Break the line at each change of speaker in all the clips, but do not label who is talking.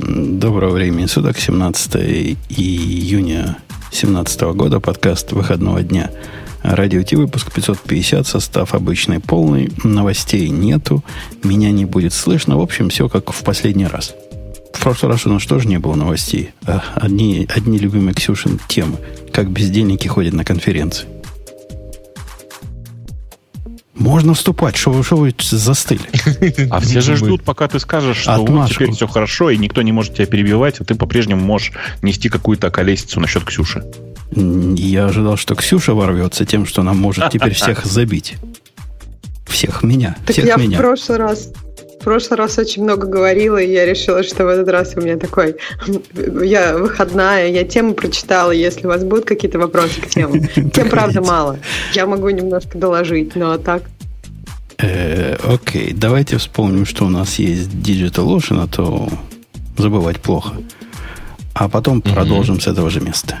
Доброго времени суток, 17 июня 2017 года, подкаст выходного дня. Радио Ти, выпуск 550, состав обычный полный, новостей нету, меня не будет слышно. В общем, все как в последний раз. В прошлый раз у нас тоже не было новостей. Одни, одни любимые Ксюшин темы, как бездельники ходят на конференции. Можно вступать, что вы, что вы застыли?
А все же ждут, пока ты скажешь, что вот теперь все хорошо, и никто не может тебя перебивать, а ты по-прежнему можешь нести какую-то колесицу насчет Ксюши.
Я ожидал, что Ксюша ворвется тем, что она может теперь всех забить. Всех меня.
Так
всех
я
меня.
в прошлый раз в прошлый раз очень много говорила, и я решила, что в этот раз у меня такой... Я выходная, я тему прочитала, если у вас будут какие-то вопросы к темам. Тем, правда, мало. Я могу немножко доложить, но так...
Э, окей, давайте вспомним, что у нас есть Digital Ocean, а то забывать плохо. А потом продолжим с этого же места.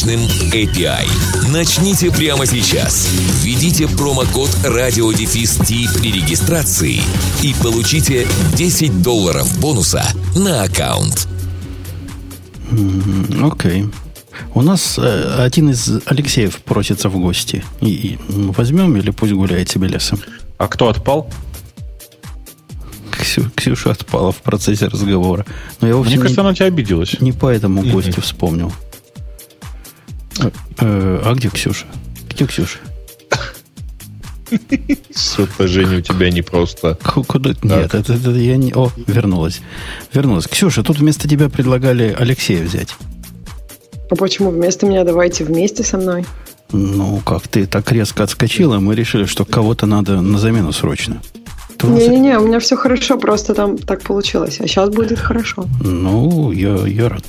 мощным API. Начните прямо сейчас. Введите промокод RadioDefist при регистрации и получите 10 долларов бонуса на аккаунт.
Окей. Okay. У нас э, один из Алексеев просится в гости. И, и возьмем или пусть гуляет себе лесом.
А кто отпал?
Ксю, Ксюша отпала в процессе разговора.
Но я Мне кажется, не, она тебя обиделась.
Не по этому гостю вспомнил. А, э, а где Ксюша? Где Ксюша?
Что-то, Женя, у тебя не просто.
Куда? Нет, это, это я не... О, вернулась. Вернулась. Ксюша, тут вместо тебя предлагали Алексея взять.
А почему вместо меня давайте вместе со мной?
Ну, как ты так резко отскочила, мы решили, что кого-то надо на замену срочно.
Не-не-не, у меня все хорошо, просто там так получилось. А сейчас будет хорошо.
Ну, я, я рад.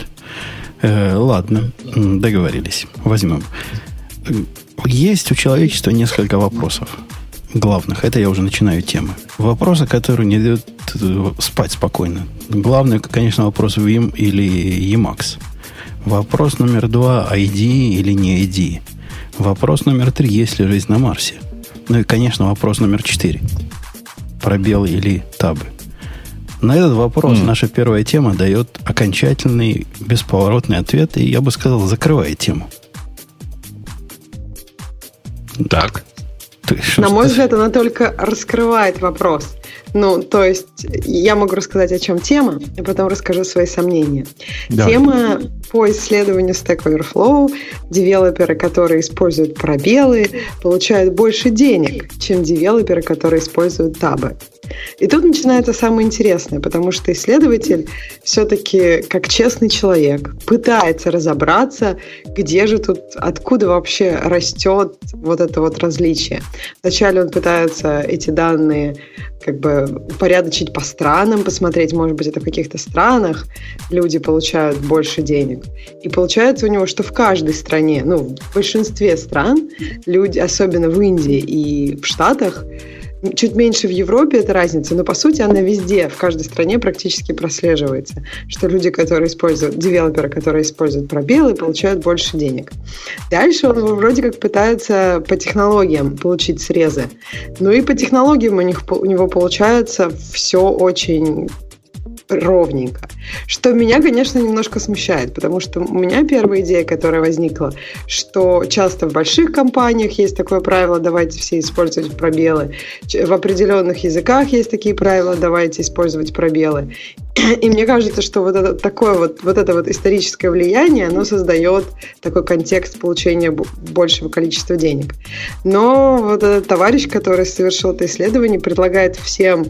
Э, ладно, договорились. Возьмем. Есть у человечества несколько вопросов главных. Это я уже начинаю темы. Вопросы, которые не дают э, спать спокойно. Главный, конечно, вопрос Vim или Emacs. Вопрос номер два, ID или не ID. Вопрос номер три, есть ли жизнь на Марсе. Ну и, конечно, вопрос номер четыре. Пробелы или табы. На этот вопрос mm. наша первая тема дает окончательный, бесповоротный ответ, и я бы сказал, закрывает тему.
Так.
Ты, На мой взгляд, она только раскрывает вопрос. Ну, то есть я могу рассказать, о чем тема, и потом расскажу свои сомнения. Да. Тема по исследованию Stack Overflow. Девелоперы, которые используют пробелы, получают больше денег, чем девелоперы, которые используют табы. И тут начинается самое интересное, потому что исследователь все-таки, как честный человек, пытается разобраться, где же тут, откуда вообще растет вот это вот различие. Вначале он пытается эти данные как бы упорядочить по странам, посмотреть, может быть, это в каких-то странах люди получают больше денег. И получается у него, что в каждой стране, ну, в большинстве стран, люди, особенно в Индии и в Штатах, чуть меньше в Европе эта разница, но по сути она везде, в каждой стране практически прослеживается, что люди, которые используют, девелоперы, которые используют пробелы, получают больше денег. Дальше он вроде как пытается по технологиям получить срезы. Ну и по технологиям у, них, у него получается все очень ровненько. Что меня, конечно, немножко смущает, потому что у меня первая идея, которая возникла, что часто в больших компаниях есть такое правило, давайте все использовать пробелы. В определенных языках есть такие правила, давайте использовать пробелы. И мне кажется, что вот это такое вот, вот это вот историческое влияние, оно создает такой контекст получения большего количества денег. Но вот этот товарищ, который совершил это исследование, предлагает всем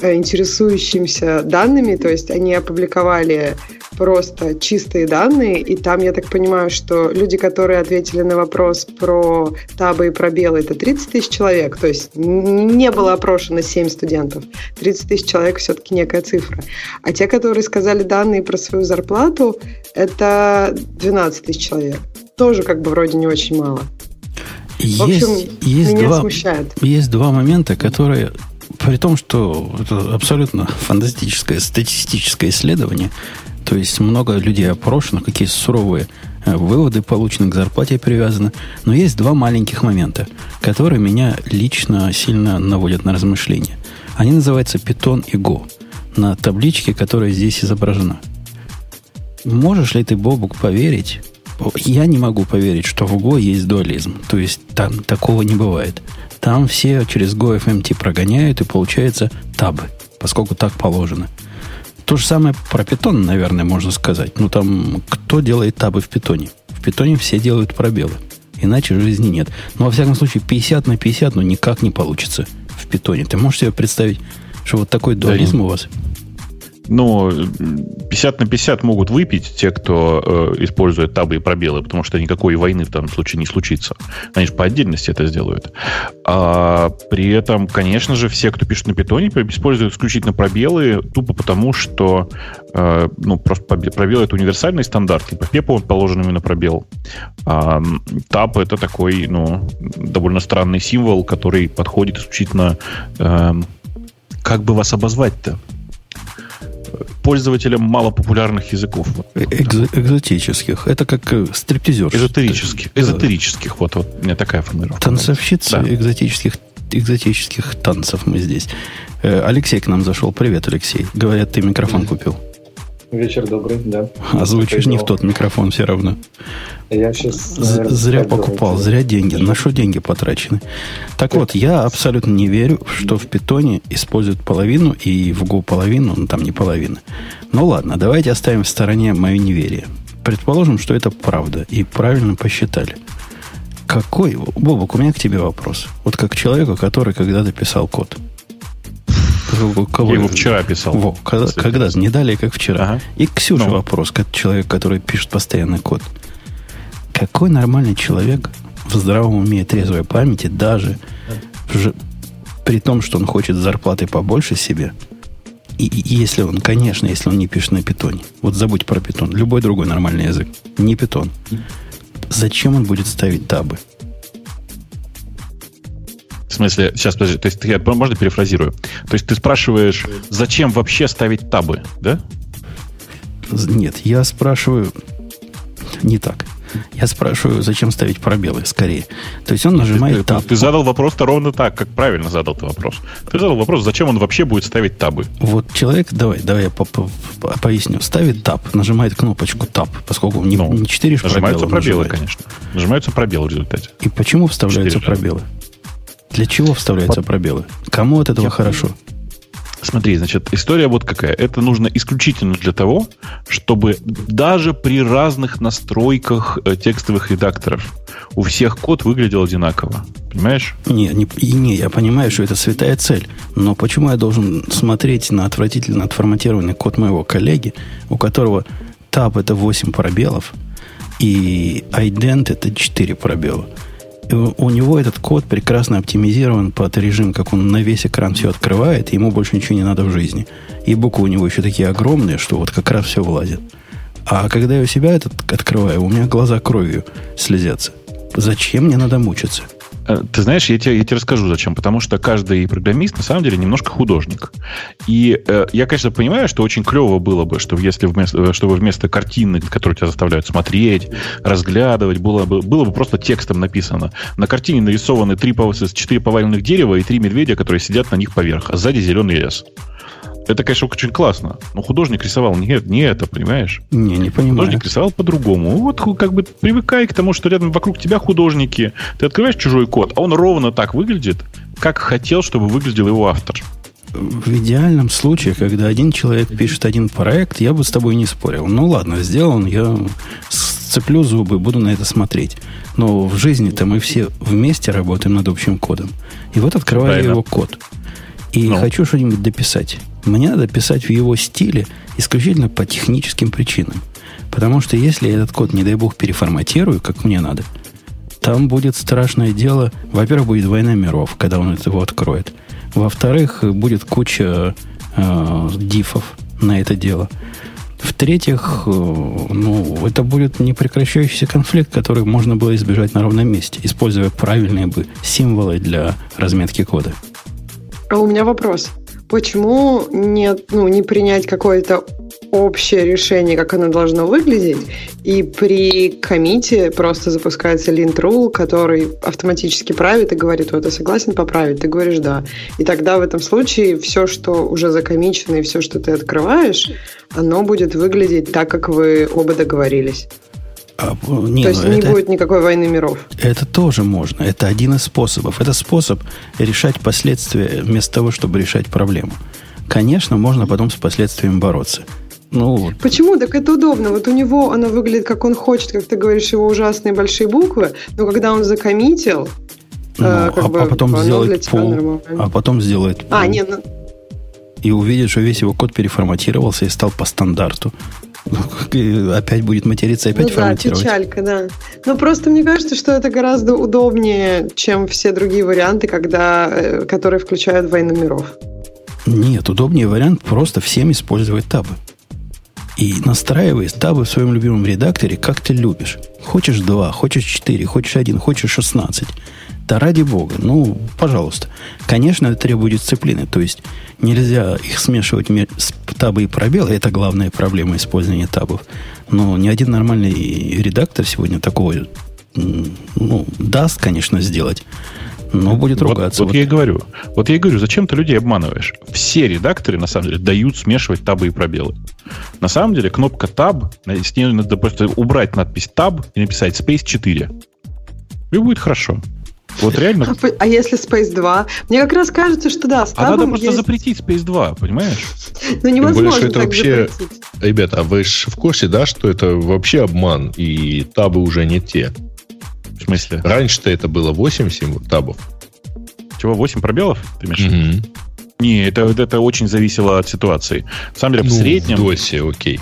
интересующимся данными, то есть они опубликовали просто чистые данные, и там, я так понимаю, что люди, которые ответили на вопрос про табы и пробелы, это 30 тысяч человек, то есть не было опрошено 7 студентов. 30 тысяч человек все-таки некая цифра. А те, которые сказали данные про свою зарплату, это 12 тысяч человек. Тоже как бы вроде не очень мало.
Есть, В общем, есть меня два, смущает. Есть два момента, которые при том, что это абсолютно фантастическое статистическое исследование, то есть много людей опрошено, какие суровые э, выводы получены, к зарплате привязаны. Но есть два маленьких момента, которые меня лично сильно наводят на размышления. Они называются Python и Go на табличке, которая здесь изображена. Можешь ли ты, Бобук, поверить? Я не могу поверить, что в Go есть дуализм. То есть там такого не бывает. Там все через GoFMT прогоняют, и получается табы, поскольку так положено. То же самое про питон, наверное, можно сказать. Ну, там, кто делает табы в питоне? В питоне все делают пробелы. Иначе жизни нет. Но, во всяком случае, 50 на 50, ну, никак не получится в питоне. Ты можешь себе представить, что вот такой дуализм да, у вас?
Но 50 на 50 могут выпить те, кто э, использует табы и пробелы, потому что никакой войны в данном случае не случится. Они же по отдельности это сделают. А при этом, конечно же, все, кто пишет на питоне, используют исключительно пробелы, тупо потому, что э, ну, просто пробел это универсальный стандарт, и по пепу он положен именно пробел. А таб это такой, ну, довольно странный символ, который подходит исключительно... Э, как бы вас обозвать-то? Пользователям малопопулярных языков.
Экзо- экзотических. Это как э, стриптизер.
Эзотерических. Эзотерических. Вот, вот у меня такая формулировка.
Танцовщица да. экзотических, экзотических танцев мы здесь. Э, Алексей к нам зашел. Привет, Алексей. Говорят, ты микрофон купил.
Вечер добрый, да.
А звучишь не в тот микрофон все равно.
Я сейчас...
Наверное, зря покупал, делать. зря деньги. На что деньги потрачены? Так вот, я абсолютно не верю, что в питоне используют половину и в Go половину, ну там не половина. Ну ладно, давайте оставим в стороне мое неверие. Предположим, что это правда и правильно посчитали. Какой... Бобок, у меня к тебе вопрос. Вот как человека, который когда-то писал код –
Кого? Я его вчера писал.
Во, когда, когда не далее, как вчера. Ага. И Ксюша ну. вопрос, как человек, который пишет постоянный код. Какой нормальный человек в здравом уме и трезвой памяти, даже в, при том, что он хочет зарплаты побольше себе, и, и если он, конечно, если он не пишет на питоне, вот забудь про питон, любой другой нормальный язык, не питон, зачем он будет ставить табы?
В смысле, сейчас, подожди, то есть я, можно перефразирую? То есть ты спрашиваешь, зачем вообще ставить табы, да?
Нет, я спрашиваю не так. Я спрашиваю, зачем ставить пробелы, скорее. То есть он нажимает
ты, таб. Ты, ты задал вопрос-то ровно так, как правильно задал ты вопрос. Ты задал вопрос, зачем он вообще будет ставить табы.
Вот человек, давай, давай я по -по -по поясню. Ставит таб, нажимает кнопочку таб, поскольку не, ну, не 4
Нажимаются пробелы, нажимает. конечно. Нажимаются пробелы в результате.
И почему вставляются пробелы? Для чего вставляются Под... пробелы? Кому от этого Я хорошо?
Смотри, значит, история вот какая. Это нужно исключительно для того, чтобы даже при разных настройках э, текстовых редакторов у всех код выглядел одинаково. Понимаешь?
Не, не, не, я понимаю, что это святая цель. Но почему я должен смотреть на отвратительно отформатированный код моего коллеги, у которого tab это 8 пробелов, и ident это 4 пробела? У него этот код прекрасно оптимизирован под режим, как он на весь экран все открывает, и ему больше ничего не надо в жизни. И буквы у него еще такие огромные, что вот как раз все влазит. А когда я у себя этот открываю, у меня глаза кровью слезятся. Зачем мне надо мучиться?
Э, ты знаешь, я тебе, я тебе расскажу зачем. Потому что каждый программист на самом деле немножко художник. И э, я, конечно, понимаю, что очень клево было бы, чтобы если вместо, э, чтобы вместо картины, которые тебя заставляют смотреть, разглядывать, было бы, было бы просто текстом написано. На картине нарисованы три, четыре поваленных дерева и три медведя, которые сидят на них поверх, а сзади зеленый лес. Это, конечно, очень классно. Но художник рисовал не, не это, понимаешь?
Не, не понимаю.
Художник рисовал по-другому. Вот как бы привыкай к тому, что рядом вокруг тебя художники. Ты открываешь чужой код, а он ровно так выглядит, как хотел, чтобы выглядел его автор.
В идеальном случае, когда один человек пишет один проект, я бы с тобой не спорил. Ну ладно, сделан, я сцеплю зубы, буду на это смотреть. Но в жизни-то мы все вместе работаем над общим кодом. И вот открываю Правильно. его код. и ну. хочу что-нибудь дописать. Мне надо писать в его стиле исключительно по техническим причинам. Потому что если этот код, не дай бог, переформатирую, как мне надо, там будет страшное дело. Во-первых, будет война миров, когда он его откроет. Во-вторых, будет куча э, дифов на это дело. В-третьих, э, ну, это будет непрекращающийся конфликт, который можно было избежать на ровном месте, используя правильные бы символы для разметки кода.
А у меня вопрос. Почему нет, ну, не принять какое-то общее решение, как оно должно выглядеть, и при комите просто запускается lint rule, который автоматически правит и говорит, вот, ты согласен поправить? Ты говоришь «да». И тогда в этом случае все, что уже закомичено, и все, что ты открываешь, оно будет выглядеть так, как вы оба договорились. А, не, То есть ну, не это, будет никакой войны миров.
Это тоже можно. Это один из способов. Это способ решать последствия вместо того, чтобы решать проблему. Конечно, можно потом с последствиями бороться.
Ну, Почему? Так это удобно. Вот у него оно выглядит, как он хочет, как ты говоришь, его ужасные большие буквы, но когда он закоммитил,
ну, э, а, бы, а потом сделает пол, а потом сделает
пол. А, нет, ну...
И увидит, что весь его код переформатировался и стал по стандарту. Ну, опять будет материться, опять ну, форматировать.
Да, печалька, да. Но просто мне кажется, что это гораздо удобнее, чем все другие варианты, когда, э, которые включают войну миров.
Нет, удобнее вариант просто всем использовать табы. И настраивай табы в своем любимом редакторе, как ты любишь. Хочешь два, хочешь четыре, хочешь один, хочешь шестнадцать. Да ради бога, ну, пожалуйста. Конечно, это требует дисциплины. То есть нельзя их смешивать с табы и пробелы. Это главная проблема использования табов. Но ни один нормальный редактор сегодня такого ну, даст, конечно, сделать. Но будет ругаться.
Вот, вот, вот я и говорю. Вот я и говорю, зачем ты людей обманываешь? Все редакторы, на самом деле, дают смешивать табы и пробелы. На самом деле, кнопка Tab, с ней надо просто убрать надпись Tab и написать Space 4. И будет хорошо. Вот реально.
А, а если Space 2? Мне как раз кажется, что да, с
А надо просто есть... запретить Space 2, понимаешь?
Ну невозможно более, это
вообще... запретить. Ребята, а вы же в курсе, да, что это вообще обман, и табы уже не те?
В смысле?
Раньше-то это было 8 символ, табов.
Чего, 8 пробелов? Ты имеешь mm-hmm. Не, это, это очень зависело от ситуации. На самом деле, ну, в среднем...
В DOS, окей.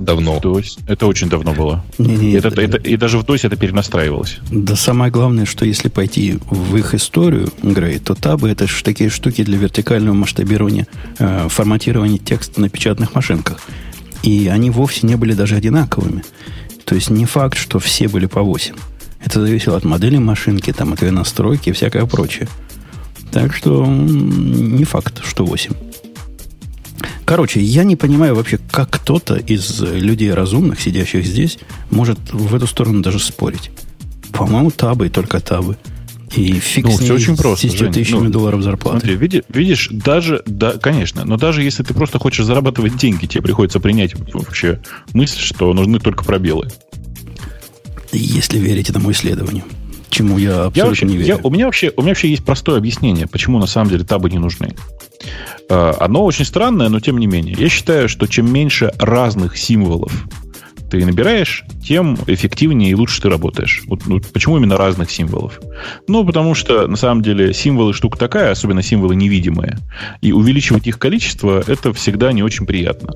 Давно.
В DOS. Это очень давно было. Не, не, это, это, это, и даже в DOS это перенастраивалось.
Да самое главное, что если пойти в их историю, Грей, то табы это ж такие штуки для вертикального масштабирования, э, форматирования текста на печатных машинках. И они вовсе не были даже одинаковыми. То есть не факт, что все были по 8. Это зависело от модели машинки, там, от ее настройки и всякое прочее. Так что не факт, что 8. Короче, я не понимаю вообще, как кто-то из людей разумных, сидящих здесь, может в эту сторону даже спорить. По-моему, табы и только табы. И фиг ну, с все очень просто, с 10 тысячами ну, долларов зарплаты.
Смотри, видишь, видишь, даже, да, конечно, но даже если ты просто хочешь зарабатывать деньги, тебе приходится принять вообще мысль, что нужны только пробелы.
Если верить этому исследованию. Чему я абсолютно
я вообще,
не верю.
Я, у, меня вообще, у меня вообще есть простое объяснение, почему на самом деле табы не нужны. Э, оно очень странное, но тем не менее. Я считаю, что чем меньше разных символов ты набираешь, тем эффективнее и лучше ты работаешь. Вот, ну, почему именно разных символов? Ну, потому что, на самом деле, символы штука такая, особенно символы невидимые. И увеличивать их количество, это всегда не очень приятно.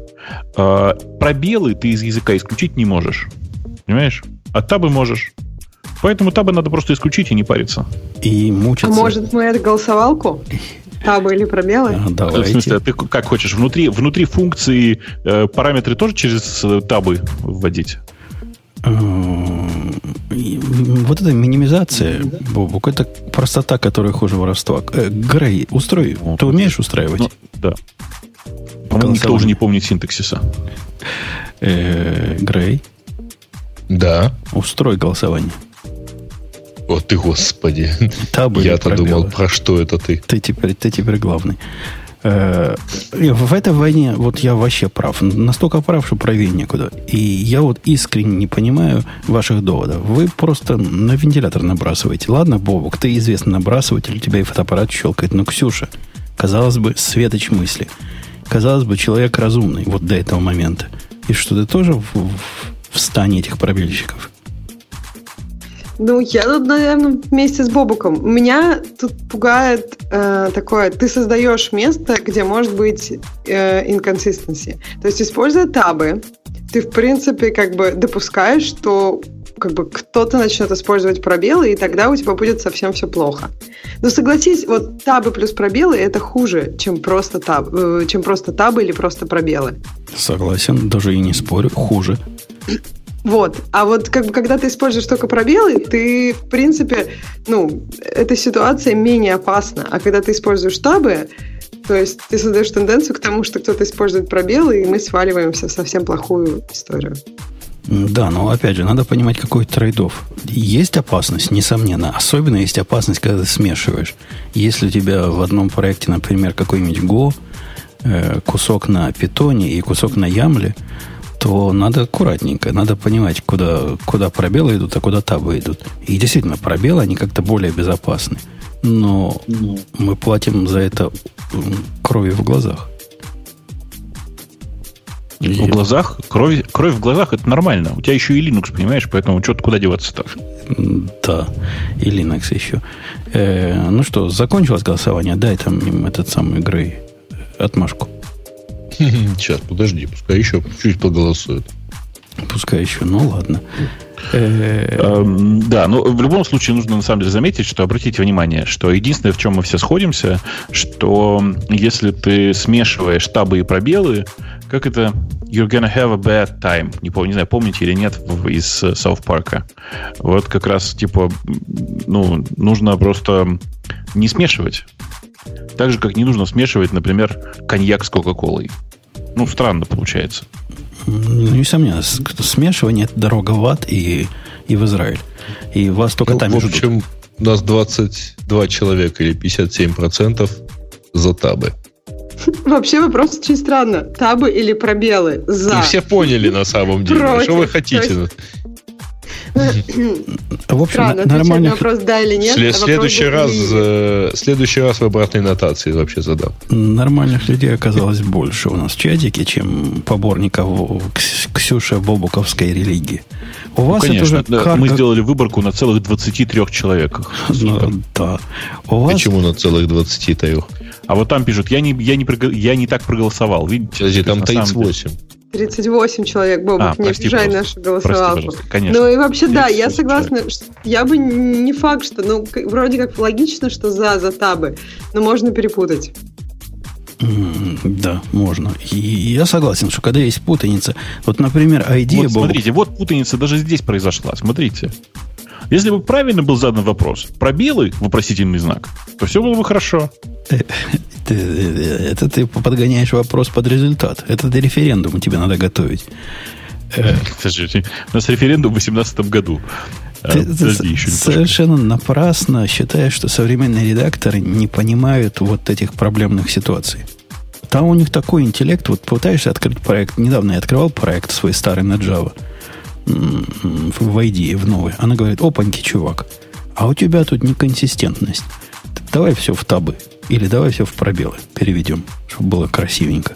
А, пробелы ты из языка исключить не можешь. Понимаешь? А табы можешь. Поэтому табы надо просто исключить и не париться.
И мучиться.
А может, мы это голосовалку? Табы или пробелы? А,
давайте. В смысле, а ты как хочешь? Внутри, внутри функции э, параметры тоже через э, табы вводить?
Э, вот эта минимизация, Бобук, это простота, которая хуже воровства. Э, Грей, устрой. Вот. Ты умеешь устраивать? Ну,
да. По-моему, никто уже не помнит синтаксиса.
Э, Грей?
Да.
Устрой голосование.
О ты, господи. Я-то думал, про что это ты.
Ты теперь, ты теперь главный. Э, в этой войне вот я вообще прав. Настолько прав, что правее некуда. И я вот искренне не понимаю ваших доводов. Вы просто на вентилятор набрасываете. Ладно, Бобок, ты известный набрасыватель, у тебя и фотоаппарат щелкает. Но, Ксюша, казалось бы, светоч мысли. Казалось бы, человек разумный вот до этого момента. И что ты тоже в, в, в стане этих пробельщиков?
Ну, я тут, наверное, вместе с Бобуком. Меня тут пугает э, такое, ты создаешь место, где может быть э, inconsistency. То есть, используя табы, ты, в принципе, как бы допускаешь, что как бы кто-то начнет использовать пробелы, и тогда у тебя будет совсем все плохо. Но согласись, вот табы плюс пробелы это хуже, чем просто, таб, э, чем просто табы или просто пробелы.
Согласен, даже и не спорю, хуже.
Вот. А вот как бы, когда ты используешь только пробелы, ты, в принципе, ну, эта ситуация менее опасна. А когда ты используешь табы, то есть ты создаешь тенденцию к тому, что кто-то использует пробелы, и мы сваливаемся в совсем плохую историю.
Да, но опять же, надо понимать, какой трейдов. Есть опасность, несомненно. Особенно есть опасность, когда ты смешиваешь. Если у тебя в одном проекте, например, какой-нибудь Go, э, кусок на питоне и кусок на ямле, то надо аккуратненько, надо понимать, куда, куда пробелы идут, а куда табы идут. И действительно, пробелы, они как-то более безопасны. Но ну. мы платим за это кровью в глазах.
В глазах? Кровь, кровь в глазах это нормально. У тебя еще и Linux, понимаешь, поэтому что-то куда деваться-то?
Да, и Linux еще. Э, ну что, закончилось голосование? Дай там им этот самый Грей отмашку.
Сейчас, подожди, пускай еще чуть поголосуют.
Пускай еще, ну ладно.
Эм, да, но в любом случае нужно на самом деле заметить, что обратите внимание, что единственное, в чем мы все сходимся, что если ты смешиваешь табы и пробелы, как это You're gonna have a bad time. Не, помню, не знаю, помните или нет из Сауф Парка. Вот как раз, типа, ну, нужно просто не смешивать. Так же, как не нужно смешивать, например, коньяк с Кока-Колой. Ну, странно получается.
Ну, несомненно, смешивание это дорога в ад и, и в Израиль. И вас только ну, там
В общем, ждут. у нас 22 человека или 57% за табы.
Вообще вопрос очень странно. Табы или пробелы? За.
И все поняли на самом деле. Против. Что вы хотите?
В общем, Странно, нормально.
вопрос да или нет.
След, а следующий, раз, э, следующий раз в обратной нотации вообще задам.
Нормальных людей оказалось больше у нас в чатике, чем поборников Ксюша Бобуковской религии.
У вас ну, конечно, это уже карта... мы сделали выборку на целых 23 человеках.
Ну, да.
У вас... Почему на целых 23?
А вот там пишут, я не, я не, я не так проголосовал.
Видите, Подожди, там 38.
38 человек, Бобок, а, не обижай нашу голосовалку.
Прости, конечно.
Ну и вообще, да, я согласна, что я бы не факт, что, ну, вроде как логично, что за, за табы, но можно перепутать.
Да, можно. И я согласен, что когда есть путаница, вот, например, идея...
Вот, смотрите, вот путаница даже здесь произошла, смотрите. Если бы правильно был задан вопрос, пробелы, вопросительный знак, то все было бы хорошо.
Э, это ты подгоняешь вопрос под результат. Это до референдума тебе надо готовить.
Э, Подожди, у нас референдум в 2018 году.
Ты, Подожди, еще совершенно напрасно считаешь, что современные редакторы не понимают вот этих проблемных ситуаций. Там у них такой интеллект, вот пытаешься открыть проект. Недавно я открывал проект свой старый на Java в ID, в новый. Она говорит, опаньки, чувак, а у тебя тут неконсистентность. Давай все в табы. Или давай все в пробелы переведем, чтобы было красивенько.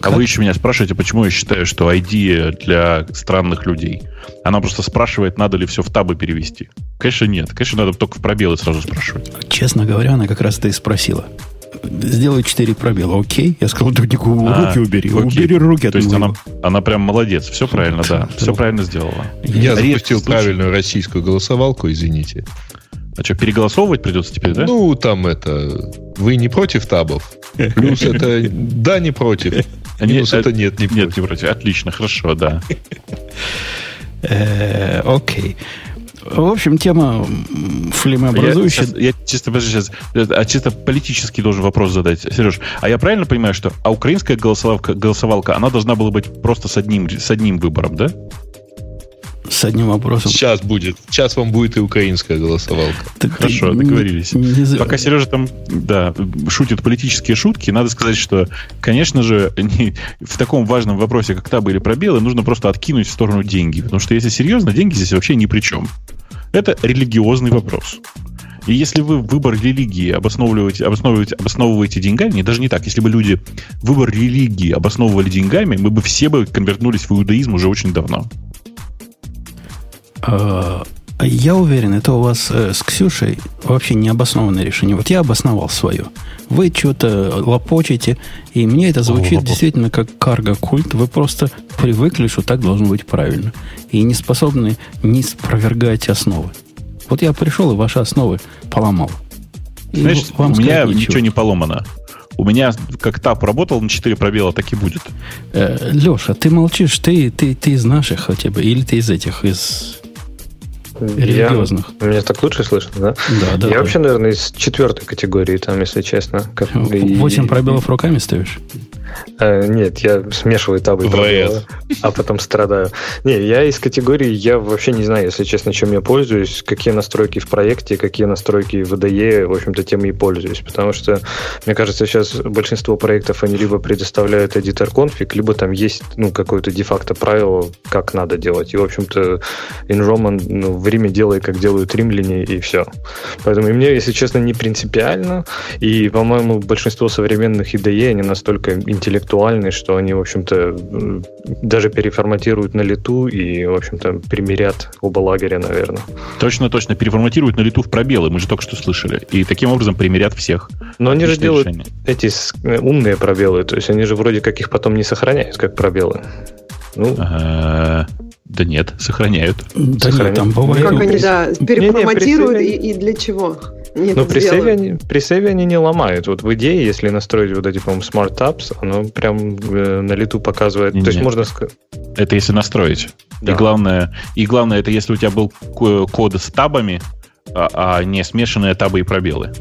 А как? вы еще меня спрашиваете, почему я считаю, что ID для странных людей. Она просто спрашивает, надо ли все в табы перевести. Конечно, нет. Конечно, надо только в пробелы сразу спрашивать.
Честно говоря, она как раз это и спросила сделай 4 пробела, окей? Я сказал, да а, руки убери, окей. убери руки
То есть она, она прям молодец, все правильно, да, все правильно сделала.
Я запустил правильную российскую голосовалку, извините.
А что, переголосовывать придется теперь, да?
Ну, там это... Вы не против табов? Плюс это да, не против. Минус это нет, не против. Нет, не против.
Отлично, хорошо, да.
Э, окей. В общем, тема флемообразующая.
Я, я чисто, подожди, сейчас, а чисто политический должен вопрос задать. Сереж, а я правильно понимаю, что а украинская голосовалка, голосовалка она должна была быть просто с одним, с одним выбором, да?
С одним вопросом.
Сейчас будет. Сейчас вам будет и украинская голосовалка.
Так Хорошо, ты, договорились. Не, не... Пока Сережа там, да, шутит политические шутки, надо сказать, что, конечно же, не, в таком важном вопросе, как табы или пробелы, нужно просто откинуть в сторону деньги. Потому что, если серьезно, деньги здесь вообще ни при чем. Это религиозный вопрос. И если вы выбор религии обосновываете, обосновываете, обосновываете деньгами, даже не так, если бы люди выбор религии обосновывали деньгами, мы бы все бы конвертнулись в иудаизм уже очень давно.
А, Я уверен, это у вас э, с Ксюшей вообще необоснованное решение. Вот я обосновал свое. Вы что-то лопочете, и мне это звучит О, действительно как карго-культ. Вы просто привыкли, что так должно быть правильно. И не способны не спровергать основы. Вот я пришел и ваши основы поломал.
Знаешь, вам у меня ничего. ничего не поломано. У меня как тап работал на 4 пробела, так и будет.
Э, Леша, ты молчишь, ты, ты, ты из наших хотя бы, или ты из этих, из религиозных.
Я, меня так лучше слышно, да?
Да, да.
Я
да.
вообще, наверное, из четвертой категории, там, если честно.
Как, Восемь пробелов руками ставишь?
Э, нет, я смешиваю табы а потом страдаю. Не, я из категории, я вообще не знаю, если честно, чем я пользуюсь, какие настройки в проекте, какие настройки в IDE, в общем-то, тем и пользуюсь. Потому что, мне кажется, сейчас большинство проектов, они либо предоставляют editor конфиг, либо там есть ну, какое-то де-факто правило, как надо делать. И, в общем-то, Enroman ну, в Риме делает, как делают римляне, и все. Поэтому и мне, если честно, не принципиально. И, по-моему, большинство современных IDE, они настолько интеллектуальны, что они, в общем-то, даже переформатируют на лету и, в общем-то, примерят оба лагеря, наверное.
Точно, точно. Переформатируют на лету в пробелы, мы же только что слышали. И таким образом примерят всех.
Но они же делают решения. эти э, умные пробелы, то есть они же вроде как их потом не сохраняют, как пробелы.
Ну, а, да нет, сохраняют.
Да сохраняют. нет, там бывает.
Как они, да, переформатируют и, и для чего?
Нет, Но при сейве, они, при сейве они не ломают. Вот в идее, если настроить вот эти, по-моему, Smart Tabs, оно прям э, на лету показывает. Не, То есть можно сказать...
Это если настроить. Да. И, главное, и главное, это если у тебя был код с табами, а, а не смешанные табы и пробелы.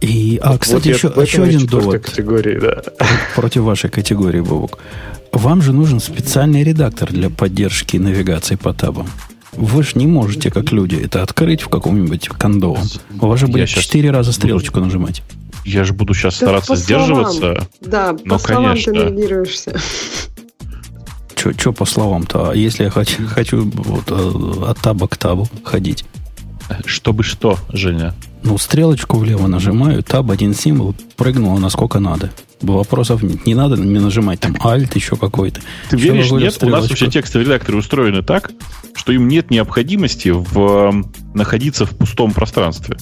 И, а, кстати, вот еще, еще один довод
категории, да.
против вашей категории, Бобок. Вам же нужен специальный редактор для поддержки навигации по табам. Вы же не можете, как люди, это открыть в каком-нибудь кондовом. У вас же будет четыре раза стрелочку буду... нажимать.
Я же буду сейчас да стараться сдерживаться.
Словам. Да, но, по словам конечно. ты навигируешься.
Что по словам-то? А если я хочу, хочу вот, э, от таба к табу ходить?
Чтобы что, Женя?
Ну, стрелочку влево нажимаю, таб, один символ, прыгнуло насколько надо. Вопросов нет. Не надо мне нажимать там Alt еще какой-то.
Ты еще веришь, нет? У нас вообще текстовые редакторы устроены так, что им нет необходимости в, находиться в пустом пространстве.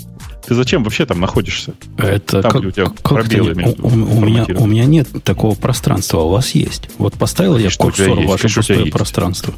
Ты зачем вообще там находишься?
Это
там,
как,
у тебя
как пробелы
между
у, у, меня, у меня нет такого пространства, а у вас есть. Вот поставил я курсор в ваше пустое пространство.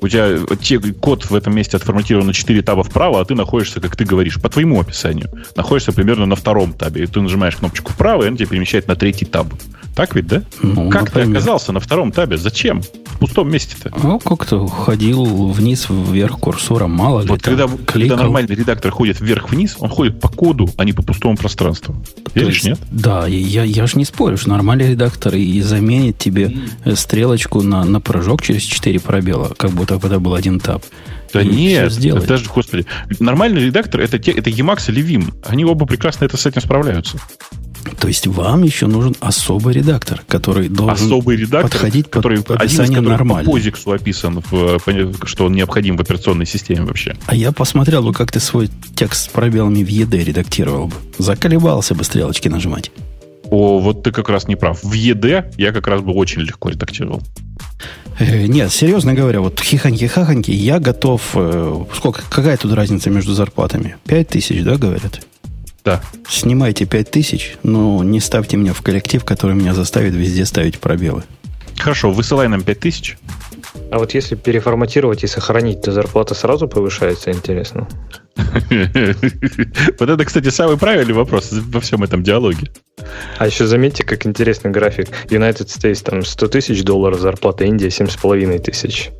У тебя те, код в этом месте отформатирован на 4 таба вправо, а ты находишься, как ты говоришь, по твоему описанию, находишься примерно на втором табе. И ты нажимаешь кнопочку вправо, и он тебя перемещает на третий таб. Так ведь, да? Ну, как например. ты оказался на втором табе? Зачем? В пустом месте-то.
Ну, как-то ходил вниз, вверх курсором, мало вот ли.
Когда, когда нормальный редактор ходит вверх-вниз, он ходит по коду, а не по пустому пространству. Веришь, есть, нет?
Да, я, я же не спорю, что нормальный редактор и заменит тебе стрелочку на, на прыжок через 4 пробела, как будто это был один таб.
Да нет, даже, господи, нормальный редактор это, те, это Emacs или Vim. Они оба прекрасно это с этим справляются.
То есть вам еще нужен особый редактор, который должен
особый редактор,
подходить
который,
под описание один из нормально.
по POSIX описан, в, что он необходим в операционной системе вообще.
А я посмотрел бы, как ты свой текст с пробелами в ED редактировал бы. Заколебался бы стрелочки нажимать.
О, вот ты как раз не прав. В ED я как раз бы очень легко редактировал.
Э, нет, серьезно говоря, вот хихоньки-хахоньки, я готов... Э, сколько, какая тут разница между зарплатами? Пять тысяч, да, говорят?
Да.
Снимайте 5000, но не ставьте меня в коллектив, который меня заставит везде ставить пробелы.
Хорошо, высылай нам 5000.
А вот если переформатировать и сохранить, то зарплата сразу повышается, интересно.
Вот это, кстати, самый правильный вопрос во всем этом диалоге.
А еще заметьте, как интересный график. United States там 100 тысяч долларов зарплата, Индия 7,5 тысяч.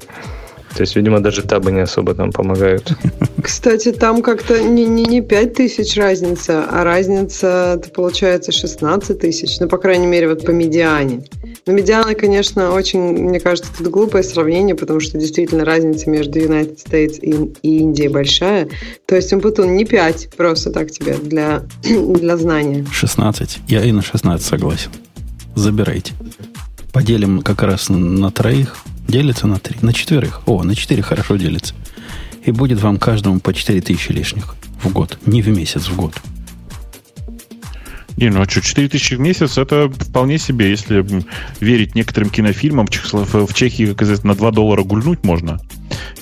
То есть, видимо, даже табы не особо там помогают.
Кстати, там как-то не, не, не 5 тысяч разница, а разница, это получается 16 тысяч. Ну, по крайней мере, вот по медиане. Но медиана, конечно, очень, мне кажется, тут глупое сравнение, потому что действительно разница между United States и, и Индией большая. То есть, Умпутун не 5, просто так тебе для, для знания.
16. Я и на 16 согласен. Забирайте. Поделим как раз на троих. Делится на три. На четверых. О, на четыре хорошо делится. И будет вам каждому по 4 тысячи лишних в год. Не в месяц, в год.
Не, ну а что, 4 тысячи в месяц, это вполне себе, если верить некоторым кинофильмам, в Чехии, как сказать, на 2 доллара гульнуть можно.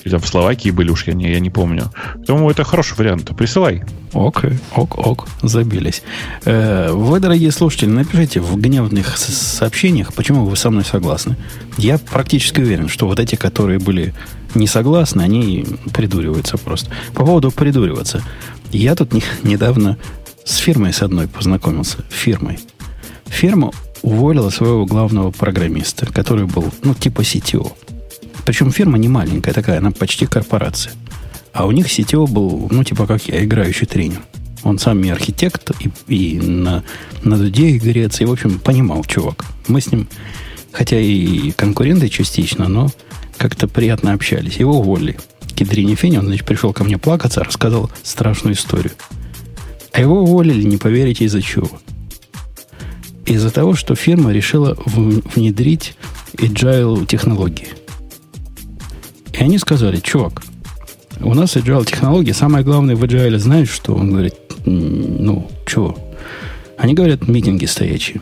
Или там в Словакии были уж, я не, я не помню. Поэтому это хороший вариант. Присылай.
Ок, ок, ок, забились. Э, вы, дорогие слушатели, напишите в гневных сообщениях, почему вы со мной согласны. Я практически уверен, что вот эти, которые были не согласны, они придуриваются просто. По поводу придуриваться. Я тут не, недавно с фирмой с одной познакомился. Фирмой. Фирма уволила своего главного программиста, который был, ну, типа CTO. Причем фирма не маленькая такая, она почти корпорация. А у них CTO был, ну, типа как я, играющий тренер. Он сам и архитект, и, и на, на дуде игрец, и, в общем, понимал чувак. Мы с ним, хотя и конкуренты частично, но как-то приятно общались. Его уволили. Кедрине Фени, он, значит, пришел ко мне плакаться, рассказал страшную историю. А его уволили, не поверите, из-за чего. Из-за того, что фирма решила внедрить agile технологии. И они сказали, чувак, у нас agile технологии, самое главное в agile, знаешь что? Он говорит, ну, чего? Они говорят, митинги стоячие.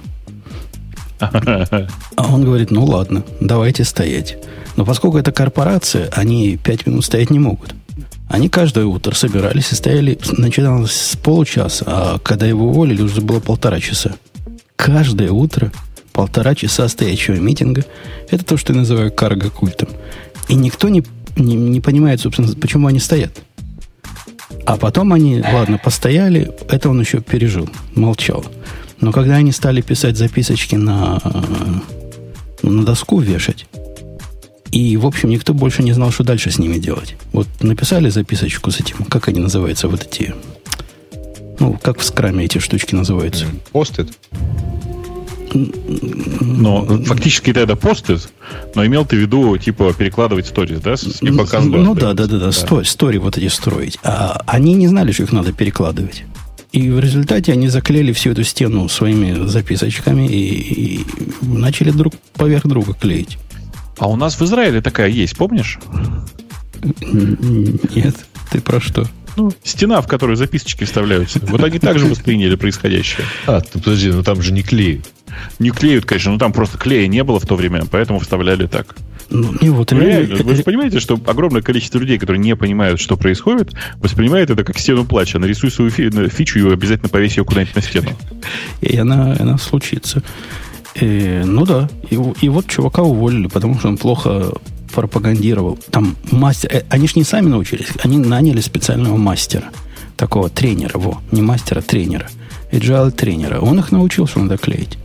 А он говорит, ну ладно, давайте стоять. Но поскольку это корпорация, они пять минут стоять не могут. Они каждое утро собирались и стояли, начиналось с получаса, а когда его уволили, уже было полтора часа. Каждое утро полтора часа стоячего митинга. Это то, что я называю карго-культом. И никто не, не, не понимает, собственно, почему они стоят. А потом они, ладно, постояли, это он еще пережил, молчал. Но когда они стали писать записочки на, на доску вешать, и, в общем, никто больше не знал, что дальше с ними делать. Вот написали записочку с этим, как они называются, вот эти... Ну, как в скраме эти штучки называются?
Постит.
Но фактически это постит, но имел ты в виду, типа, перекладывать сторис, да? С
ну, ну да, да, да, да, стори, стори вот эти строить. А они не знали, что их надо перекладывать. И в результате они заклеили всю эту стену своими записочками и, и начали друг поверх друга клеить.
А у нас в Израиле такая есть, помнишь?
Нет, ты про что?
Ну, стена, в которую записочки вставляются. Вот они также восприняли происходящее.
А, ты подожди, ну там же не клеют.
Не клеют, конечно, но там просто клея не было в то время, поэтому вставляли так.
Ну, не вот
ну, реально, вы же понимаете, что огромное количество людей, которые не понимают, что происходит, воспринимают это как стену плача. Нарисуй свою фи- фичу и обязательно повесь ее куда-нибудь на стену.
И она, она случится. И, ну да. И, и вот чувака уволили, потому что он плохо пропагандировал. Там мастер... Э, они же не сами научились, они наняли специального мастера. Такого тренера, во. Не мастера, тренера. Agile тренера. Он их научил, что надо клеить.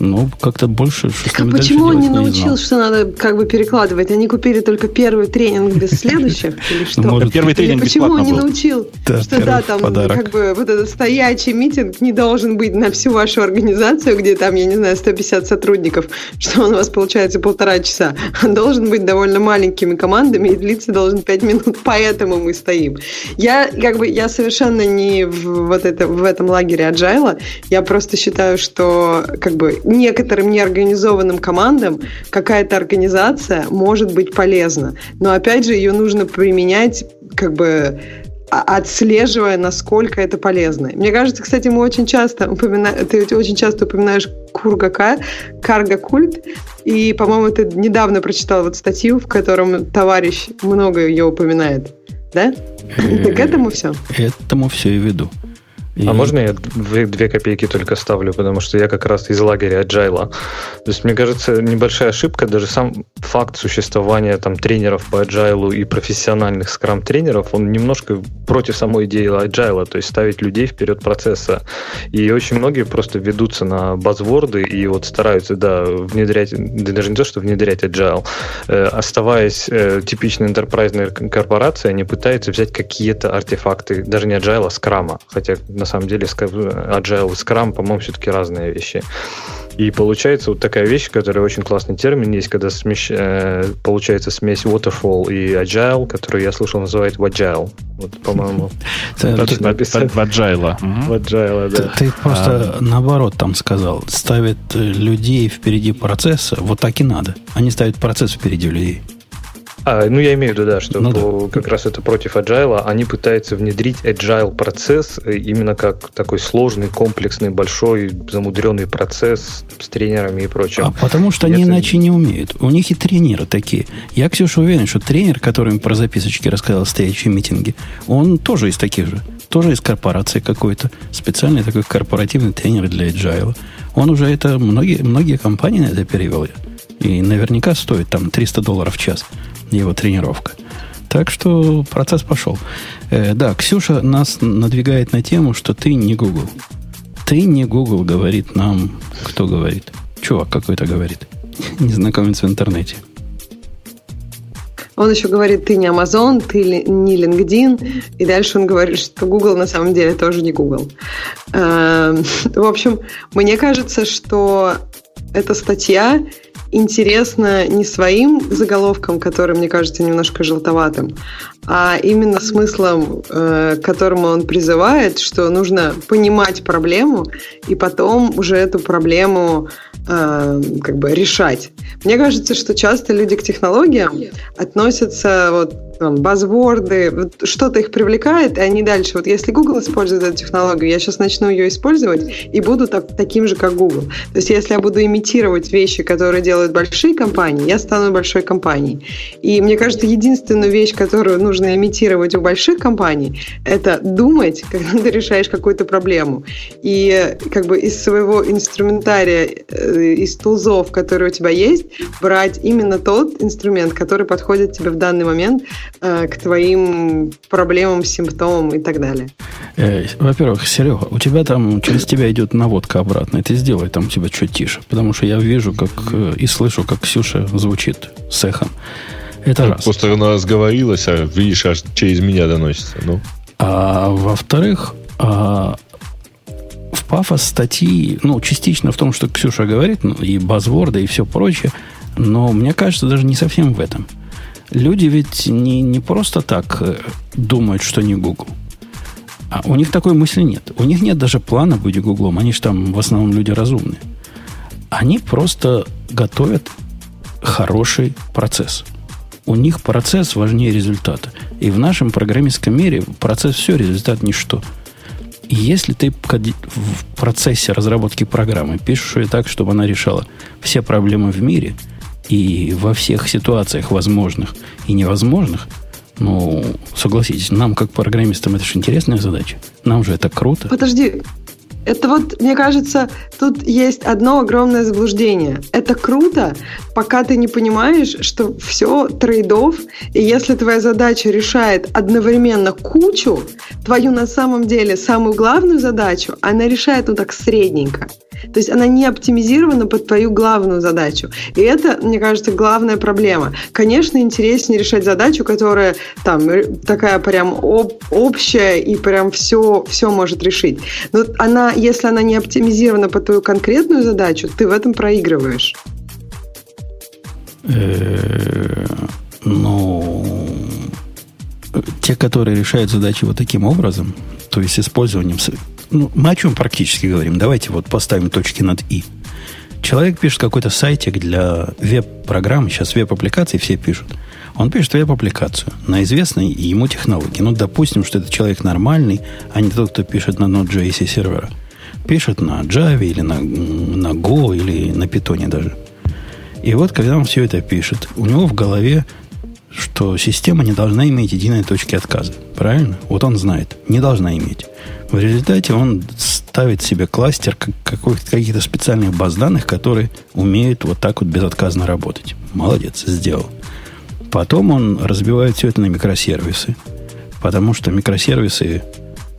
Ну, как-то больше,
так, а почему он не научил, не что надо как бы перекладывать? Они купили только первый тренинг без следующих или что?
Может, первый тренинг
или почему он не научил, да, что да, там подарок. как бы вот этот стоячий митинг не должен быть на всю вашу организацию, где там, я не знаю, 150 сотрудников, что он у вас получается полтора часа. Он должен быть довольно маленькими командами и длиться должен 5 минут, поэтому мы стоим. Я как бы, я совершенно не в, вот это, в этом лагере agile, я просто считаю, что как бы некоторым неорганизованным командам какая-то организация может быть полезна. Но опять же, ее нужно применять как бы а, отслеживая, насколько это полезно. Мне кажется, кстати, мы очень часто упоминаем, ты очень часто упоминаешь Кургака, Карга-культ, и, по-моему, ты недавно прочитал вот статью, в котором товарищ много ее упоминает. Да? К этому все.
Этому все и веду.
И... А можно я две копейки только ставлю, потому что я как раз из лагеря agile. То есть, мне кажется, небольшая ошибка, даже сам факт существования там тренеров по agile и профессиональных скрам-тренеров, он немножко против самой идеи agile, то есть ставить людей вперед процесса. И очень многие просто ведутся на базворды и вот стараются, да, внедрять, да даже не то, что внедрять agile, э, оставаясь э, типичной enterprise корпорацией, они пытаются взять какие-то артефакты, даже не agile, а скрама, хотя на самом деле Agile и Scrum, по-моему, все-таки разные вещи. И получается вот такая вещь, которая очень классный термин есть, когда смещ, э, получается смесь waterfall и agile, которую я слушал, называют agile. Вот, по-моему,
точно написано. Agile.
Agile, да.
Ты просто наоборот там сказал. Ставят людей впереди процесса, вот так и надо. Они ставят процесс впереди людей.
А, ну, я имею в виду, да, что ну, по, да. как раз это против agile, они пытаются внедрить agile процесс э, именно как такой сложный, комплексный, большой, замудренный процесс с тренерами и прочим. А
потому что они это... иначе не умеют. У них и тренеры такие. Я, Ксюша, уверен, что тренер, который им про записочки рассказал в стоячие митинги, он тоже из таких же. Тоже из корпорации какой-то. Специальный такой корпоративный тренер для agile. Он уже это... Многие, многие компании на это перевели. И наверняка стоит там 300 долларов в час его тренировка. Так что процесс пошел. Э, да, Ксюша нас надвигает на тему, что ты не Google. Ты не Google, говорит нам. Кто говорит? Чувак какой-то говорит. Незнакомец в интернете.
Он еще говорит, ты не Amazon, ты не LinkedIn. И дальше он говорит, что Google на самом деле тоже не Google. Э, в общем, мне кажется, что эта статья интересно не своим заголовком, который, мне кажется, немножко желтоватым, а именно смыслом, э, к которому он призывает, что нужно понимать проблему и потом уже эту проблему э, как бы решать. Мне кажется, что часто люди к технологиям относятся вот там, базворды, вот что-то их привлекает, и они дальше. Вот если Google использует эту технологию, я сейчас начну ее использовать и буду так, таким же, как Google. То есть если я буду имитировать вещи, которые делают большие компании, я стану большой компанией. И мне кажется, единственную вещь, которую нужно имитировать у больших компаний, это думать, когда ты решаешь какую-то проблему. И как бы из своего инструментария, э, из тулзов, которые у тебя есть, брать именно тот инструмент, который подходит тебе в данный момент, Э, к твоим проблемам, симптомам и так далее.
Э, во-первых, Серега, у тебя там через тебя идет наводка обратно. Ты сделай там у тебя чуть тише. Потому что я вижу как э, и слышу, как Ксюша звучит с эхом. Это раз.
Просто она разговорилась, а видишь, аж через меня доносится. Ну.
А во-вторых, а, в пафос статьи, ну, частично в том, что Ксюша говорит, ну, и базворды, и все прочее, но мне кажется, даже не совсем в этом. Люди ведь не, не просто так э, думают, что не Google. А у них такой мысли нет. У них нет даже плана быть Гуглом. Они же там в основном люди разумные. Они просто готовят хороший процесс. У них процесс важнее результата. И в нашем программистском мире процесс все, результат ничто. И если ты в процессе разработки программы пишешь ее так, чтобы она решала все проблемы в мире – и во всех ситуациях возможных и невозможных, ну, согласитесь, нам, как программистам, это же интересная задача. Нам же это круто.
Подожди, это вот, мне кажется, тут есть одно огромное заблуждение. Это круто, пока ты не понимаешь, что все трейдов, и если твоя задача решает одновременно кучу, твою на самом деле самую главную задачу, она решает ну так средненько. То есть она не оптимизирована под твою главную задачу. И это, мне кажется, главная проблема. Конечно, интереснее решать задачу, которая там такая прям об, общая и прям все, все может решить. Но она, если она не оптимизирована под твою конкретную задачу, ты в этом проигрываешь.
Э, ну, те, которые решают задачи вот таким образом, то есть использованием ну, мы о чем практически говорим? Давайте вот поставим точки над «и». Человек пишет какой-то сайтик для веб-программы, сейчас веб-аппликации все пишут. Он пишет веб-аппликацию на известной ему технологии. Ну, допустим, что это человек нормальный, а не тот, кто пишет на Node.js сервера. Пишет на Java или на, на Go или на Python даже. И вот, когда он все это пишет, у него в голове, что система не должна иметь единой точки отказа. Правильно? Вот он знает. Не должна иметь. В результате он ставит себе кластер каких-то специальных баз данных, которые умеют вот так вот безотказно работать. Молодец, сделал. Потом он разбивает все это на микросервисы, потому что микросервисы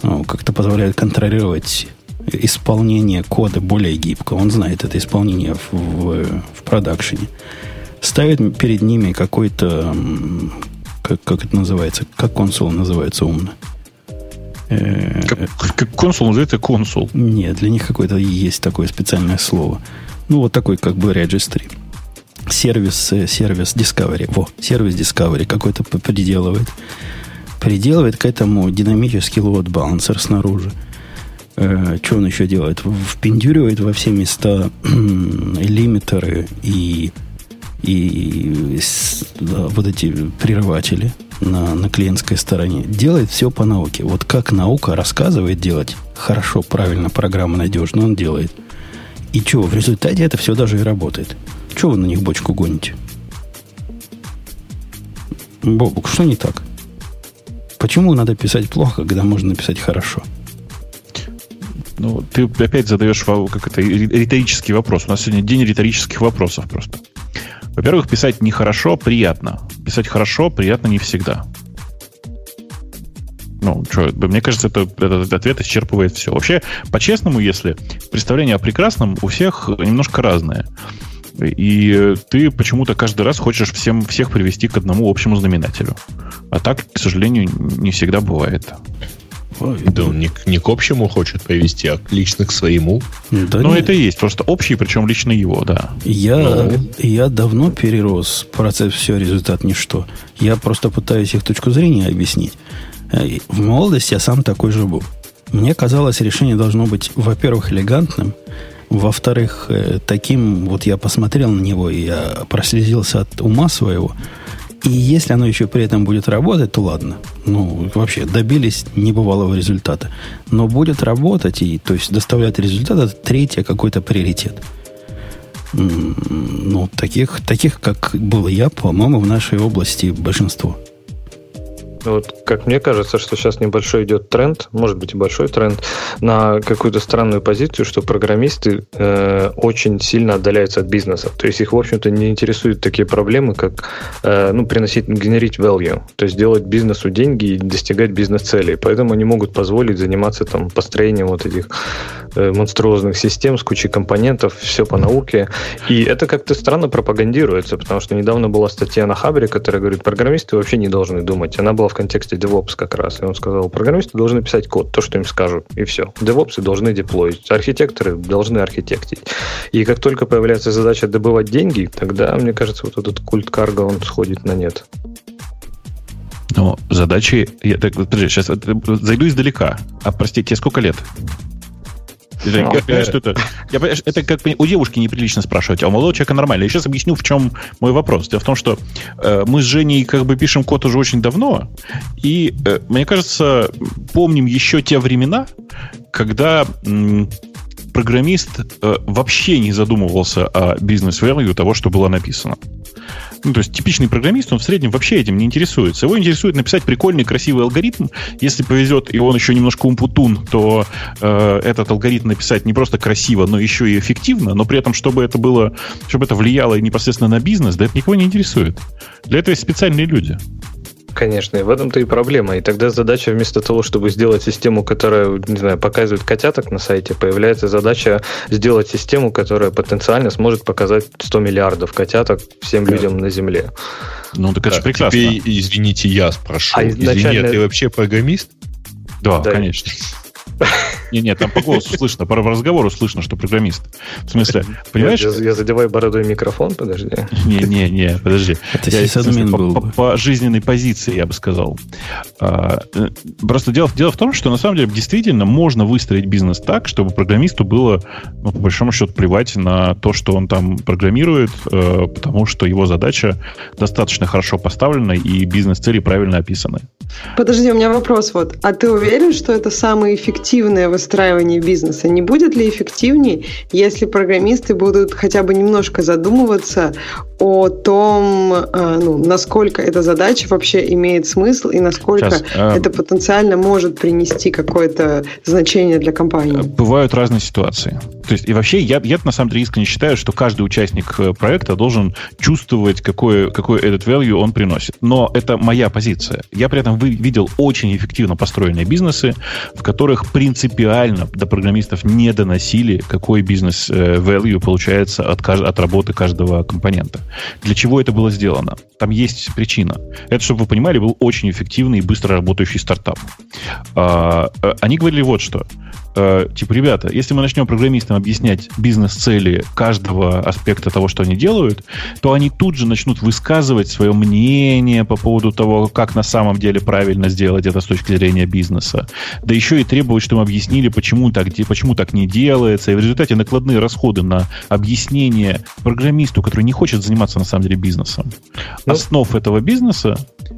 ну, как-то позволяют контролировать исполнение кода более гибко. Он знает это исполнение в, в, в продакшене. Ставит перед ними какой-то, как, как это называется, как консул называется умно –
Э, как, как консул называется консул.
Нет, для них какое-то есть такое специальное слово. Ну, вот такой как бы registry. Сервис, э, сервис Discovery. Во, сервис Discovery какой-то приделывает. Приделывает к этому динамический load балансер снаружи. Э, что он еще делает? Впендюривает во все места лимитеры и, и да, вот эти прерыватели на, на клиентской стороне, делает все по науке. Вот как наука рассказывает делать хорошо, правильно, программа надежно, он делает. И что, в результате это все даже и работает. Чего вы на них бочку гоните? Бобук, что не так? Почему надо писать плохо, когда можно написать хорошо?
Ну, ты опять задаешь как это, риторический вопрос. У нас сегодня день риторических вопросов просто. Во-первых, писать нехорошо приятно. Писать хорошо приятно не всегда. Ну, что, мне кажется, это, этот ответ исчерпывает все. Вообще, по-честному, если представление о прекрасном у всех немножко разное. И ты почему-то каждый раз хочешь всем, всех привести к одному общему знаменателю. А так, к сожалению, не всегда бывает.
Да он не, не к общему хочет привести, а лично к своему.
Да Но нет. это и есть просто общий, причем лично его, да.
Я, ну. я давно перерос процесс все, результат ничто. Я просто пытаюсь их точку зрения объяснить. Э, в молодости я сам такой же был. Мне казалось, решение должно быть, во-первых, элегантным, во-вторых, э, таким, вот я посмотрел на него, и я прослезился от ума своего – и если оно еще при этом будет работать, то ладно. Ну, вообще, добились небывалого результата. Но будет работать, и, то есть доставлять результат, это третий какой-то приоритет. Ну, таких, таких, как был я, по-моему, в нашей области большинство.
Вот, как мне кажется, что сейчас небольшой идет тренд, может быть и большой тренд, на какую-то странную позицию, что программисты э, очень сильно отдаляются от бизнеса. То есть их, в общем-то, не интересуют такие проблемы, как э, ну, приносить, генерить value, то есть делать бизнесу деньги и достигать бизнес-целей. Поэтому они могут позволить заниматься там построением вот этих э, монструозных систем с кучей компонентов, все по науке. И это как-то странно пропагандируется, потому что недавно была статья на Хабре, которая говорит, программисты вообще не должны думать. Она была в контексте DevOps как раз. И он сказал, программисты должны писать код, то, что им скажут, и все. DevOps должны деплоить, архитекторы должны архитектить. И как только появляется задача добывать деньги, тогда, мне кажется, вот этот культ карго, он сходит на нет.
Но задачи... Я, так, подожди, сейчас зайду издалека. А, простите, тебе сколько лет? Я понимаю, что это, я, это как у девушки неприлично спрашивать, а у молодого человека нормально. Я сейчас объясню, в чем мой вопрос. Дело в том, что э, мы с Женей как бы пишем код уже очень давно, и, э, мне кажется, помним еще те времена, когда м, программист э, вообще не задумывался о бизнес-value того, что было написано. Ну, то есть типичный программист, он в среднем вообще этим не интересуется. Его интересует написать прикольный, красивый алгоритм. Если повезет, и он еще немножко умпутун, то э, этот алгоритм написать не просто красиво, но еще и эффективно, но при этом, чтобы это было, чтобы это влияло непосредственно на бизнес, да это никого не интересует. Для этого есть специальные люди.
Конечно, и в этом-то и проблема. И тогда задача вместо того, чтобы сделать систему, которая, не знаю, показывает котяток на сайте, появляется задача сделать систему, которая потенциально сможет показать 100 миллиардов котяток всем да. людям на Земле.
Ну, так это же прекрасно. Теперь, извините, я спрошу. А изначально... Извини, ты вообще программист?
Да, да, конечно. Не, нет, там по голосу слышно, по разговору слышно, что программист. В смысле, понимаешь? Я,
я задеваю бородой микрофон, подожди.
Не, не, не, подожди. Это я, смысле, был по, по, жизненной позиции, я бы сказал. А, э, просто дело, дело в том, что на самом деле действительно можно выстроить бизнес так, чтобы программисту было, ну, по большому счету, плевать на то, что он там программирует, э, потому что его задача достаточно хорошо поставлена и бизнес-цели правильно описаны.
Подожди, у меня вопрос вот. А ты уверен, что это самый эффективное выстраивание бизнеса. Не будет ли эффективнее, если программисты будут хотя бы немножко задумываться о том, э, ну, насколько эта задача вообще имеет смысл и насколько Сейчас, э, это потенциально может принести какое-то значение для компании?
Бывают разные ситуации. То есть, и вообще, я, я на самом деле искренне считаю, что каждый участник э, проекта должен чувствовать, какой, какой этот value он приносит. Но это моя позиция. Я при этом видел очень эффективно построенные бизнесы, в которых принципиально до программистов не доносили, какой бизнес э, получается от, от работы каждого компонента. Для чего это было сделано? Там есть причина. Это, чтобы вы понимали, был очень эффективный и быстро работающий стартап. А, э, они говорили вот что э, типа, ребята, если мы начнем программистам объяснять бизнес-цели каждого аспекта того, что они делают, то они тут же начнут высказывать свое мнение по поводу того, как на самом деле правильно сделать это с точки зрения бизнеса. Да еще и требовать, чтобы мы объяснили, почему так, почему так не делается. И в результате накладные расходы на объяснение программисту, который не хочет заниматься на самом деле бизнесом, ну, основ этого бизнеса,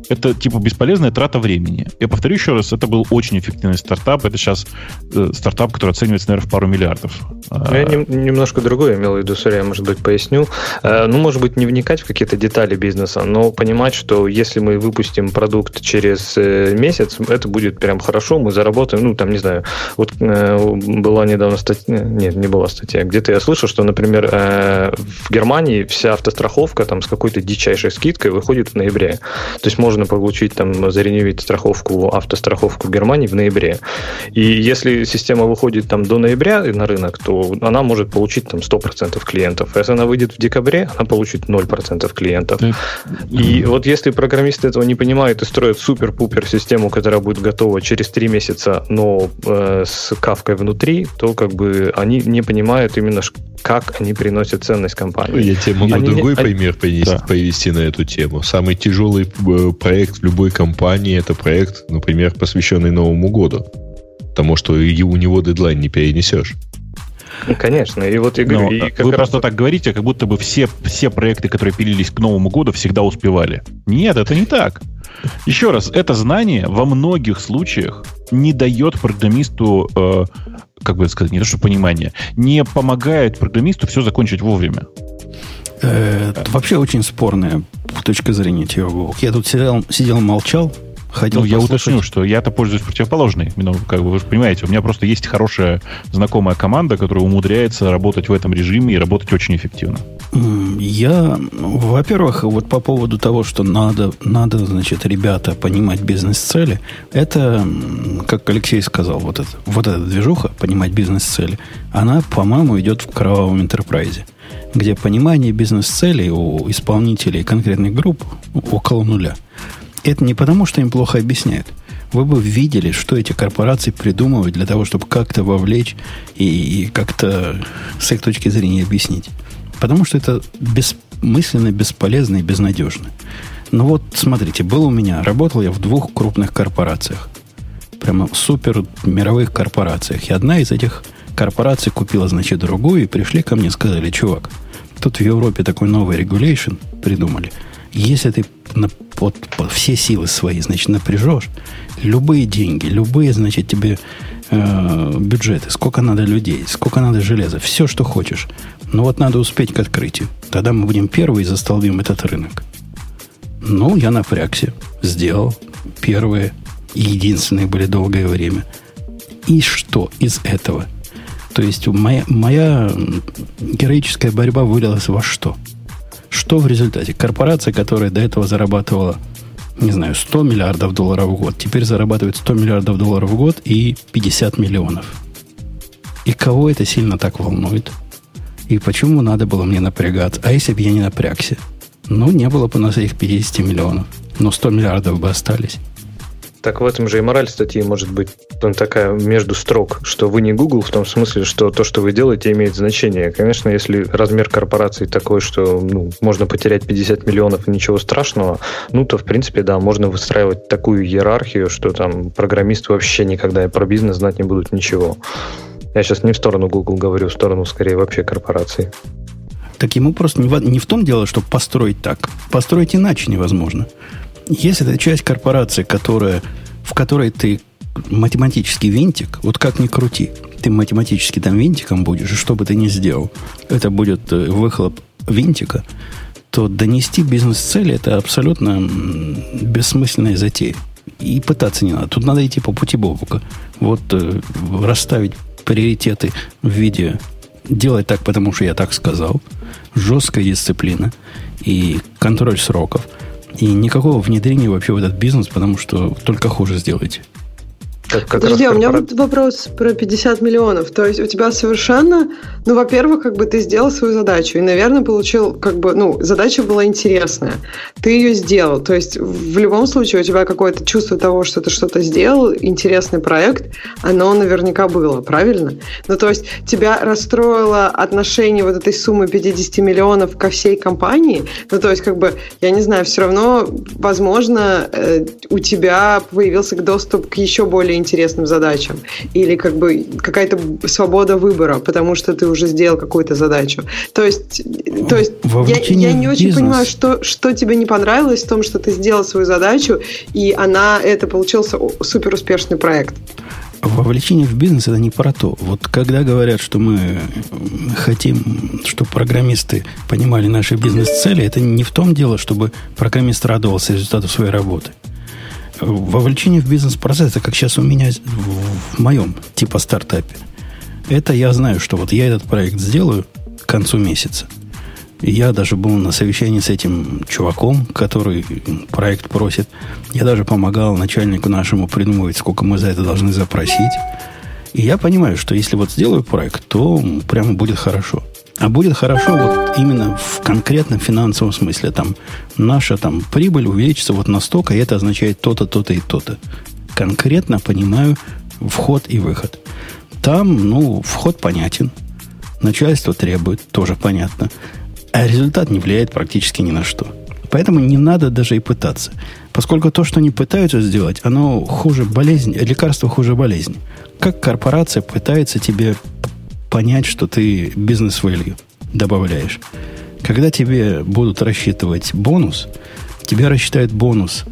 это типа бесполезная трата времени. Я повторю еще раз, это был очень эффективный стартап. Это сейчас э, стартап, который оценивается, наверное, в пару миллиардов.
Ну, я не, немножко другое имел в виду, сори, я, может быть, поясню. Э, ну, может быть, не вникать в какие-то детали бизнеса, но понимать, что если мы выпустим продукт через э, месяц, это будет прям хорошо, мы заработаем, ну, там, не знаю, вот э, была недавно статья, нет, не была статья, где-то я слышал, что, например, в Германии вся автостраховка там с какой-то дичайшей скидкой выходит в ноябре. То есть можно получить там, зареневить страховку, автостраховку в Германии в ноябре. И если система выходит там до ноября на рынок, то она может получить там 100% клиентов. Если она выйдет в декабре, она получит 0% клиентов. И вот если программисты этого не понимают и строят супер-пупер систему, которая будет готова через 3 месяца, но э, с кавкой внутри, то как бы они не понимают именно, как они приносят ценность компании.
Я тебе могу они, другой они, пример привести, да. повести на эту тему. Самый тяжелый э, проект в любой компании это проект, например, посвященный Новому году. Потому что у него дедлайн не перенесешь.
Ну, конечно. И вот
я говорю, и вы просто так говорите, как будто бы все, все проекты, которые пилились к Новому году, всегда успевали. Нет, это не так. Еще раз, это знание во многих случаях не дает программисту, э, как бы сказать, не то что понимание, не помогает программисту все закончить вовремя.
Э, это вообще очень спорная точка зрения Тио Я тут сидел, сидел молчал,
Хотел ну, я уточню, что я-то пользуюсь противоположной. Ну, как бы вы же понимаете, у меня просто есть хорошая знакомая команда, которая умудряется работать в этом режиме и работать очень эффективно.
Я, во-первых, вот по поводу того, что надо, надо, значит, ребята понимать бизнес-цели, это, как Алексей сказал, вот, это, вот эта движуха, понимать бизнес-цели, она, по-моему, идет в кровавом интерпрайзе, где понимание бизнес-целей у исполнителей конкретных групп около нуля – это не потому, что им плохо объясняют. Вы бы видели, что эти корпорации придумывают для того, чтобы как-то вовлечь и, и как-то с их точки зрения объяснить. Потому что это бессмысленно, бесполезно и безнадежно. Ну вот, смотрите, был у меня, работал я в двух крупных корпорациях. Прямо супер мировых корпорациях. И одна из этих корпораций купила, значит, другую, и пришли ко мне и сказали, чувак, тут в Европе такой новый регулейшн придумали – если ты вот, все силы свои, значит, напряжешь, любые деньги, любые, значит, тебе э, бюджеты, сколько надо людей, сколько надо железа, все, что хочешь. Но вот надо успеть к открытию. Тогда мы будем первые и застолбим этот рынок. Ну, я напрягся, сделал. Первые и единственные были долгое время. И что из этого? То есть моя, моя героическая борьба вылилась во что? Что в результате? Корпорация, которая до этого зарабатывала, не знаю, 100 миллиардов долларов в год, теперь зарабатывает 100 миллиардов долларов в год и 50 миллионов. И кого это сильно так волнует? И почему надо было мне напрягаться? А если бы я не напрягся? Ну, не было бы у нас этих 50 миллионов. Но 100 миллиардов бы остались.
Так в этом же и мораль статьи может быть он такая между строк, что вы не Google в том смысле, что то, что вы делаете, имеет значение. Конечно, если размер корпорации такой, что ну, можно потерять 50 миллионов и ничего страшного, ну, то, в принципе, да, можно выстраивать такую иерархию, что там программисты вообще никогда про бизнес знать не будут ничего. Я сейчас не в сторону Google говорю, в сторону, скорее, вообще корпорации.
Так ему просто не в, не в том дело, чтобы построить так. Построить иначе невозможно. Если это часть корпорации, которая, в которой ты математический винтик, вот как ни крути, ты математически там винтиком будешь, и что бы ты ни сделал, это будет э, выхлоп винтика, то донести бизнес-цели это абсолютно бессмысленная затея. И пытаться не надо. Тут надо идти по пути Бобука. Вот э, расставить приоритеты в виде делать так, потому что я так сказал, жесткая дисциплина и контроль сроков – и никакого внедрения вообще в этот бизнес, потому что только хуже сделаете.
Как, как Подожди, а у меня вот вопрос про 50 миллионов. То есть у тебя совершенно, ну, во-первых, как бы ты сделал свою задачу и, наверное, получил, как бы, ну, задача была интересная. Ты ее сделал. То есть в любом случае у тебя какое-то чувство того, что ты что-то сделал, интересный проект, оно наверняка было, правильно? Ну, то есть тебя расстроило отношение вот этой суммы 50 миллионов ко всей компании? Ну, то есть, как бы, я не знаю, все равно, возможно, э, у тебя появился доступ к еще более интересным задачам. Или как бы какая-то свобода выбора, потому что ты уже сделал какую-то задачу. То есть, то есть я, я не очень бизнес. понимаю, что, что тебе не понравилось в том, что ты сделал свою задачу, и она, это получился супер успешный проект.
Вовлечение в бизнес это не про то. Вот когда говорят, что мы хотим, чтобы программисты понимали наши бизнес-цели, это не в том дело, чтобы программист радовался результату своей работы вовлечение в бизнес-процесс, это как сейчас у меня в моем типа стартапе. Это я знаю, что вот я этот проект сделаю к концу месяца. я даже был на совещании с этим чуваком, который проект просит. Я даже помогал начальнику нашему придумывать, сколько мы за это должны запросить. И я понимаю, что если вот сделаю проект, то прямо будет хорошо. А будет хорошо вот именно в конкретном финансовом смысле. Там наша там, прибыль увеличится вот настолько, и это означает то-то, то-то и то-то. Конкретно понимаю вход и выход. Там, ну, вход понятен. Начальство требует, тоже понятно. А результат не влияет практически ни на что. Поэтому не надо даже и пытаться. Поскольку то, что они пытаются сделать, оно хуже болезни, лекарство хуже болезни. Как корпорация пытается тебе понять, что ты бизнес-value добавляешь. Когда тебе будут рассчитывать бонус, тебе рассчитают бонус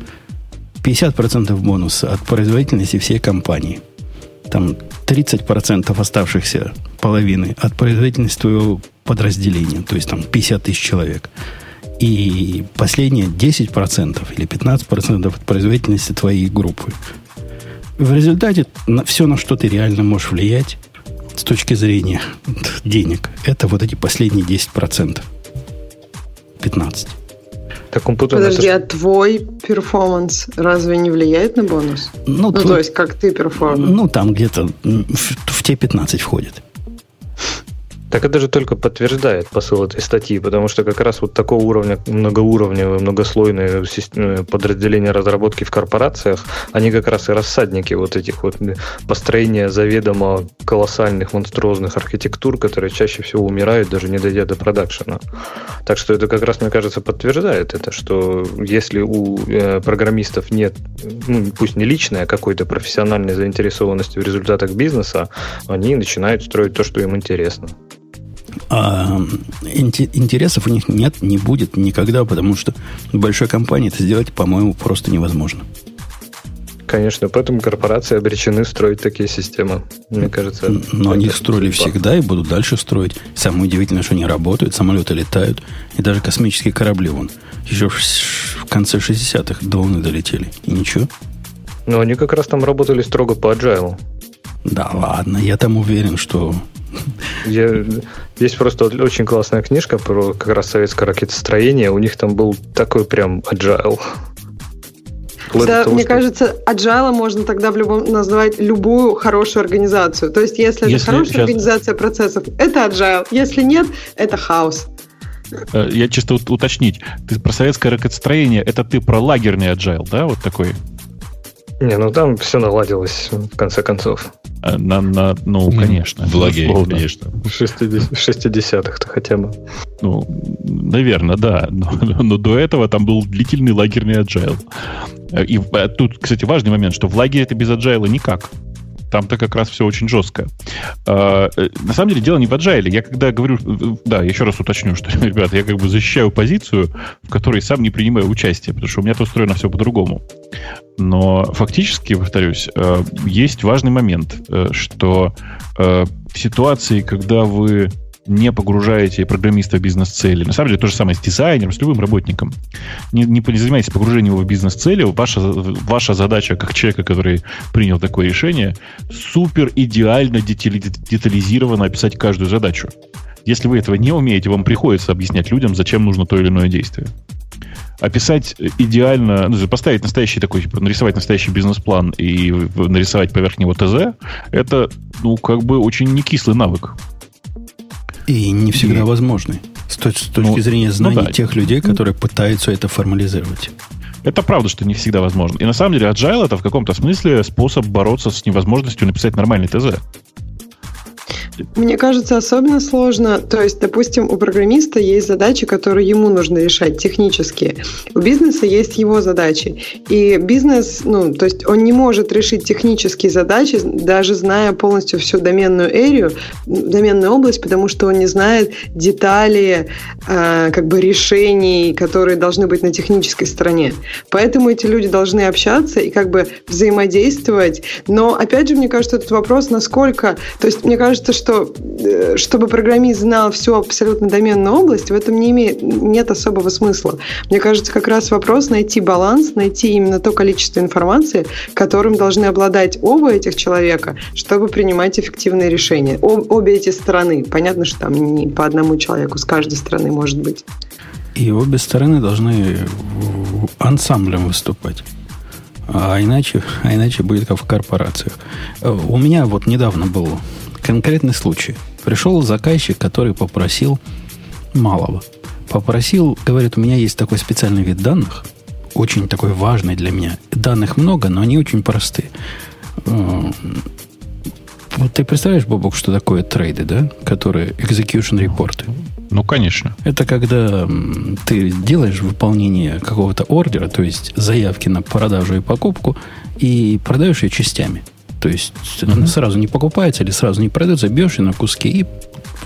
50% бонуса от производительности всей компании. Там 30% оставшихся половины от производительности твоего подразделения, то есть там 50 тысяч человек. И последние 10% или 15% от производительности твоей группы. В результате на все, на что ты реально можешь влиять, с точки зрения денег, это вот эти последние 10%. 15%.
Так он Подожди, это... а твой performance разве не влияет на бонус? Ну, ну тут, то есть, как ты performance?
Ну, там где-то в, в те 15 входит.
Так это же только подтверждает посыл этой статьи, потому что как раз вот такого уровня, многоуровневые, многослойные э, подразделения разработки в корпорациях, они как раз и рассадники вот этих вот построения заведомо колоссальных, монструозных архитектур, которые чаще всего умирают, даже не дойдя до продакшена. Так что это как раз, мне кажется, подтверждает это, что если у э, программистов нет, ну, пусть не личной, а какой-то профессиональной заинтересованности в результатах бизнеса, они начинают строить то, что им интересно.
А интересов у них нет, не будет никогда, потому что большой компании это сделать, по-моему, просто невозможно.
Конечно, поэтому корпорации обречены строить такие системы. Мне кажется.
Но они их строили судьба. всегда и будут дальше строить. Самое удивительное, что они работают, самолеты летают, и даже космические корабли вон. Еще в конце 60-х до Луны долетели. И ничего.
Но они как раз там работали строго по agile.
Да ладно, я там уверен, что
я, есть просто очень классная книжка про как раз советское ракетостроение. У них там был такой прям agile.
Да, того, мне что... кажется, agile можно тогда в любом назвать любую хорошую организацию. То есть, если, если это хорошая сейчас... организация процессов, это agile. Если нет, это хаос.
Э, я чисто уточнить. Ты про советское ракетостроение, это ты про лагерный agile, да, вот такой?
Не, ну там все наладилось в конце концов.
Э, на, на, ну, конечно.
В лагере, конечно.
В 60-х-то хотя бы.
Ну, наверное, да. Но, но до этого там был длительный лагерный agile. И э, тут, кстати, важный момент, что в лагере это без agile никак. Там-то как раз все очень жестко. А, э, на самом деле дело не в agile. Я когда говорю... Да, еще раз уточню, что, ребята, я как бы защищаю позицию, в которой сам не принимаю участие, потому что у меня тут устроено все по-другому. Но фактически, повторюсь, э, есть важный момент, э, что в ситуации, когда вы не погружаете программиста в бизнес-цели. На самом деле то же самое с дизайнером, с любым работником. Не, не занимайтесь погружением его в бизнес-цели. Ваша, ваша задача, как человека, который принял такое решение, супер идеально детализированно описать каждую задачу. Если вы этого не умеете, вам приходится объяснять людям, зачем нужно то или иное действие. описать идеально, ну, поставить настоящий такой, типа, нарисовать настоящий бизнес-план и нарисовать поверх него ТЗ, это, ну, как бы очень некислый навык.
И не всегда и... возможный. С, точ- с точки ну, зрения знаний ну, да. тех людей, которые пытаются это формализировать.
Это правда, что не всегда возможно. И на самом деле Agile это в каком-то смысле способ бороться с невозможностью написать нормальный ТЗ.
Мне кажется, особенно сложно. То есть, допустим, у программиста есть задачи, которые ему нужно решать технические. У бизнеса есть его задачи. И бизнес, ну, то есть он не может решить технические задачи, даже зная полностью всю доменную эрию, доменную область, потому что он не знает детали э, как бы решений, которые должны быть на технической стороне. Поэтому эти люди должны общаться и как бы взаимодействовать. Но, опять же, мне кажется, этот вопрос, насколько... То есть, мне кажется, что что э, чтобы программист знал всю абсолютно доменную область, в этом не имеет, нет особого смысла. Мне кажется, как раз вопрос найти баланс, найти именно то количество информации, которым должны обладать оба этих человека, чтобы принимать эффективные решения. Об, обе эти стороны. Понятно, что там не по одному человеку с каждой стороны может быть.
И обе стороны должны ансамблем выступать. А иначе, а иначе будет как в корпорациях. Э, у меня вот недавно был конкретный случай. Пришел заказчик, который попросил малого. Попросил, говорит, у меня есть такой специальный вид данных, очень такой важный для меня. Данных много, но они очень простые. Э, вот ты представляешь, Бобок, что такое трейды, да? Которые execution репорты.
Ну, конечно.
Это когда ты делаешь выполнение какого-то ордера, то есть заявки на продажу и покупку, и продаешь ее частями. То есть mm-hmm. сразу не покупается или сразу не продается, бьешь ее на куски и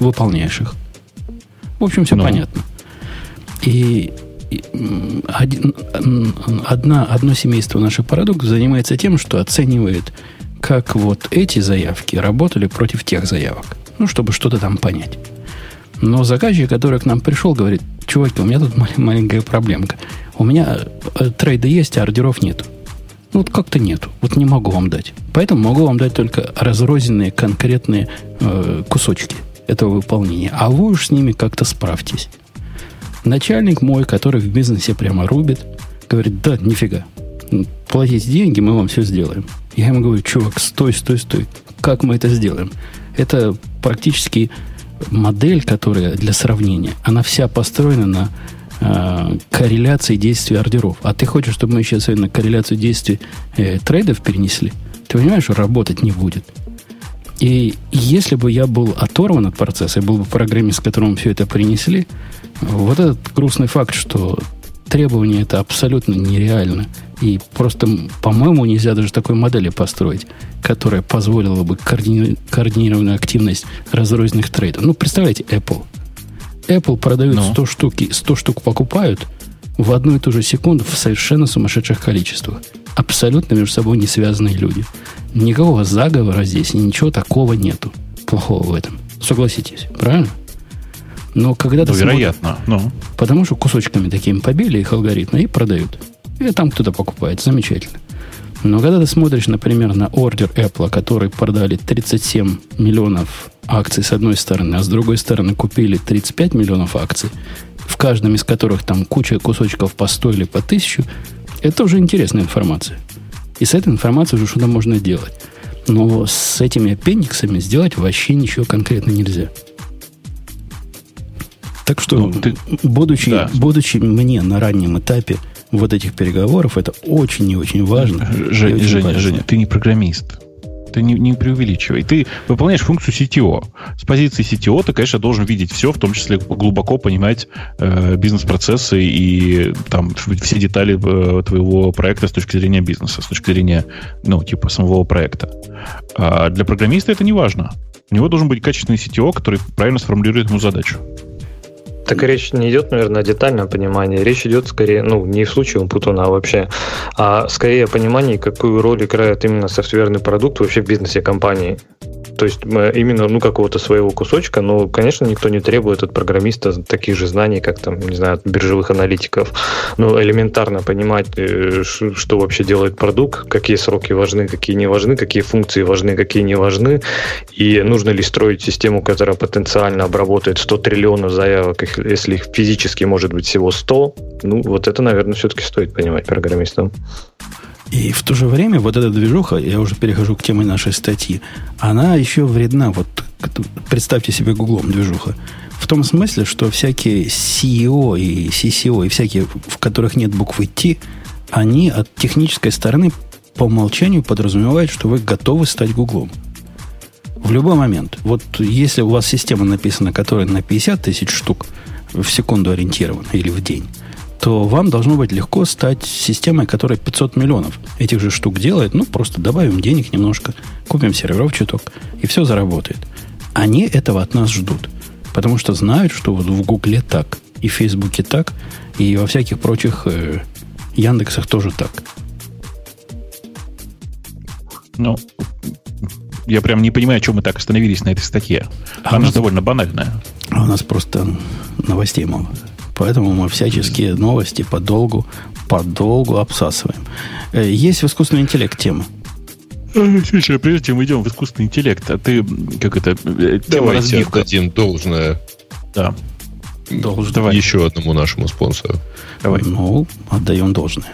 выполняешь их. В общем, все. Ну. понятно. И, и один, одна, одно семейство наших продуктов занимается тем, что оценивает, как вот эти заявки работали против тех заявок. Ну, чтобы что-то там понять. Но заказчик, который к нам пришел, говорит, чуваки, у меня тут маленькая проблемка. У меня э, трейды есть, а ордеров нету. Ну, вот как-то нету. Вот не могу вам дать. Поэтому могу вам дать только разрозненные конкретные э, кусочки этого выполнения. А вы уж с ними как-то справьтесь. Начальник мой, который в бизнесе прямо рубит, говорит, да, нифига. Платите деньги, мы вам все сделаем. Я ему говорю, чувак, стой, стой, стой. Как мы это сделаем? Это практически модель, которая для сравнения, она вся построена на э, корреляции действий ордеров. А ты хочешь, чтобы мы сейчас на корреляцию действий э, трейдов перенесли? Ты понимаешь, что работать не будет. И если бы я был оторван от процесса, я был бы программист, которому все это принесли, вот этот грустный факт, что требование это абсолютно нереально. И просто, по-моему, нельзя даже такой модели построить, которая позволила бы координи- координированную активность разрозненных трейдов. Ну, представляете, Apple – Apple продают Но. 100 штук, 100 штук покупают в одну и ту же секунду в совершенно сумасшедших количествах. Абсолютно между собой не связанные люди. Никакого заговора здесь и ничего такого нету плохого в этом. Согласитесь, правильно? Но когда
ну, вероятно.
Смотришь, ну. Потому что кусочками такими побили их алгоритмы и продают. И там кто-то покупает. Замечательно. Но когда ты смотришь, например, на ордер Apple, который продали 37 миллионов акций с одной стороны, а с другой стороны купили 35 миллионов акций, в каждом из которых там куча кусочков по 100 или по 1000, это уже интересная информация. И с этой информацией уже что-то можно делать. Но с этими аппендиксами сделать вообще ничего конкретно нельзя. Так что, ну, ты... будучи, да. будучи мне на раннем этапе вот этих переговоров, это очень и очень важно.
Женя, очень Женя, важно. Женя, ты не программист. Ты не, не преувеличивай. Ты выполняешь функцию CTO. С позиции CTO ты, конечно, должен видеть все, в том числе глубоко понимать э, бизнес-процессы и там все детали э, твоего проекта с точки зрения бизнеса, с точки зрения, ну, типа самого проекта. А для программиста это не важно. У него должен быть качественный CTO, который правильно сформулирует ему задачу.
Так речь не идет, наверное, о детальном понимании. Речь идет скорее, ну, не в случае Умпутуна, а вообще, а скорее о понимании, какую роль играет именно софтверный продукт вообще в бизнесе компании. То есть именно ну, какого-то своего кусочка, но, конечно, никто не требует от программиста таких же знаний, как там, не знаю, от биржевых аналитиков. Но элементарно понимать, э, что вообще делает продукт, какие сроки важны, какие не важны, какие функции важны, какие не важны, и нужно ли строить систему, которая потенциально обработает 100 триллионов заявок, если их физически может быть всего 100, ну, вот это, наверное, все-таки стоит понимать программистам.
И в то же время вот эта движуха, я уже перехожу к теме нашей статьи, она еще вредна. Вот представьте себе гуглом движуха. В том смысле, что всякие CEO и CCO, и всякие, в которых нет буквы T, они от технической стороны по умолчанию подразумевают, что вы готовы стать гуглом. В любой момент. Вот если у вас система написана, которая на 50 тысяч штук в секунду ориентирована или в день, то вам должно быть легко стать системой, которая 500 миллионов этих же штук делает. Ну, просто добавим денег немножко, купим серверов чуток, и все заработает. Они этого от нас ждут. Потому что знают, что вот в Гугле так, и в Фейсбуке так, и во всяких прочих э, Яндексах тоже так.
Ну, я прям не понимаю, чем мы так остановились на этой статье. А Она нас... довольно банальная.
А у нас просто новостей мало. Поэтому мы всяческие новости подолгу, подолгу обсасываем. Э, есть в искусственном интеллект тема.
Слушай, прежде чем мы идем в искусственный интеллект, а ты как это
э, тема Давайте отдадим должное.
Да.
Должен. Давай. Еще одному нашему спонсору.
Давай. Ну, отдаем должное.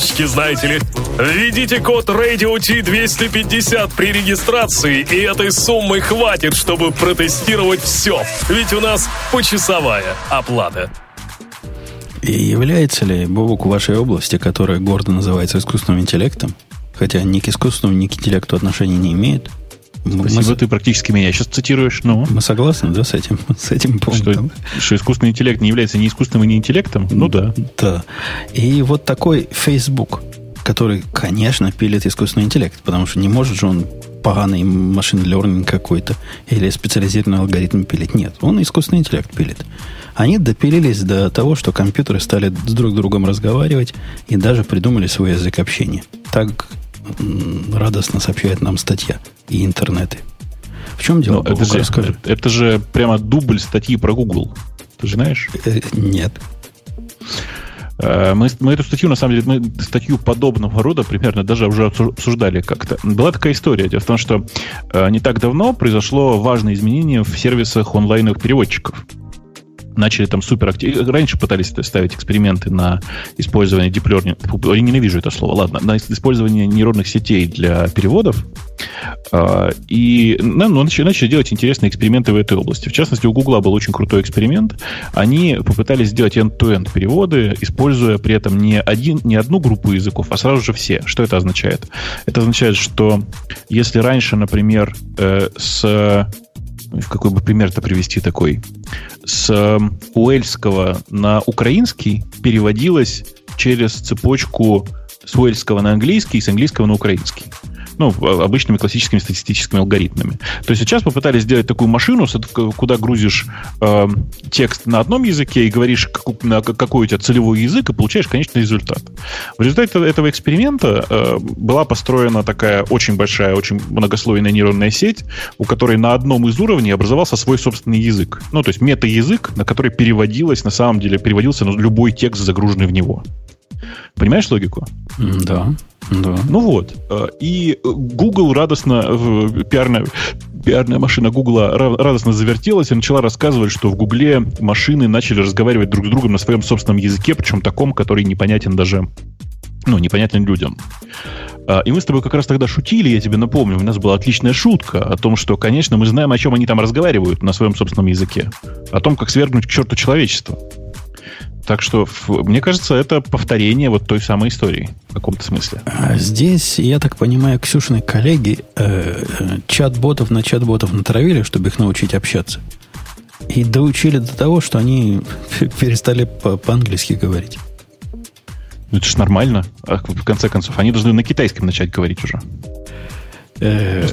карточки, знаете ли. Введите код Radio T250 при регистрации, и этой суммы хватит, чтобы протестировать все. Ведь у нас почасовая оплата.
И является ли Бобук в вашей области, которая гордо называется искусственным интеллектом, хотя ни к искусственному, ни к интеллекту отношения не имеет,
Спасибо, мы, ты практически меня сейчас цитируешь. Ну.
Мы согласны, да, с этим, с этим
пунктом? Что, что искусственный интеллект не является ни искусственным, ни интеллектом? Ну да.
Да. И вот такой Facebook, который, конечно, пилит искусственный интеллект, потому что не может же он поганый машин learning какой-то или специализированный алгоритм пилить. Нет, он искусственный интеллект пилит. Они допилились до того, что компьютеры стали с друг другом разговаривать и даже придумали свой язык общения. Так радостно сообщает нам статья и интернеты. В чем дело?
это, же, расскажи. это же прямо дубль статьи про Google. Ты же знаешь?
Э, нет.
Э, мы, мы эту статью, на самом деле, мы статью подобного рода примерно даже уже обсуждали как-то. Была такая история. Дело в том, что э, не так давно произошло важное изменение в сервисах онлайновых переводчиков начали там супер активно. Раньше пытались ставить эксперименты на использование deep learning. Я ненавижу это слово, ладно. На использование нейронных сетей для переводов. А, и ну, ну начали, начали делать интересные эксперименты в этой области. В частности, у Гугла был очень крутой эксперимент. Они попытались сделать end-to-end переводы, используя при этом не, один, не одну группу языков, а сразу же все. Что это означает? Это означает, что если раньше, например, э, с в какой бы пример-то привести такой, с эм, уэльского на украинский переводилось через цепочку с уэльского на английский и с английского на украинский ну, обычными классическими статистическими алгоритмами. То есть сейчас попытались сделать такую машину, куда грузишь э, текст на одном языке и говоришь, как, на какой у тебя целевой язык, и получаешь конечный результат. В результате этого эксперимента э, была построена такая очень большая, очень многослойная нейронная сеть, у которой на одном из уровней образовался свой собственный язык. Ну, то есть мета-язык, на который переводилось, на самом деле, переводился ну, любой текст, загруженный в него. Понимаешь логику?
Да. Да.
Ну вот. Э, и Google радостно, пиарная, пиарная машина Google радостно завертелась и начала рассказывать, что в Гугле машины начали разговаривать друг с другом на своем собственном языке, причем таком, который непонятен даже, ну, непонятен людям. Э, и мы с тобой как раз тогда шутили, я тебе напомню, у нас была отличная шутка о том, что, конечно, мы знаем, о чем они там разговаривают на своем собственном языке. О том, как свергнуть к черту человечество. Так что, мне кажется, это повторение вот той самой истории в каком-то смысле.
А здесь, я так понимаю, Ксюшины коллеги э, чат-ботов на чат-ботов натравили, чтобы их научить общаться. И доучили до того, что они перестали по-английски говорить.
Ну, это же нормально. А в конце концов, они должны на китайском начать говорить уже.
Э,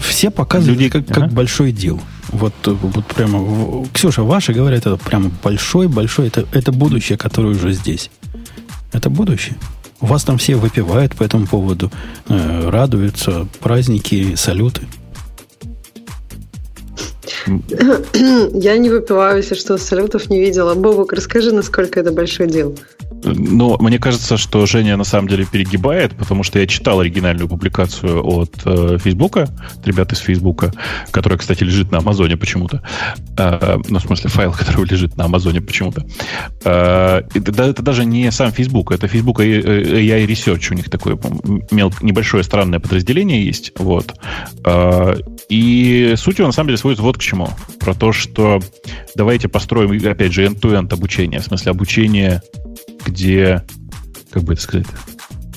все показывают Людей, как, как ага. большой дел. Вот, вот прямо, Ксюша, ваши говорят, это прямо большой-большой, это, это будущее, которое уже здесь. Это будущее. У вас там все выпивают по этому поводу, э, радуются, праздники, салюты.
Я не выпиваю, если что, салютов не видела. Бобок, расскажи, насколько это большой дел.
Но мне кажется, что Женя на самом деле перегибает, потому что я читал оригинальную публикацию от э, Фейсбука, ребят из Фейсбука, которая, кстати, лежит на Амазоне почему-то. Э, ну, в смысле, файл, который лежит на Амазоне почему-то. Э, это, это даже не сам Фейсбук, это Фейсбук AI Research. У них такое мел, небольшое странное подразделение есть. Вот. Э, и суть его, на самом деле, сводится вот к чему. Про то, что давайте построим, опять же, end-to-end обучение, в смысле обучение где, как бы это сказать,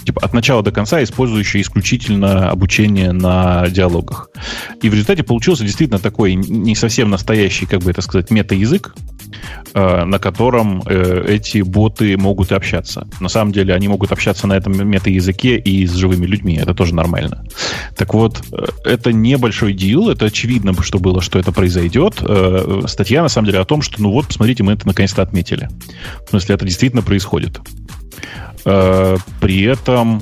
типа от начала до конца использующие исключительно обучение на диалогах. И в результате получился действительно такой не совсем настоящий, как бы это сказать, мета-язык, э, на котором э, эти боты могут общаться. На самом деле они могут общаться на этом мета-языке и с живыми людьми. Это тоже нормально. Так вот, э, это небольшой дил, это очевидно, что было, что это произойдет. Статья, на самом деле, о том, что, ну вот, посмотрите, мы это наконец-то отметили. В смысле, это действительно происходит. Э, при этом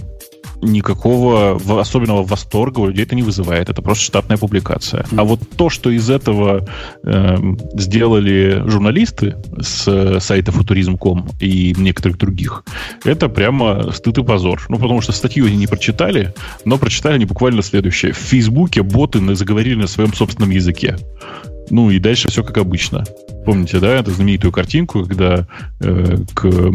никакого особенного восторга у людей это не вызывает. Это просто штатная публикация. А вот то, что из этого э, сделали журналисты с сайта futurism.com и некоторых других, это прямо стыд и позор. Ну, потому что статью они не прочитали, но прочитали они буквально следующее. В Фейсбуке боты заговорили на своем собственном языке. Ну и дальше все как обычно. Помните, да, эту знаменитую картинку, когда э, к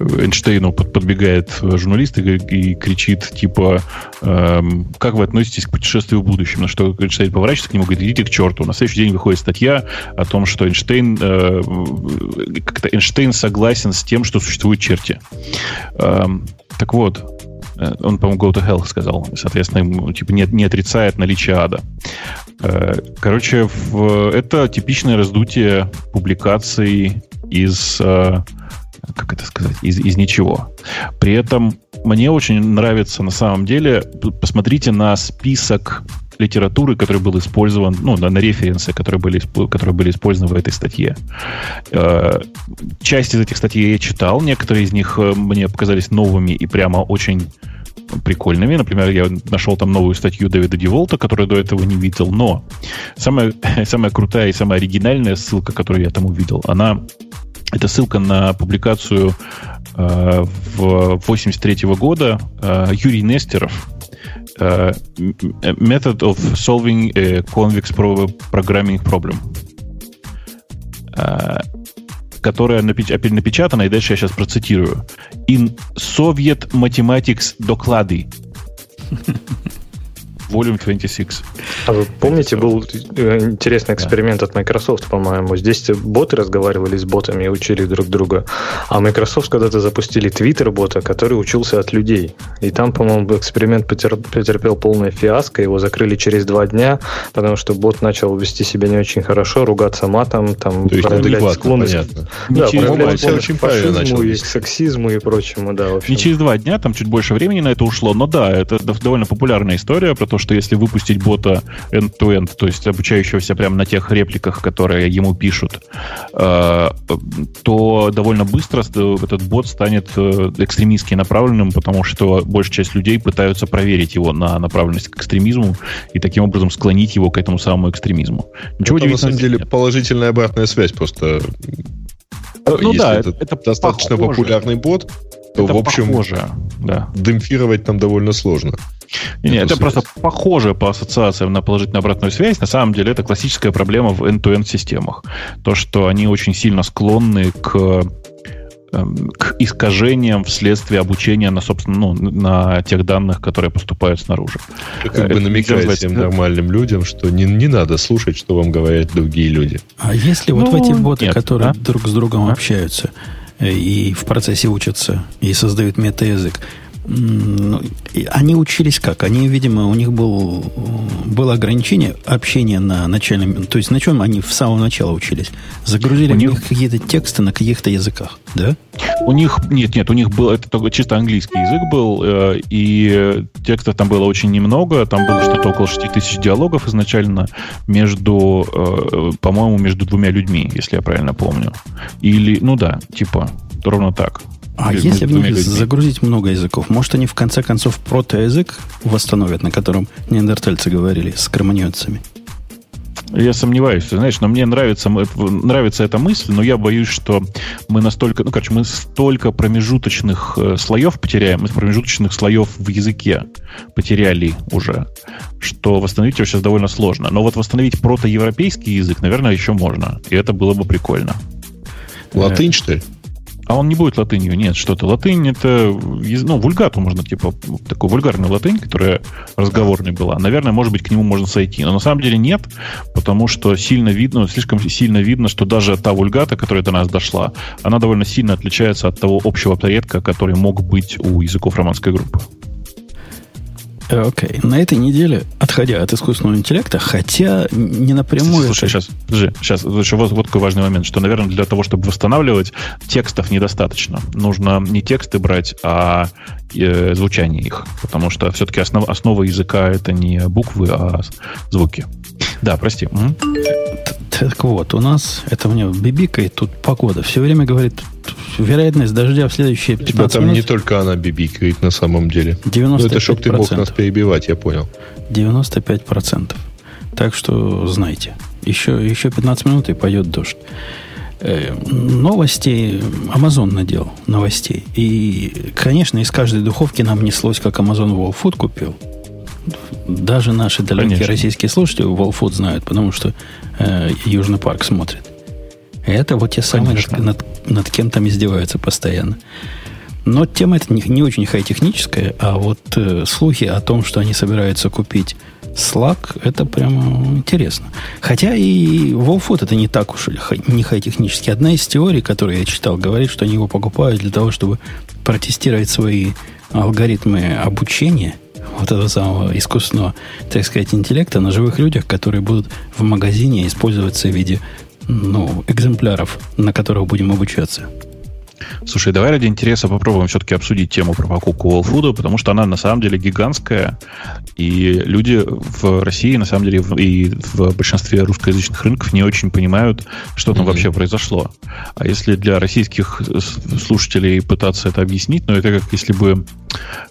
Эйнштейну подбегает журналист и, и кричит, типа, эм, как вы относитесь к путешествию в будущем? На что Эйнштейн поворачивается к нему и говорит, идите к черту. На следующий день выходит статья о том, что Эйнштейн, э, как-то Эйнштейн согласен с тем, что существуют черти. Эм, так вот, э, он, по-моему, go to hell сказал. Соответственно, типа не, не отрицает наличие ада. Э, короче, в, это типичное раздутие публикаций из э, как это сказать, из, из ничего. При этом мне очень нравится на самом деле, посмотрите на список литературы, который был использован, ну, на, на референсы, которые были, которые были использованы в этой статье. Э, часть из этих статей я читал, некоторые из них э, мне показались новыми и прямо очень прикольными. Например, я нашел там новую статью Дэвида Деволта, которую до этого не видел, но самая, самая крутая и самая оригинальная ссылка, которую я там увидел, она это ссылка на публикацию э, в 83 года э, Юрий Нестеров э, Method of Solving a Convex Programming Problem э, которая напечатана, и дальше я сейчас процитирую. In Soviet Mathematics доклады. Volume 26.
А вы помните, был э, интересный эксперимент да. от Microsoft, по-моему. Здесь боты разговаривали с ботами и учили друг друга. А Microsoft когда-то запустили Twitter-бота, который учился от людей. И там, по-моему, эксперимент потерпел полное фиаско. Его закрыли через два дня, потому что бот начал вести себя не очень хорошо, ругаться матом, там,
То есть проявлять склонность. Понятно.
Да, проявлять очень фашизму и сексизму и прочему, да.
Не через два дня, там чуть больше времени на это ушло, но да, это довольно популярная история про то, что если выпустить бота end-to-end, то есть обучающегося прямо на тех репликах, которые ему пишут, э, то довольно быстро этот бот станет э, экстремистски направленным, потому что большая часть людей пытаются проверить его на направленность к экстремизму и таким образом склонить его к этому самому экстремизму.
Ничего это, на самом деле нет. положительная обратная связь просто.
Ну Если да, это, это
достаточно похоже. популярный бот, то, это в общем,
похоже, да.
демпфировать там довольно сложно.
Нет, это просто похоже по ассоциациям на положительную обратную связь. На самом деле это классическая проблема в end-to-end системах. То, что они очень сильно склонны к к искажениям вследствие обучения на, собственно, ну, на тех данных, которые поступают снаружи.
Вы как бы намекаете всем нормальным людям, что не, не надо слушать, что вам говорят другие люди.
А если ну, вот в эти боты, нет, которые да? друг с другом общаются, и в процессе учатся, и создают метаязык. Ну, они учились как? Они, видимо, у них был, было ограничение общения на начальном... То есть на чем они в самого начала учились? Загрузили у них какие-то тексты на каких-то языках, да?
У них... Нет, нет, у них был... Это только чисто английский язык был, э, и текстов там было очень немного. Там было что-то около 6 тысяч диалогов изначально между, э, по-моему, между двумя людьми, если я правильно помню. Или, ну да, типа, ровно так.
А если в них загрузить много языков, может они в конце концов протоязык восстановят, на котором неандертальцы говорили с кроманьонцами?
Я сомневаюсь, ты знаешь, но мне нравится, нравится эта мысль, но я боюсь, что мы настолько, ну, короче, мы столько промежуточных э, слоев потеряем, мы промежуточных слоев в языке потеряли уже, что восстановить его сейчас довольно сложно. Но вот восстановить протоевропейский язык, наверное, еще можно, и это было бы прикольно.
Латынь, что ли?
А он не будет латынью, нет, что-то. Латынь это, ну, вульгату можно, типа, такой вульгарный латынь, которая разговорной была. Наверное, может быть, к нему можно сойти. Но на самом деле нет, потому что сильно видно, слишком сильно видно, что даже та вульгата, которая до нас дошла, она довольно сильно отличается от того общего порядка, который мог быть у языков романской группы.
Э, окей. Okay. На этой неделе, отходя от искусственного интеллекта, хотя не напрямую...
Слушай, это... сейчас, подожди, сейчас, еще вот, вот такой важный момент, что, наверное, для того, чтобы восстанавливать, текстов недостаточно. Нужно не тексты брать, а э, звучание их. Потому что все-таки основ, основа языка это не буквы, а звуки. Да, прости.
Так вот, у нас, это мне бибикает тут погода. Все время говорит, вероятность дождя в следующие 15 Тебя
там минут... не только она бибикает на самом деле.
95%. Ну,
это чтоб ты мог нас перебивать, я понял.
95%. Так что знайте. Еще, еще 15 минут и пойдет дождь. Э, новости Amazon надел новостей. И, конечно, из каждой духовки нам неслось, как Amazon Wall Food купил. Даже наши далекие Конечно. российские слушатели Волфуд знают, потому что э, Южный парк смотрит. Это вот те самые, над, над, над кем там издеваются постоянно. Но тема эта не, не очень хай-техническая, а вот э, слухи о том, что они собираются купить Slack, это прямо интересно. Хотя и Волфуд это не так уж не хай-технически. Одна из теорий, которую я читал, говорит, что они его покупают для того, чтобы протестировать свои алгоритмы обучения – вот этого самого искусственного, так сказать, интеллекта на живых людях, которые будут в магазине использоваться в виде ну, экземпляров, на которых будем обучаться.
Слушай, давай ради интереса попробуем все-таки обсудить тему про покупку Whole потому что она на самом деле гигантская, и люди в России, на самом деле, и в большинстве русскоязычных рынков не очень понимают, что там mm-hmm. вообще произошло. А если для российских слушателей пытаться это объяснить, ну, это как если бы,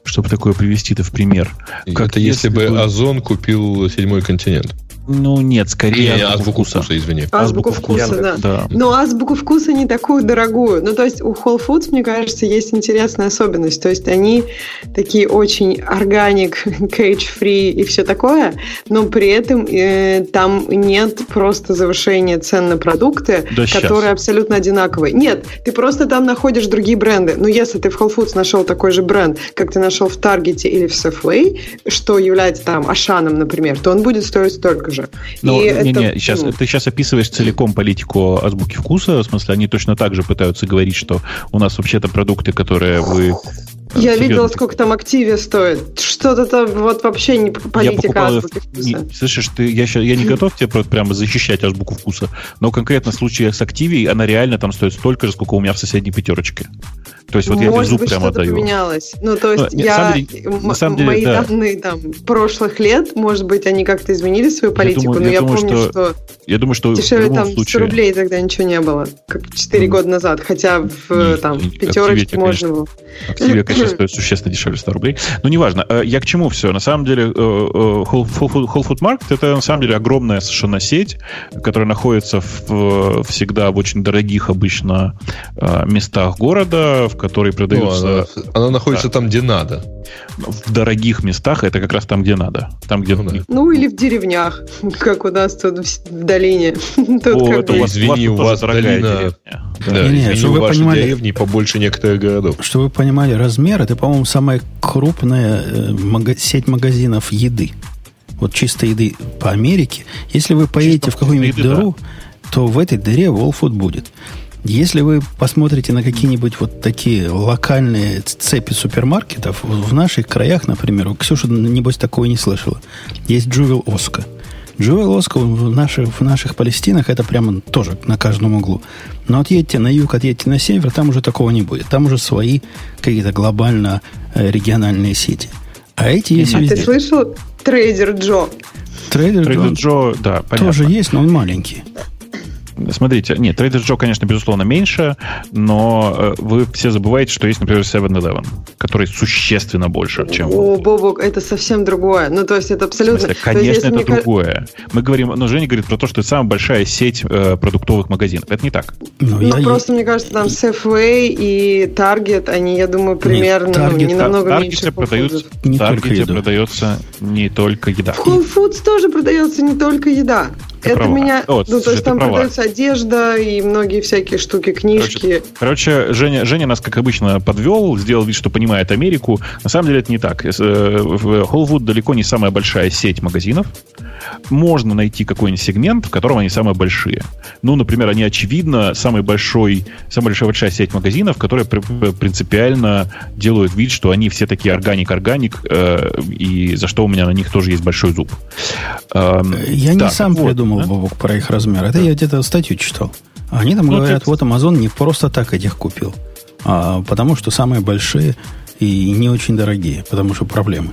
чтобы такое привести-то в пример.
Как это если, если бы Озон купил седьмой континент.
Ну, нет, скорее
не, азбуку вкуса. вкуса, извини.
Азбуку, азбуку вкуса, да. да. Но азбуку вкуса не такую дорогую. Ну, то есть у Whole Foods, мне кажется, есть интересная особенность. То есть они такие очень органик, cage-free и все такое, но при этом э, там нет просто завышения цен на продукты, да которые сейчас. абсолютно одинаковые. Нет, ты просто там находишь другие бренды. Но если ты в Whole Foods нашел такой же бренд, как ты нашел в Target или в Safeway, что является там Ашаном, например, то он будет стоить столько же.
Ну, не, не, сейчас, ты сейчас описываешь целиком политику азбуки вкуса, в смысле, они точно так же пытаются говорить, что у нас вообще-то продукты, которые вы
я Серьезно. видела, сколько там активе стоит. Что-то там вот вообще не политика
покупал, азбуки вкуса. Не, слышишь, ты, я, я не готов тебе прямо защищать азбуку вкуса, но конкретно в случае с активией она реально там стоит столько же, сколько у меня в соседней пятерочке. То есть вот Может я зуб быть, прямо
даю. поменялось. Ну, то есть ну, я... Деле, на самом деле, мои да. данные там прошлых лет, может быть, они как-то изменили свою политику, я думаю, но я, я думаю, помню, что, что
я думаю, что
дешевле там случае... 100 рублей тогда ничего не было, как 4 mm. года назад, хотя в не, там, не, пятерочке Активия, можно было.
Активия, конечно, стоит существенно дешевле 100 рублей. Но неважно. Э, я к чему все? На самом деле, э, э, Whole Food Market это на самом деле огромная совершенно сеть, которая находится в, всегда в очень дорогих обычно местах города, в которой продаются... Ну,
она, она находится да. там, где надо.
В дорогих местах это как раз там, где надо. Там, где...
Ну, да. ну или в деревнях, как у нас тут в долине.
Тут О, это у вас, извини, у вас долина... Да, не, не, извини, чтобы у вашей понимали, деревни побольше некоторых городов.
Чтобы вы понимали размер, это, по-моему, самая крупная э, сеть магазинов еды. Вот чисто еды по Америке. Если вы поедете Чисто в какую-нибудь дыру, да. то в этой дыре Food будет. Если вы посмотрите на какие-нибудь вот такие локальные цепи супермаркетов, в наших краях, например, Ксюша, небось, такого не слышала. Есть Jewel-Osco. Jewel-Osco в наших, в наших Палестинах это прямо тоже на каждом углу. Но отъедьте на юг, отъедьте на север, там уже такого не будет. Там уже свои какие-то глобально э, региональные сети. А эти есть
а
везде.
ты слышал Trader Joe?
Trader,
Trader Joe, да, понятно.
тоже есть, но он маленький.
Смотрите, нет, Trader Joe, конечно, безусловно, меньше, но э, вы все забываете, что есть, например, 7-Eleven, который существенно больше, чем...
О, Бобок, это совсем другое. Ну, то есть это абсолютно...
смысле, конечно, это другое. Мы говорим, но Женя говорит про то, что это самая большая сеть э, продуктовых магазинов. Это не так.
Ну, ну просто, мне кажется, там Safeway и Target, они, я думаю, примерно Нет, Target, ну, не намного
Target
меньше
продаются, не Target продается не только еда.
В Whole Foods тоже продается не только еда. Ты это права. меня... Вот, ну, то есть там права. продается одежда и многие всякие штуки, книжки.
Короче, короче Женя, Женя нас, как обычно, подвел, сделал вид, что понимает Америку. На самом деле это не так. Холлвуд далеко не самая большая сеть магазинов. Можно найти какой-нибудь сегмент, в котором они самые большие. Ну, например, они, очевидно, самый большой, самая большая сеть магазинов, которые принципиально делают вид, что они все такие органик-органик, э, и за что у меня на них тоже есть большой зуб.
Эм, Я не сам вот, придумал, да? Бобок, про их размер. Это да. я где-то статью читал. Они там ну, говорят, вот Amazon не просто так этих купил, а потому что самые большие и не очень дорогие, потому что проблемы.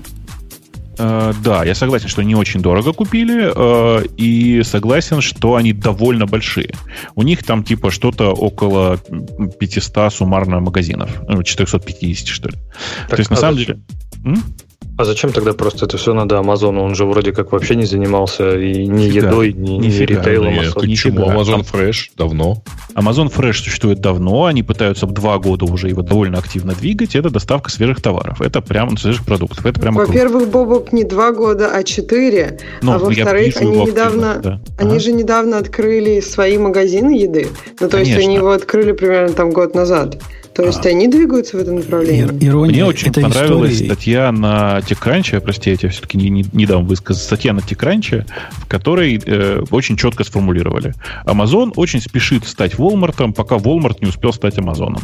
Uh, да, я согласен, что не очень дорого купили, uh, и согласен, что они довольно большие. У них там типа что-то около 500 суммарно магазинов. 450, ну, что ли. Так, То есть, на самом деле... М?
А зачем тогда просто это все надо Амазону? Он же вроде как вообще не занимался и ни Фига. едой, ни, ни ритейлом.
Нет, ничего. Amazon Fresh давно.
Amazon Fresh существует давно. Они пытаются два года уже его довольно активно двигать. Это доставка свежих товаров. Это прямо ну, свежих продуктов. Это прямо
Во-первых, Бобок не два года, а четыре. Ну, а во-вторых, они недавно, да. они ага. же недавно открыли свои магазины еды. Ну, то Конечно. есть они его открыли примерно там год назад. То есть а, они двигаются в этом направлении?
Ирония Мне очень понравилась истории... статья на TechCrunch, простите, я тебя все-таки не, не, не дам высказать, статья на TechCrunch, в которой э, очень четко сформулировали. Amazon очень спешит стать Walmart, пока Walmart не успел стать Amazon.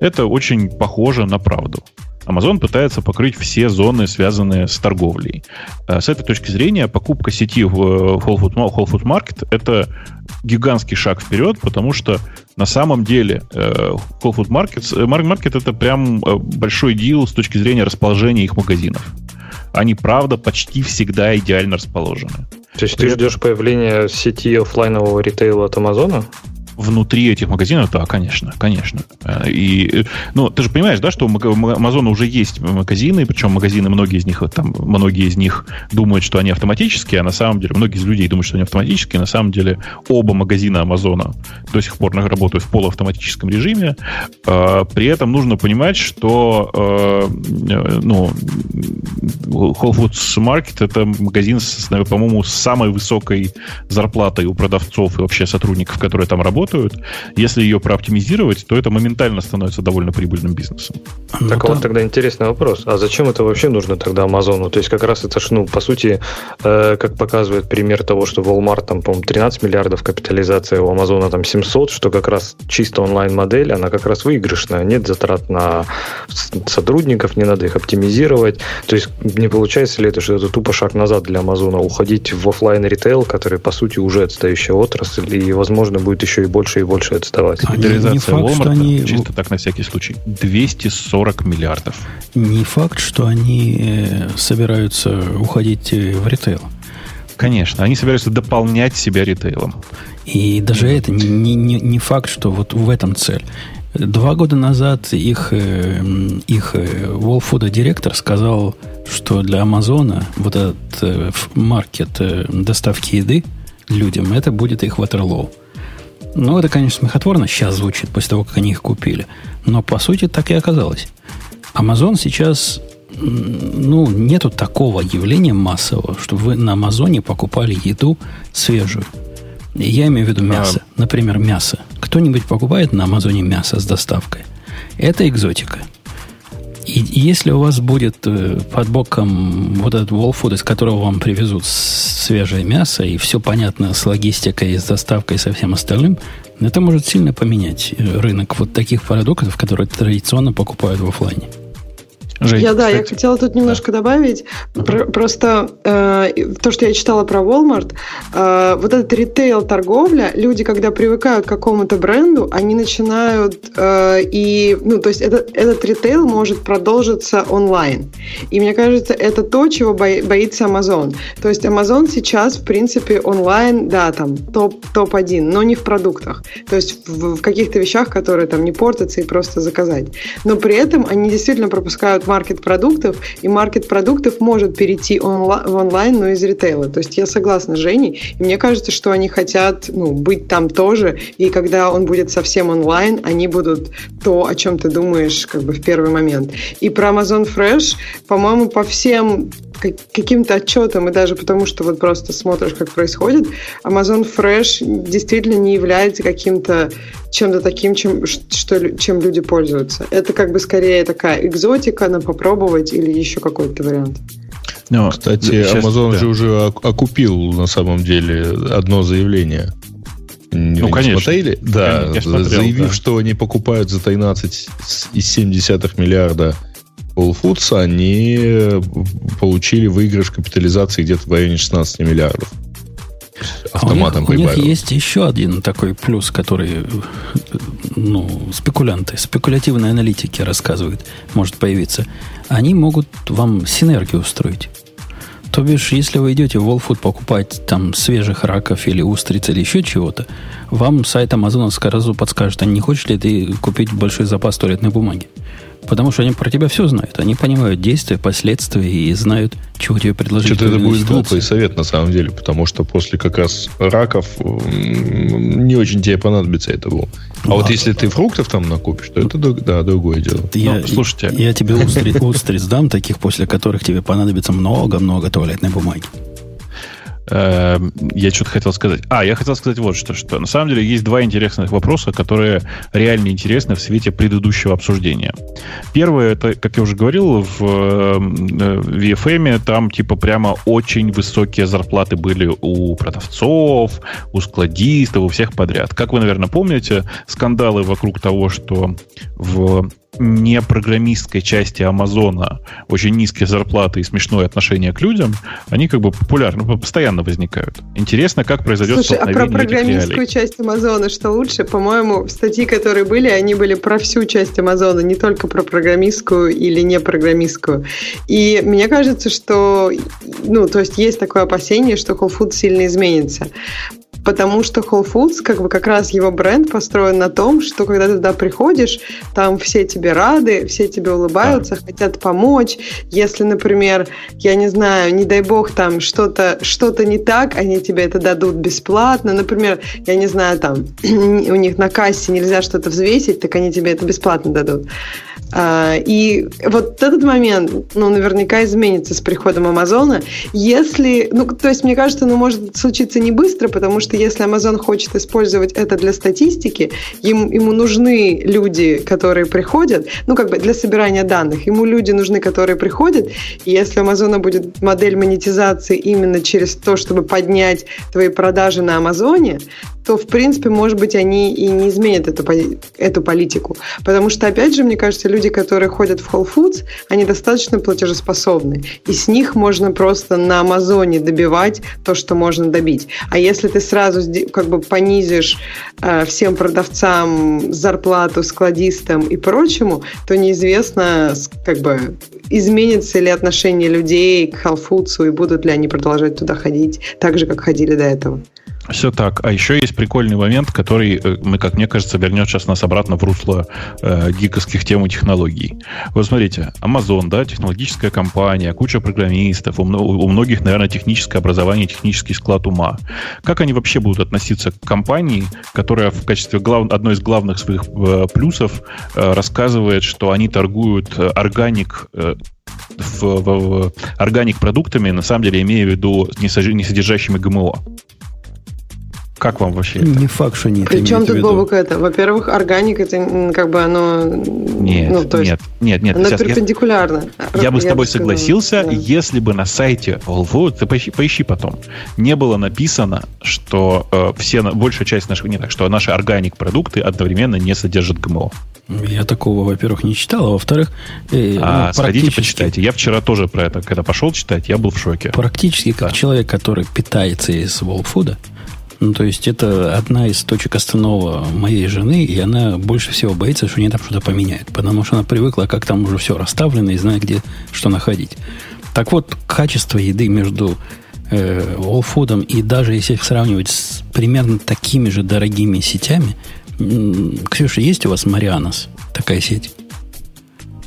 Это очень похоже на правду. Amazon пытается покрыть все зоны, связанные с торговлей. Э, с этой точки зрения покупка сети в Whole Food, Whole Food Market – это гигантский шаг вперед, потому что на самом деле э, Whole Food Market, э, Market это прям большой дил с точки зрения расположения их магазинов. Они, правда, почти всегда идеально расположены.
То есть При ты ждешь появления сети офлайнового ритейла от Амазона?
Внутри этих магазинов, да, конечно, конечно. Э, и, ну, ты же понимаешь, да, что у Amazon уже есть магазины, причем магазины, многие из них, там, многие из них думают, что они автоматические, а на самом деле, многие из людей думают, что они автоматические, а на самом деле оба магазина Амазона до сих пор работают в полуавтоматическом режиме. Э, при этом нужно понимать, что, э, ну, Whole Foods Market это магазин, по-моему, с самой высокой зарплатой у продавцов и вообще сотрудников, которые там работают, работают. Если ее прооптимизировать, то это моментально становится довольно прибыльным бизнесом.
Ну, так вот тогда интересный вопрос. А зачем это вообще нужно тогда Амазону? То есть как раз это, ну, по сути, э, как показывает пример того, что Walmart там, по-моему, 13 миллиардов капитализация, у Амазона там 700, что как раз чисто онлайн-модель, она как раз выигрышная. Нет затрат на сотрудников, не надо их оптимизировать. То есть не получается ли это, что это тупо шаг назад для Амазона, уходить в офлайн ритейл, который, по сути, уже отстающая отрасль, и, возможно, будет еще и больше и больше отставать.
Капитализация Walmart, они... чисто так на всякий случай, 240 миллиардов.
Не факт, что они э, собираются уходить э, в ритейл.
Конечно, они собираются дополнять себя ритейлом.
И даже mm. это не, не, не факт, что вот в этом цель. Два года назад их, э, их Wall директор сказал, что для Амазона вот этот маркет доставки еды людям, это будет их Waterloo. Ну, это, конечно, смехотворно сейчас звучит, после того, как они их купили. Но, по сути, так и оказалось. Amazon сейчас, ну, нету такого явления массового, что вы на Амазоне покупали еду свежую. Я имею в виду мясо. Например, мясо. Кто-нибудь покупает на Амазоне мясо с доставкой? Это экзотика. И если у вас будет э, под боком вот этот Wall из которого вам привезут свежее мясо, и все понятно с логистикой, с доставкой, со всем остальным, это может сильно поменять э, рынок вот таких продуктов, которые традиционно покупают в офлайне.
Жень, я, да, кстати, я хотела тут немножко да. добавить. Про, просто э, то, что я читала про Walmart, э, вот этот ритейл-торговля, люди, когда привыкают к какому-то бренду, они начинают э, и, ну, то есть это, этот ритейл может продолжиться онлайн. И мне кажется, это то, чего бо, боится Amazon. То есть Amazon сейчас, в принципе, онлайн, да, там, топ, топ-1, но не в продуктах. То есть в, в каких-то вещах, которые там не портятся и просто заказать. Но при этом они действительно пропускают маркет продуктов, и маркет продуктов может перейти онла- в онлайн, но из ритейла. То есть я согласна с Женей, и мне кажется, что они хотят ну, быть там тоже, и когда он будет совсем онлайн, они будут то, о чем ты думаешь как бы в первый момент. И про Amazon Fresh, по-моему, по всем каким-то отчетом, и даже потому, что вот просто смотришь, как происходит, Amazon Fresh действительно не является каким-то чем-то таким, чем, что, чем люди пользуются. Это как бы скорее такая экзотика, на попробовать или еще какой-то вариант.
Но, Кстати, сейчас, Amazon да. же уже окупил на самом деле одно заявление.
Ну, не конечно.
Смотрели? Да, я смотрел, заявив, да. что они покупают за 13,7 миллиарда Whole Foods, они получили выигрыш капитализации где-то в районе 16 миллиардов.
Автоматом а у, них, у них есть еще один такой плюс, который ну, спекулянты, спекулятивные аналитики рассказывают, может появиться. Они могут вам синергию устроить. То бишь, если вы идете в Whole Food покупать там свежих раков или устриц или еще чего-то, вам сайт Амазона сразу подскажет, а не хочешь ли ты купить большой запас туалетной бумаги? Потому что они про тебя все знают. Они понимают действия, последствия и знают, чего тебе предложить.
Что-то это будет ситуации. глупый совет на самом деле, потому что после как раз раков не очень тебе понадобится это было. А ну, вот если ты фруктов там накупишь, то это да, другое дело.
Я, ну, слушайте. Я тебе устриц, устриц дам, таких, после которых тебе понадобится много-много туалетной бумаги.
Эм, я что-то хотел сказать. А, я хотел сказать вот что, что на самом деле есть два интересных вопроса, которые реально интересны в свете предыдущего обсуждения. Первое, это, как я уже говорил, в VFM эм, там типа прямо очень высокие зарплаты были у продавцов, у складистов, у всех подряд. Как вы, наверное, помните, скандалы вокруг того, что в не программистской части Амазона очень низкие зарплаты и смешное отношение к людям, они как бы популярны, ну, постоянно возникают. Интересно, как произойдет
Слушай, а про программистскую часть Амазона что лучше? По-моему, статьи, которые были, они были про всю часть Амазона, не только про программистскую или не программистскую. И мне кажется, что, ну, то есть есть такое опасение, что Whole Foods сильно изменится потому что Whole Foods, как бы как раз его бренд построен на том, что когда ты туда приходишь, там все тебе рады, все тебе улыбаются, да. хотят помочь. Если, например, я не знаю, не дай бог, там что-то что не так, они тебе это дадут бесплатно. Например, я не знаю, там у них на кассе нельзя что-то взвесить, так они тебе это бесплатно дадут. А, и вот этот момент, ну, наверняка изменится с приходом Амазона. Если, ну, то есть, мне кажется, ну, может случиться не быстро, потому что если Amazon хочет использовать это для статистики, ему, ему нужны люди, которые приходят, ну, как бы для собирания данных. Ему люди нужны, которые приходят. И если у Амазона будет модель монетизации именно через то, чтобы поднять твои продажи на Амазоне, то, в принципе, может быть, они и не изменят эту, эту политику. Потому что, опять же, мне кажется, люди, которые ходят в Whole Foods, они достаточно платежеспособны. И с них можно просто на Амазоне добивать то, что можно добить. А если ты сразу как бы понизишь э, всем продавцам зарплату, складистам и прочему, то неизвестно, как бы, изменится ли отношение людей к Whole Foods и будут ли они продолжать туда ходить так же, как ходили до этого.
Все так. А еще есть прикольный момент, который, э, мы, как мне кажется, вернет сейчас нас обратно в русло э, гиковских тем и технологий. Вот смотрите, Amazon, да, технологическая компания, куча программистов, у, у многих, наверное, техническое образование, технический склад ума. Как они вообще будут относиться к компании, которая в качестве глав, одной из главных своих э, плюсов э, рассказывает, что они торгуют э, органик э, в, в, в органик продуктами, на самом деле имея в виду не, содержащими ГМО? Как вам вообще
Не факт, что нет.
Причем тут, Бобок, это? Во-первых, органик, это как бы оно...
Нет, ну, то есть, нет, нет, нет.
Оно перпендикулярно.
Я, я бы с тобой согласился, да. если бы на сайте Foods, ты поищи, поищи потом, не было написано, что э, все, большая часть наших, не так, что наши органик-продукты одновременно не содержат ГМО.
Я такого, во-первых, не читал, а во-вторых...
Э, а, ну, сходите, почитайте. Я вчера тоже про это, когда пошел читать, я был в шоке.
Практически как да. человек, который питается из волфуда, ну, то есть это одна из точек останова моей жены, и она больше всего боится, что они там что-то поменяют, потому что она привыкла, как там уже все расставлено и знает, где что находить. Так вот, качество еды между э, All Food и даже если их сравнивать с примерно такими же дорогими сетями, Ксюша, есть у вас Марианос, такая сеть?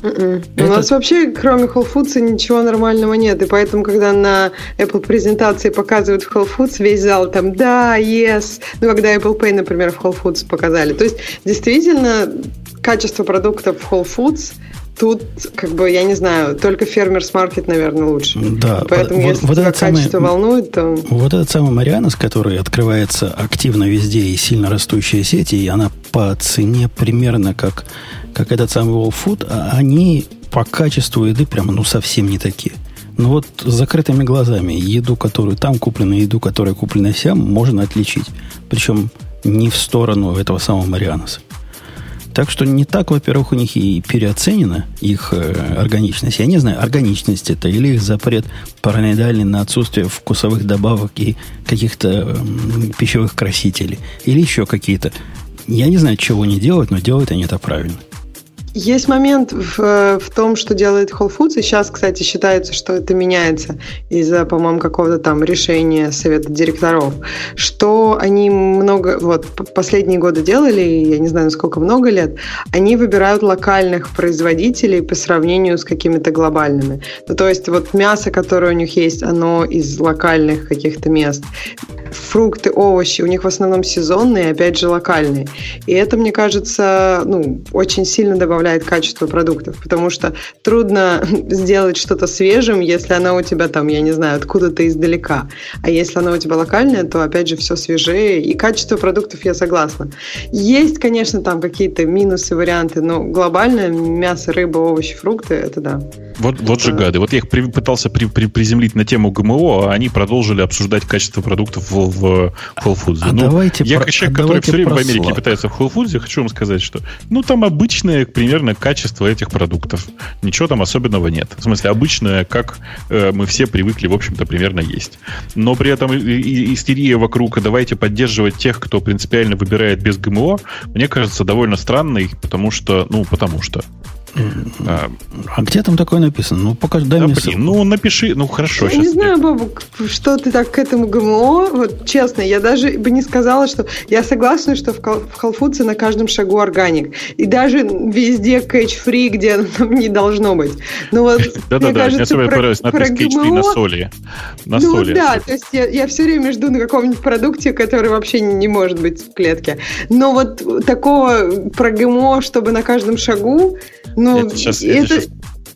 Mm-mm. Это... У нас вообще, кроме Whole Foods, ничего нормального нет. И поэтому, когда на Apple презентации показывают Whole Foods, весь зал там «да», «yes». Ну, когда Apple Pay, например, в Whole Foods показали. То есть, действительно, качество продуктов в Whole Foods Тут, как бы, я не знаю, только фермерс маркет, наверное, лучше.
Да.
Поэтому, вот, если вот тебя качество самый, волнует, то...
Вот этот самый Марианос, который открывается активно везде и сильно растущая сеть, и она по цене примерно как как этот самый Wall Food, а они по качеству еды прямо ну совсем не такие. Ну вот с закрытыми глазами еду, которую там куплена, еду, которая куплена сям, можно отличить. Причем не в сторону этого самого Марианоса. Так что не так, во-первых, у них и переоценена их э, органичность. Я не знаю, органичность это или их запрет параноидальный на отсутствие вкусовых добавок и каких-то э, пищевых красителей. Или еще какие-то. Я не знаю, чего они делают, но делают они это правильно.
Есть момент в, в том, что делает Whole Foods, и сейчас, кстати, считается, что это меняется из-за, по-моему, какого-то там решения совета директоров, что они много, вот, последние годы делали, я не знаю, сколько много лет, они выбирают локальных производителей по сравнению с какими-то глобальными. Ну, то есть вот мясо, которое у них есть, оно из локальных каких-то мест. Фрукты, овощи у них в основном сезонные, опять же, локальные. И это, мне кажется, ну, очень сильно добавляет добавляет качество продуктов, потому что трудно сделать что-то свежим, если оно у тебя там, я не знаю, откуда-то издалека. А если оно у тебя локальное, то опять же все свежее. И качество продуктов я согласна. Есть, конечно, там какие-то минусы, варианты, но глобальное мясо, рыба, овощи, фрукты, это да.
Вот, вот же гады. Вот я их при, пытался при, при, приземлить на тему ГМО, а они продолжили обсуждать качество продуктов в, в Whole Foods.
А ну, давайте
я про, человек, а который все время в Америке питается в Whole Foods, хочу вам сказать, что ну там обычное, к примеру, примерно качество этих продуктов. Ничего там особенного нет. В смысле, обычное, как э, мы все привыкли, в общем-то, примерно есть. Но при этом и, и, истерия вокруг, давайте поддерживать тех, кто принципиально выбирает без ГМО, мне кажется, довольно странной, потому что, ну, потому что.
А, а где там такое написано? Ну, покажи, дай да, мне
блин, Ну, напиши, ну, хорошо.
Я не знаю, Бабук, что ты так к этому ГМО, вот честно, я даже бы не сказала, что... Я согласна, что в Халфудсе на каждом шагу органик. И даже везде кэч-фри, где оно там не должно быть.
Ну, вот, Да-да-да, мне особенно понравилось надпись кэч-фри на соли.
На ну, соли. да, то есть я, я все время жду на каком-нибудь продукте, который вообще не может быть в клетке. Но вот такого про ГМО, чтобы на каждом шагу, ну, это, сейчас, это, это,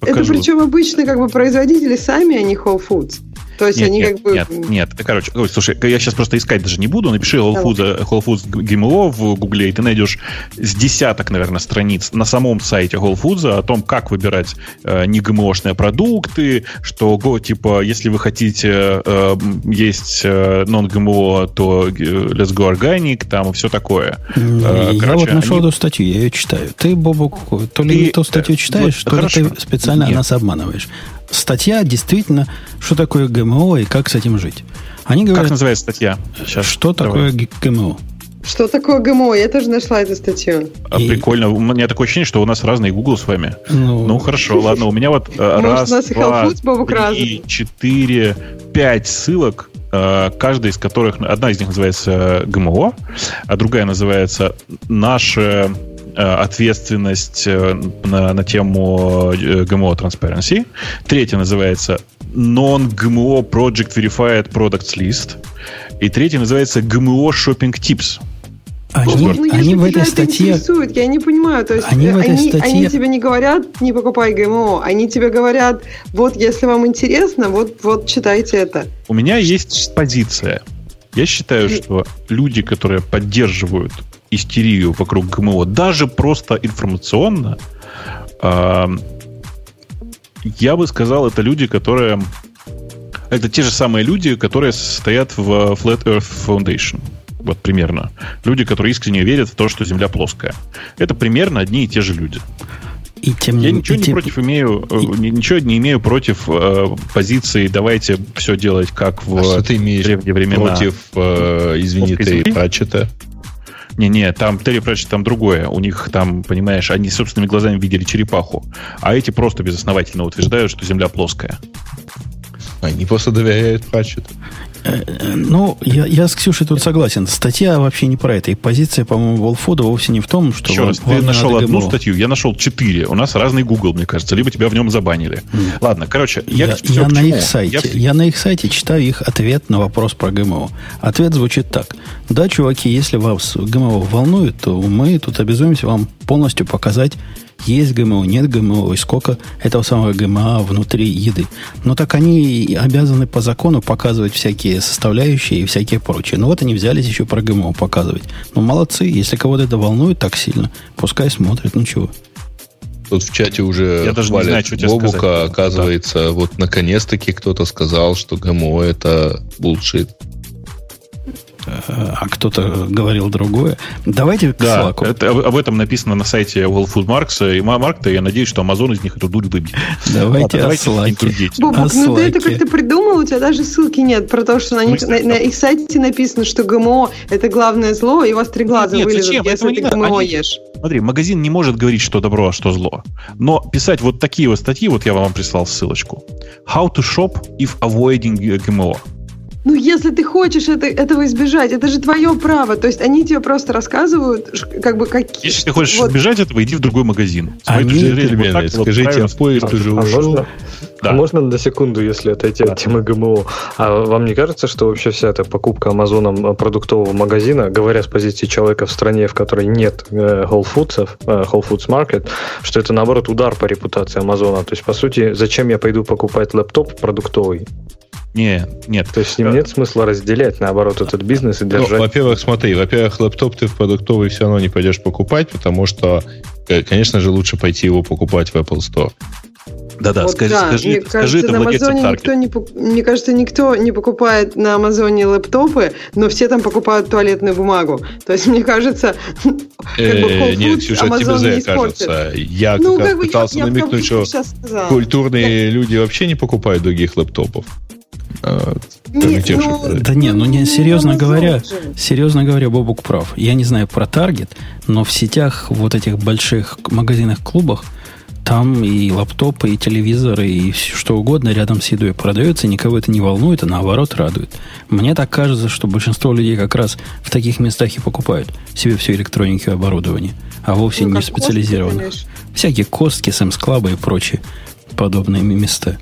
это причем обычно как бы производители сами, а не Whole Foods. То есть
нет,
они
нет,
как бы...
Нет, нет, короче, ой, слушай, я сейчас просто искать даже не буду. Напиши Whole Foods, Whole Foods GMO в Гугле, и ты найдешь с десяток, наверное, страниц на самом сайте Whole Foods о том, как выбирать э, не ГМОшные продукты, что, типа, если вы хотите э, есть э, non-GMO, то э, let's go organic, там и все такое.
Э, я короче, вот нашел они... эту статью, я ее читаю. Ты, Бобок, то ли ты, не ту статью читаешь, вот, то хорошо. ли ты специально Нет. нас обманываешь статья действительно, что такое ГМО и как с этим жить. Они говорят,
как называется статья?
Сейчас, что давай. такое ГМО?
Что такое ГМО? Я тоже нашла эту статью.
А, и... Прикольно. У меня такое ощущение, что у нас разный Google с вами. Ну, ну хорошо, ладно. У меня вот э, раз, два, три, четыре, пять ссылок, э, каждая из которых, одна из них называется ГМО, а другая называется «Наше Э, ответственность э, на, на тему GMO э, Transparency. Третья называется Non-GMO Project Verified Products List. И третья называется GMO Shopping Tips.
Они, ну, они в этой статье...
Интересует, я не понимаю. То есть они, в этой они, статье... они тебе не говорят, не покупай ГМО. Они тебе говорят, вот если вам интересно, вот, вот читайте это.
У меня есть позиция. Я считаю, что люди, которые поддерживают истерию вокруг ГМО, даже просто информационно, э, я бы сказал, это люди, которые... Это те же самые люди, которые стоят в Flat Earth Foundation. Вот примерно. Люди, которые искренне верят в то, что Земля плоская. Это примерно одни и те же люди. И тем, Я ничего и не тем... против имею, э, и... ничего не имею против э, позиции. Давайте все делать как в а
что ты имеешь древние времена. Против, э, извини, ты Пратчета?
Не-не, там Терри Пратчет там другое. У них там, понимаешь, они собственными глазами видели черепаху. А эти просто безосновательно утверждают, что Земля плоская.
Они просто доверяют Пратчету.
Ну, я, я с Ксюшей тут согласен. Статья вообще не про это. И позиция, по-моему, Волфуда вовсе не в том, что...
Еще раз, ты нашел одну статью, я нашел четыре. У нас разный Google, мне кажется. Либо тебя в нем забанили. Mm. Ладно, короче, я,
я, я на их сайте. Я... я на их сайте читаю их ответ на вопрос про ГМО. Ответ звучит так. Да, чуваки, если вас ГМО волнует, то мы тут обязуемся вам полностью показать есть ГМО, нет ГМО, и сколько этого самого ГМО внутри еды. Но так они обязаны по закону показывать всякие составляющие и всякие прочие. Ну вот они взялись еще про ГМО показывать. Ну молодцы, если кого-то это волнует так сильно, пускай смотрят, ну чего.
Тут в чате уже
Я даже не знаю, что тебе
Бобука, сказать. оказывается, да. вот наконец-таки кто-то сказал, что ГМО это булшит
а кто-то говорил другое. Давайте к
да, Slack. Это, об этом написано на сайте World Food Marks и Маркта. Я надеюсь, что Amazon из них эту дурь выбьет.
Давайте Ладно, о давайте
Бобок, ну ты это как-то придумал, у тебя даже ссылки нет про то, что на, них, на, на их сайте написано, что ГМО это главное зло, и у вас три глаза нет, вылезут, зачем? если ты ГМО Они... ешь.
Смотри, магазин не может говорить, что добро, а что зло. Но писать вот такие вот статьи, вот я вам прислал ссылочку. How to shop if avoiding GMO.
Ну, если ты хочешь это, этого избежать, это же твое право. То есть они тебе просто рассказывают, как бы как.
Если ты хочешь вот. избежать этого, иди в другой магазин.
Они, вот так, скажите, вот, а поезд а, уже а ушел? Можно,
да. а можно на секунду, если отойти да. от темы ГМО? А вам не кажется, что вообще вся эта покупка Амазоном продуктового магазина, говоря с позиции человека в стране, в которой нет э, Whole Foods, э, Whole Foods Market, что это наоборот удар по репутации Амазона? То есть, по сути, зачем я пойду покупать лэптоп продуктовый?
Не, нет.
То есть с ним нет смысла разделять, наоборот, этот бизнес и ну, держать... Ну,
во-первых, смотри, во-первых, лэптоп ты в продуктовый все равно не пойдешь покупать, потому что, конечно же, лучше пойти его покупать в Apple Store.
Да-да, вот скажи, да, скажи,
мне
скажи
кажется, это на Амазоне никто не, Мне кажется, никто не покупает на Амазоне лэптопы, но все там покупают туалетную бумагу. То есть, мне кажется, как бы
э, Нет, Amazon тебе кажется. Я ну, как пытался намекнуть, что культурные люди вообще не покупают других лэптопов.
А, не, ну, да не, ну не серьезно ну, говоря, серьезно говоря, Бобук прав. Я не знаю про Таргет, но в сетях вот этих больших магазинах, клубах там и лаптопы, и телевизоры, и что угодно рядом с едой продается, никого это не волнует, а наоборот радует. Мне так кажется, что большинство людей как раз в таких местах и покупают себе все электроники и оборудование, а вовсе ну, не специализированных. Всякие костки, Сэмс Клаба и прочие подобные места.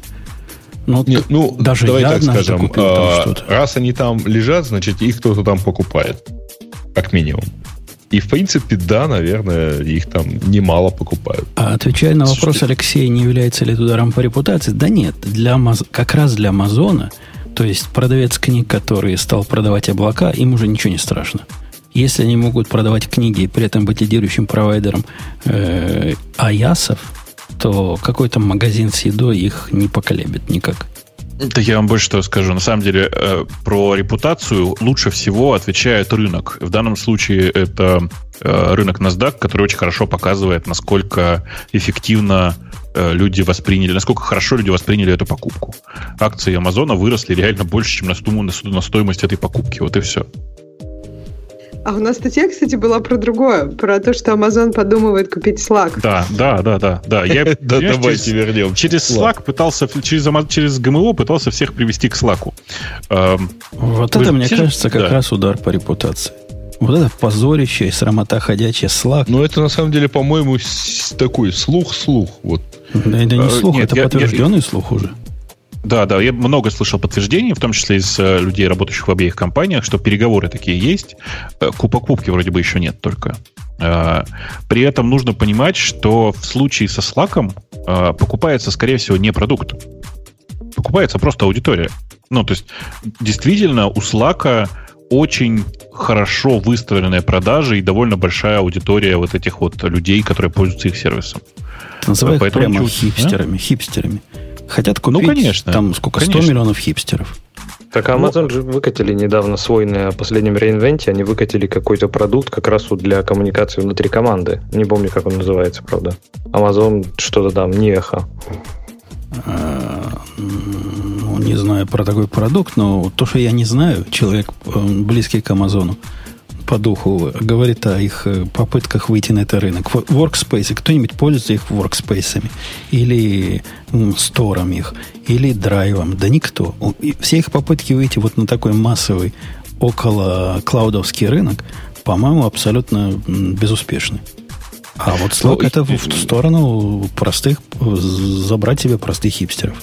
Ну, Нет, ну даже давай я так скажем, купил там а, раз они там лежат, значит, их кто-то там покупает. Как минимум. И, в принципе, да, наверное, их там немало покупают.
А отвечая на вопрос Слушайте. Алексея, не является ли это ударом по репутации, да нет, для как раз для Амазона, то есть продавец книг, который стал продавать облака, им уже ничего не страшно. Если они могут продавать книги и при этом быть лидирующим провайдером э, АЯСов, то какой-то магазин с едой их не поколебит никак.
Да я вам больше что скажу. На самом деле, э, про репутацию лучше всего отвечает рынок. В данном случае это э, рынок NASDAQ, который очень хорошо показывает, насколько эффективно э, люди восприняли, насколько хорошо люди восприняли эту покупку. Акции Амазона выросли реально больше, чем на стоимость этой покупки. Вот и все.
А у нас статья, кстати, была про другое, про то, что Amazon подумывает купить Slack.
Да, да, да, да, да. Я,
да давайте вернем.
Через Slack пытался, через, через ГМО пытался всех привести к Slack.
Эм, вот это, мне кажется, как раз удар по репутации. Вот это позорище и срамота ходячая Slack.
Ну, это на самом деле, по-моему, такой слух-слух. Вот.
Да, это не э, слух, Нет, это я, подтвержденный я, слух уже.
Да, да, я много слышал подтверждений, в том числе из э, людей, работающих в обеих компаниях, что переговоры такие есть. Э, покупки вроде бы еще нет только. Э, при этом нужно понимать, что в случае со Slack покупается, скорее всего, не продукт. Покупается просто аудитория. Ну, то есть, действительно, у Slack очень хорошо выстроенная продажа и довольно большая аудитория вот этих вот людей, которые пользуются их сервисом.
Называй их прямо ничего, хипстерами, а? хипстерами. Хотят купить ну, конечно, там сколько, 100 конечно. миллионов хипстеров.
Так Amazon ну, же выкатили недавно свой на последнем реинвенте, они выкатили какой-то продукт как раз вот для коммуникации внутри команды. Не помню, как он называется, правда. Amazon что-то там, не эхо.
А, ну, не знаю про такой продукт, но то, что я не знаю, человек э, близкий к Амазону, по духу говорит о их э, попытках выйти на этот рынок. Workspace. Кто-нибудь пользуется их workspace или стором их, или драйвом? Да никто. Все их попытки выйти вот на такой массовый около клаудовский рынок, по-моему, абсолютно безуспешны. А вот Slack ну, это в сторону простых, забрать себе простых хипстеров.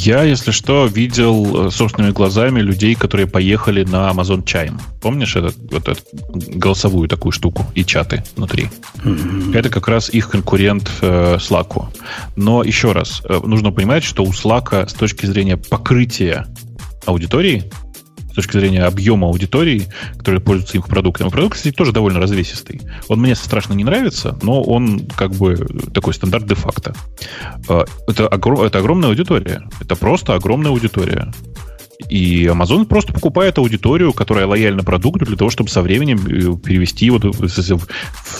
Я, если что, видел э, собственными глазами людей, которые поехали на Amazon Chime. Помнишь этот, вот эту голосовую такую штуку и чаты внутри? Mm-hmm. Это как раз их конкурент э, Slack. Но еще раз, э, нужно понимать, что у Slack с точки зрения покрытия аудитории точки зрения объема аудитории, которая пользуется их продуктом. продукт, кстати, тоже довольно развесистый. Он мне страшно не нравится, но он как бы такой стандарт де-факто. А, это, огром, это огромная аудитория. Это просто огромная аудитория. И Amazon просто покупает аудиторию, которая лояльна продукту, для того, чтобы со временем э, перевести его,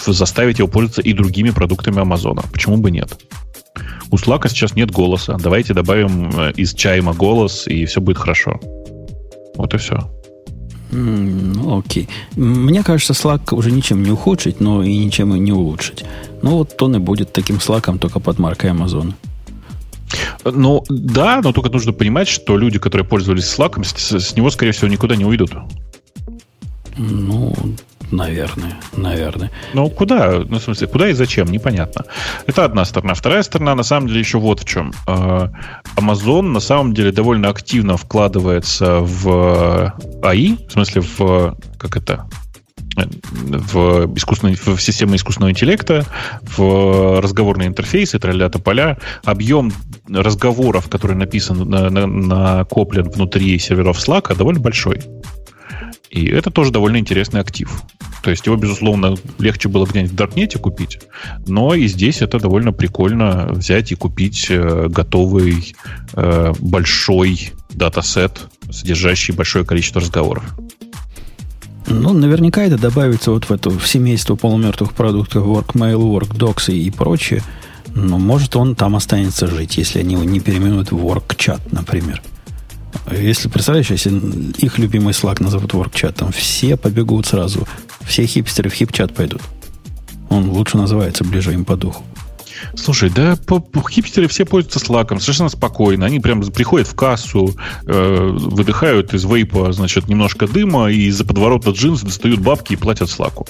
заставить его пользоваться и другими продуктами Амазона. Почему бы нет? У Slack сейчас нет голоса. Давайте добавим э, из чайма голос, и все будет хорошо. Вот и все.
Ну, окей. Мне кажется, Slack уже ничем не ухудшить, но и ничем и не улучшить. Ну, вот он и будет таким Slack, только под маркой Amazon.
Ну, да, но только нужно понимать, что люди, которые пользовались Slack, с, с него, скорее всего, никуда не уйдут.
Ну, Наверное, наверное.
Ну, куда? Ну, в смысле, куда и зачем? Непонятно. Это одна сторона. Вторая сторона, на самом деле, еще вот в чем. А, Amazon, на самом деле, довольно активно вкладывается в АИ, в смысле, в... Как это? в, искусственный, в систему искусственного интеллекта, в разговорные интерфейсы, тролля поля. Объем разговоров, который написан, на, на, накоплен внутри серверов Slack, довольно большой. И это тоже довольно интересный актив. То есть его, безусловно, легче было где-нибудь в Даркнете купить, но и здесь это довольно прикольно взять и купить э, готовый э, большой датасет, содержащий большое количество разговоров.
Ну, наверняка это добавится вот в это в семейство полумертвых продуктов WorkMail, WorkDocs и прочее. Но может он там останется жить, если они его не переименуют в WorkChat, например. Если представляешь, если их любимый Slack назовут WorkChat, все побегут сразу. Все хипстеры в хипчат пойдут. Он лучше называется, ближе им по духу.
Слушай, да по, по хипстеры все пользуются слаком совершенно спокойно. Они прям приходят в кассу, э, выдыхают из вейпа, значит, немножко дыма, и из-за подворота джинс достают бабки и платят слаку.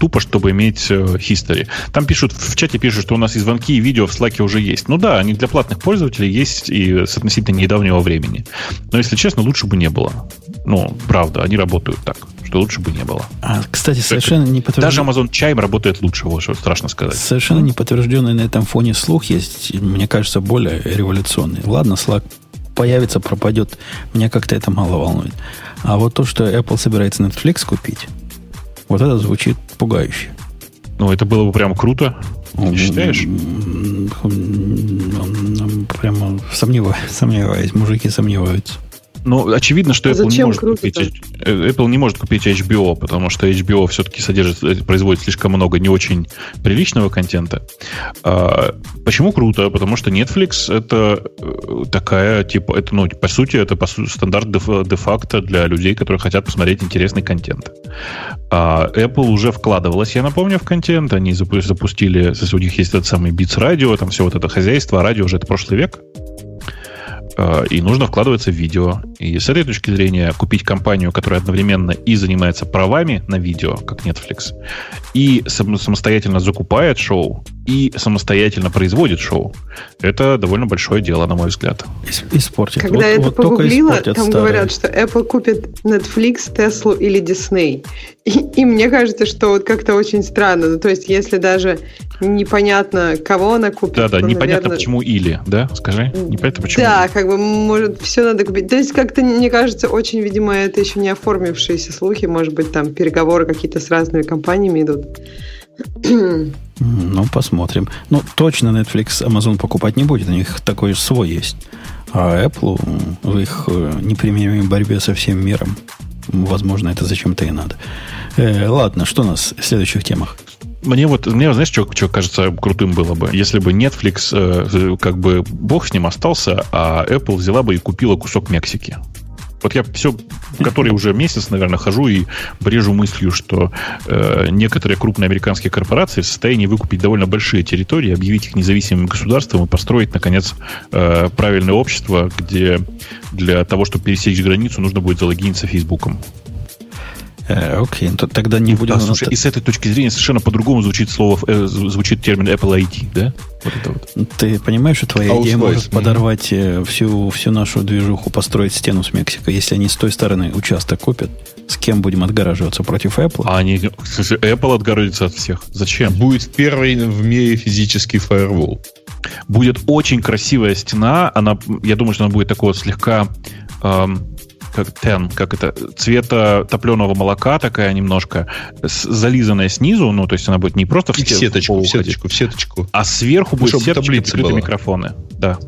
Тупо, чтобы иметь э, history. Там пишут, в чате пишут, что у нас и звонки, и видео в слаке уже есть. Ну да, они для платных пользователей есть и с относительно недавнего времени. Но, если честно, лучше бы не было. Ну, правда, они работают так что лучше бы не было.
А, кстати, совершенно не
подтвержден... Даже Amazon Chime работает лучше, вот что страшно сказать.
Совершенно не подтвержденный на этом фоне слух есть, мне кажется, более революционный. Ладно, Slack появится, пропадет. Меня как-то это мало волнует. А вот то, что Apple собирается Netflix купить, вот это звучит пугающе.
Ну, это было бы прям круто. Не считаешь?
Прямо сомневаюсь, сомневаюсь. Мужики сомневаются.
Ну, очевидно, что а Apple, не может купить, э, Apple не может купить HBO, потому что HBO все-таки содержит, э, производит слишком много не очень приличного контента. А, почему круто? Потому что Netflix это э, такая, типа, это, ну, по сути, это по сути, стандарт де-факто для людей, которые хотят посмотреть интересный контент. А Apple уже вкладывалась, я напомню, в контент. Они запустили, у них есть этот самый Beats Radio, там все вот это хозяйство, а радио уже это прошлый век. Э, и нужно вкладываться в видео. И с этой точки зрения купить компанию, которая одновременно и занимается правами на видео, как Netflix, и самостоятельно закупает шоу, и самостоятельно производит шоу, это довольно большое дело, на мой взгляд.
Испортит.
Когда вот, я это вот погуглила, там старые. говорят, что Apple купит Netflix, Tesla или Disney. И, и мне кажется, что вот как-то очень странно. Ну, то есть, если даже непонятно, кого она купит.
Да, да, то, непонятно наверное... почему или, да, скажи, непонятно почему.
Да, как бы, может, все надо купить. То есть, как-то, мне кажется, очень, видимо, это еще не оформившиеся слухи, может быть, там переговоры какие-то с разными компаниями идут.
Ну, посмотрим. Ну, точно Netflix Amazon покупать не будет. У них такой свой есть. А Apple в их э, непримиримой борьбе со всем миром, возможно, это зачем-то и надо. Э, ладно, что у нас в следующих темах?
Мне вот, мне, знаешь, что, что кажется крутым было бы? Если бы Netflix, э, как бы, бог с ним остался, а Apple взяла бы и купила кусок Мексики. Вот я все, который уже месяц, наверное, хожу и брежу мыслью, что э, некоторые крупные американские корпорации в состоянии выкупить довольно большие территории, объявить их независимым государством и построить, наконец, э, правильное общество, где для того, чтобы пересечь границу, нужно будет залогиниться Фейсбуком.
Э, окей, okay, тогда не будем...
А, слушай, и с этой точки зрения совершенно по-другому звучит слово, э, звучит термин Apple ID, да?
Вот это вот. Ты понимаешь, что твоя идея может подорвать э, всю, всю нашу движуху, построить стену с Мексикой, если они с той стороны участок купят? С кем будем отгораживаться против Apple?
А они, слушай, Apple отгородится от всех. Зачем?
Будет первый в мире физический фаервол.
Будет очень красивая стена. Она, я думаю, что она будет такого слегка эм, как тен, как это, цвета топленого молока такая немножко, зализанная снизу, ну, то есть она будет не просто
в, в сеточку, в сеточку, в сеточку.
А сверху будет сеточка, открытые микрофоны. Да.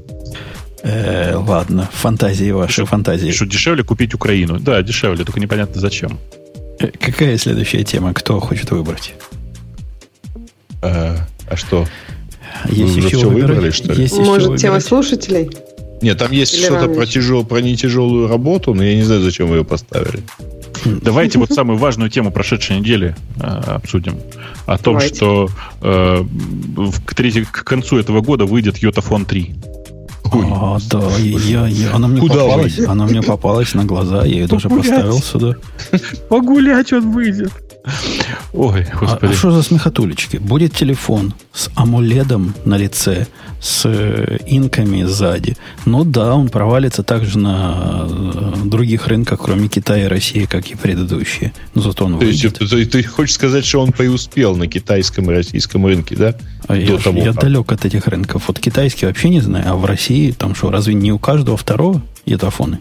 Э, ладно, фантазии ваши, что, фантазии.
Что дешевле купить Украину. Да, дешевле, только непонятно зачем.
Э, какая следующая тема? Кто хочет выбрать?
А, а что?
Есть Вы еще все выбрали, что ли?
Есть Может, тема слушателей?
Нет, там есть что-то про, тяжел, про нетяжелую работу, но я не знаю, зачем вы ее поставили.
Давайте вот самую важную тему прошедшей недели э, обсудим. О том, Давайте. что э, к, третий, к концу этого года выйдет Йотафон 3.
Ой, а, да, я, я, она мне Куда попалась, вы? она мне попалась на глаза, я ее даже поставил сюда.
Погулять он выйдет.
Ой, господи. А, а что за смехотулечки? Будет телефон с амуледом на лице, с э, инками сзади. Ну да, он провалится также на э, других рынках, кроме Китая и России, как и предыдущие. Но зато он
То есть ты, ты хочешь сказать, что он преуспел на китайском и российском рынке, да?
А я, того, я далек от этих рынков. Вот китайский вообще не знаю, а в России там что, разве не у каждого второго етафоны?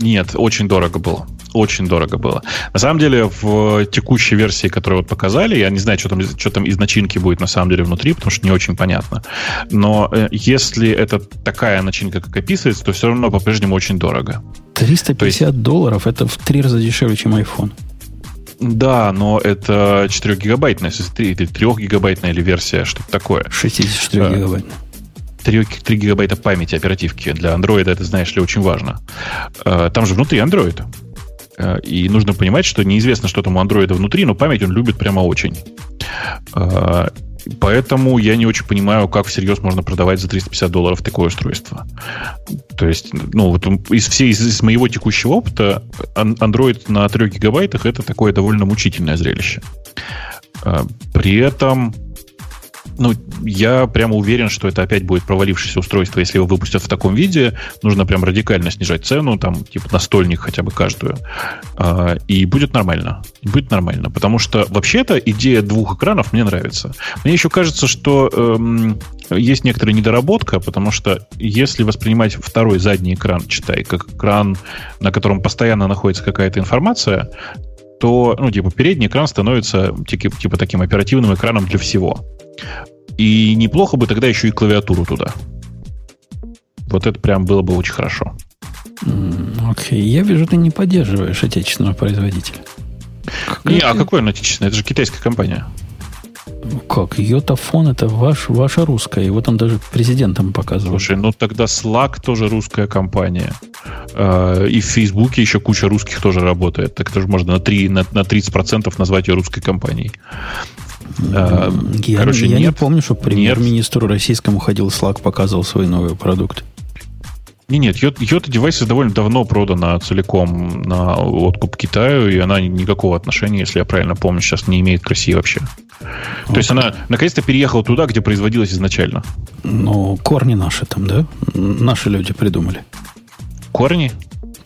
Нет, очень дорого было очень дорого было. На самом деле, в текущей версии, которую вот показали, я не знаю, что там, что там из начинки будет на самом деле внутри, потому что не очень понятно. Но э, если это такая начинка, как описывается, то все равно по-прежнему очень дорого.
350 есть, долларов это в три раза дешевле, чем iPhone.
Да, но это 4-гигабайтная, или 3-гигабайтная или версия, что-то такое.
64-гигабайтная.
3, 3 гигабайта памяти оперативки для Android, это, знаешь ли, очень важно. Э, там же внутри Android. Э, и нужно понимать, что неизвестно, что там у андроида внутри, но память он любит прямо очень. Э, поэтому я не очень понимаю, как всерьез можно продавать за 350 долларов такое устройство. То есть, ну, вот из всей из, моего текущего опыта, Android на 3 гигабайтах это такое довольно мучительное зрелище. Э, при этом ну, я прямо уверен, что это опять будет провалившееся устройство, если его выпустят в таком виде. Нужно прям радикально снижать цену, там, типа настольник хотя бы каждую. А, и будет нормально. Будет нормально. Потому что вообще-то идея двух экранов мне нравится. Мне еще кажется, что эм, есть некоторая недоработка, потому что если воспринимать второй задний экран, читай, как экран, на котором постоянно находится какая-то информация, то, ну, типа, передний экран становится типа, типа таким оперативным экраном для всего. И неплохо бы тогда еще и клавиатуру туда. Вот это прям было бы очень хорошо.
Окей, okay. я вижу, ты не поддерживаешь отечественного производителя.
Не, а какой он отечественный? Это же китайская компания.
Как? Йотафон это ваш, ваша русская. Его там даже президентом показывают.
Слушай, ну тогда Slack тоже русская компания. А, и в Фейсбуке еще куча русских тоже работает. Так тоже можно на, 3, на, на 30% назвать ее русской компанией.
А, я, Короче, я нет, не помню, что премьер-министру российскому ходил Slack, показывал свои новые продукты.
Не, нет, Yota Devices довольно давно продана целиком на откуп Китаю, и она никакого отношения, если я правильно помню, сейчас не имеет к России вообще. То есть она наконец-то переехала туда, где производилась изначально.
Ну, корни наши там, да? Наши люди придумали.
Корни?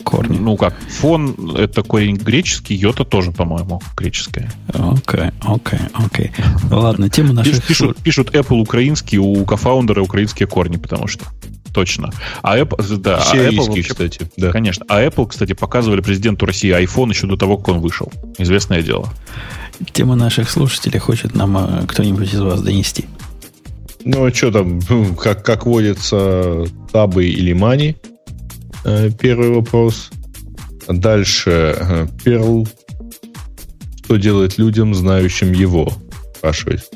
Корни.
Ну как, фон это корень греческий, йота тоже, по-моему, греческая.
Окей, окей, окей. Ладно, тема наших...
Пишут, пишут Apple украинский, у кофаундера украинские корни, потому что точно. А Apple, да, а Apple вообще, кстати. Да. Конечно. А Apple, кстати, показывали президенту России iPhone еще до того, как он вышел. Известное дело.
Тема наших слушателей хочет нам э, кто-нибудь из вас донести.
Ну, а что там, как, как водится, табы или мани? Э, первый вопрос. Дальше. Э, Перл. Что делать людям, знающим его? Спрашивает.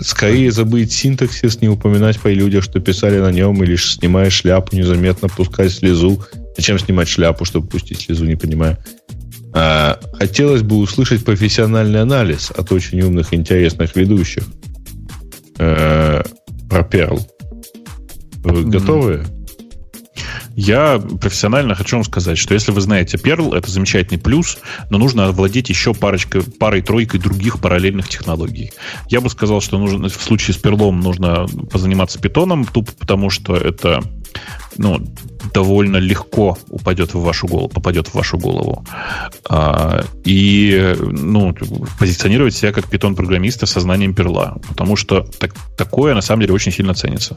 Скорее забыть синтаксис, не упоминать по людях, что писали на нем, или снимая шляпу, незаметно пускать слезу. Зачем снимать шляпу, чтобы пустить слезу, не понимаю. А, хотелось бы услышать профессиональный анализ от очень умных и интересных ведущих а, про Perl. Вы готовы?
Я профессионально хочу вам сказать, что если вы знаете Perl, это замечательный плюс, но нужно овладеть еще парочкой, парой-тройкой других параллельных технологий. Я бы сказал, что нужно, в случае с Perl нужно позаниматься питоном, тупо потому что это ну, довольно легко упадет в вашу голову, попадет в вашу голову. А, и ну, позиционировать себя как питон-программиста со знанием перла, потому что так, такое на самом деле очень сильно ценится.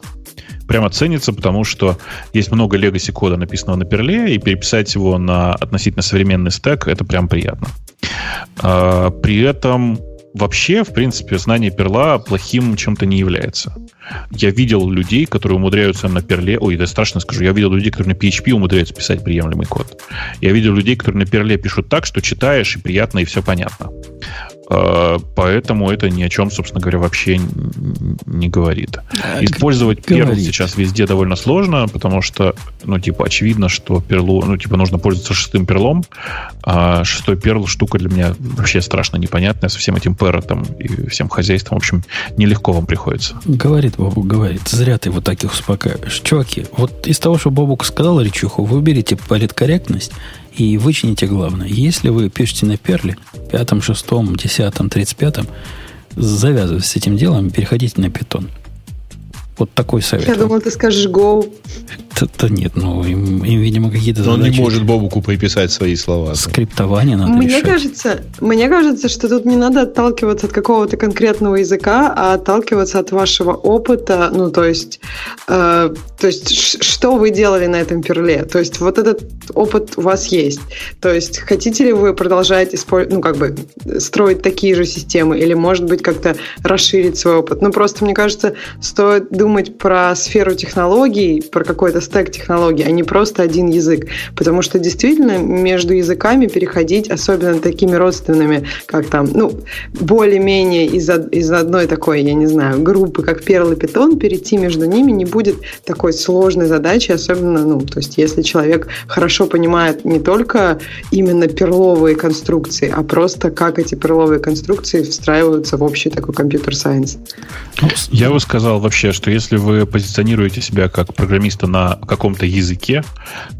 Прямо ценится, потому что есть много legacy кода, написанного на перле, и переписать его на относительно современный стек это прям приятно. А, при этом вообще, в принципе, знание перла плохим чем-то не является. Я видел людей, которые умудряются на перле... Ой, это страшно скажу. Я видел людей, которые на PHP умудряются писать приемлемый код. Я видел людей, которые на перле пишут так, что читаешь, и приятно, и все понятно. А, поэтому это ни о чем, собственно говоря, вообще не говорит. А, Использовать Perl сейчас везде довольно сложно, потому что, ну, типа, очевидно, что перлу, ну, типа, нужно пользоваться шестым перлом, а шестой перл штука для меня вообще страшно непонятная со всем этим перотом и всем хозяйством. В общем, нелегко вам приходится.
Говорит Бобук, говорит. Зря ты вот таких успокаиваешь. Чуваки, вот из того, что Бобук сказал речуху, выберите политкорректность и вычините главное. Если вы пишете на перле, пятом, шестом, десятом, тридцать пятом, завязывайте с этим делом, переходите на питон. Вот такой совет.
Я думал, ты скажешь Go.
Да, нет, ну им, им видимо, какие-то
задачи. Он не может Бобуку приписать свои слова.
Скриптование надо
мне
решать.
Кажется, мне кажется, что тут не надо отталкиваться от какого-то конкретного языка, а отталкиваться от вашего опыта. Ну, то есть, э, то есть что вы делали на этом перле? То есть вот этот опыт у вас есть. То есть хотите ли вы продолжать использовать, ну, как бы строить такие же системы или, может быть, как-то расширить свой опыт? Ну, просто, мне кажется, стоит думать про сферу технологий, про какой-то стек технологий, а не просто один язык. Потому что действительно между языками переходить, особенно такими родственными, как там, ну, более-менее из, из одной такой, я не знаю, группы, как Perl и Python, перейти между ними не будет такой сложной задачи, особенно, ну, то есть если человек хорошо понимает не только именно перловые конструкции, а просто как эти перловые конструкции встраиваются в общий такой компьютер-сайенс.
Я бы сказал вообще, что если вы позиционируете себя как программиста на каком-то языке,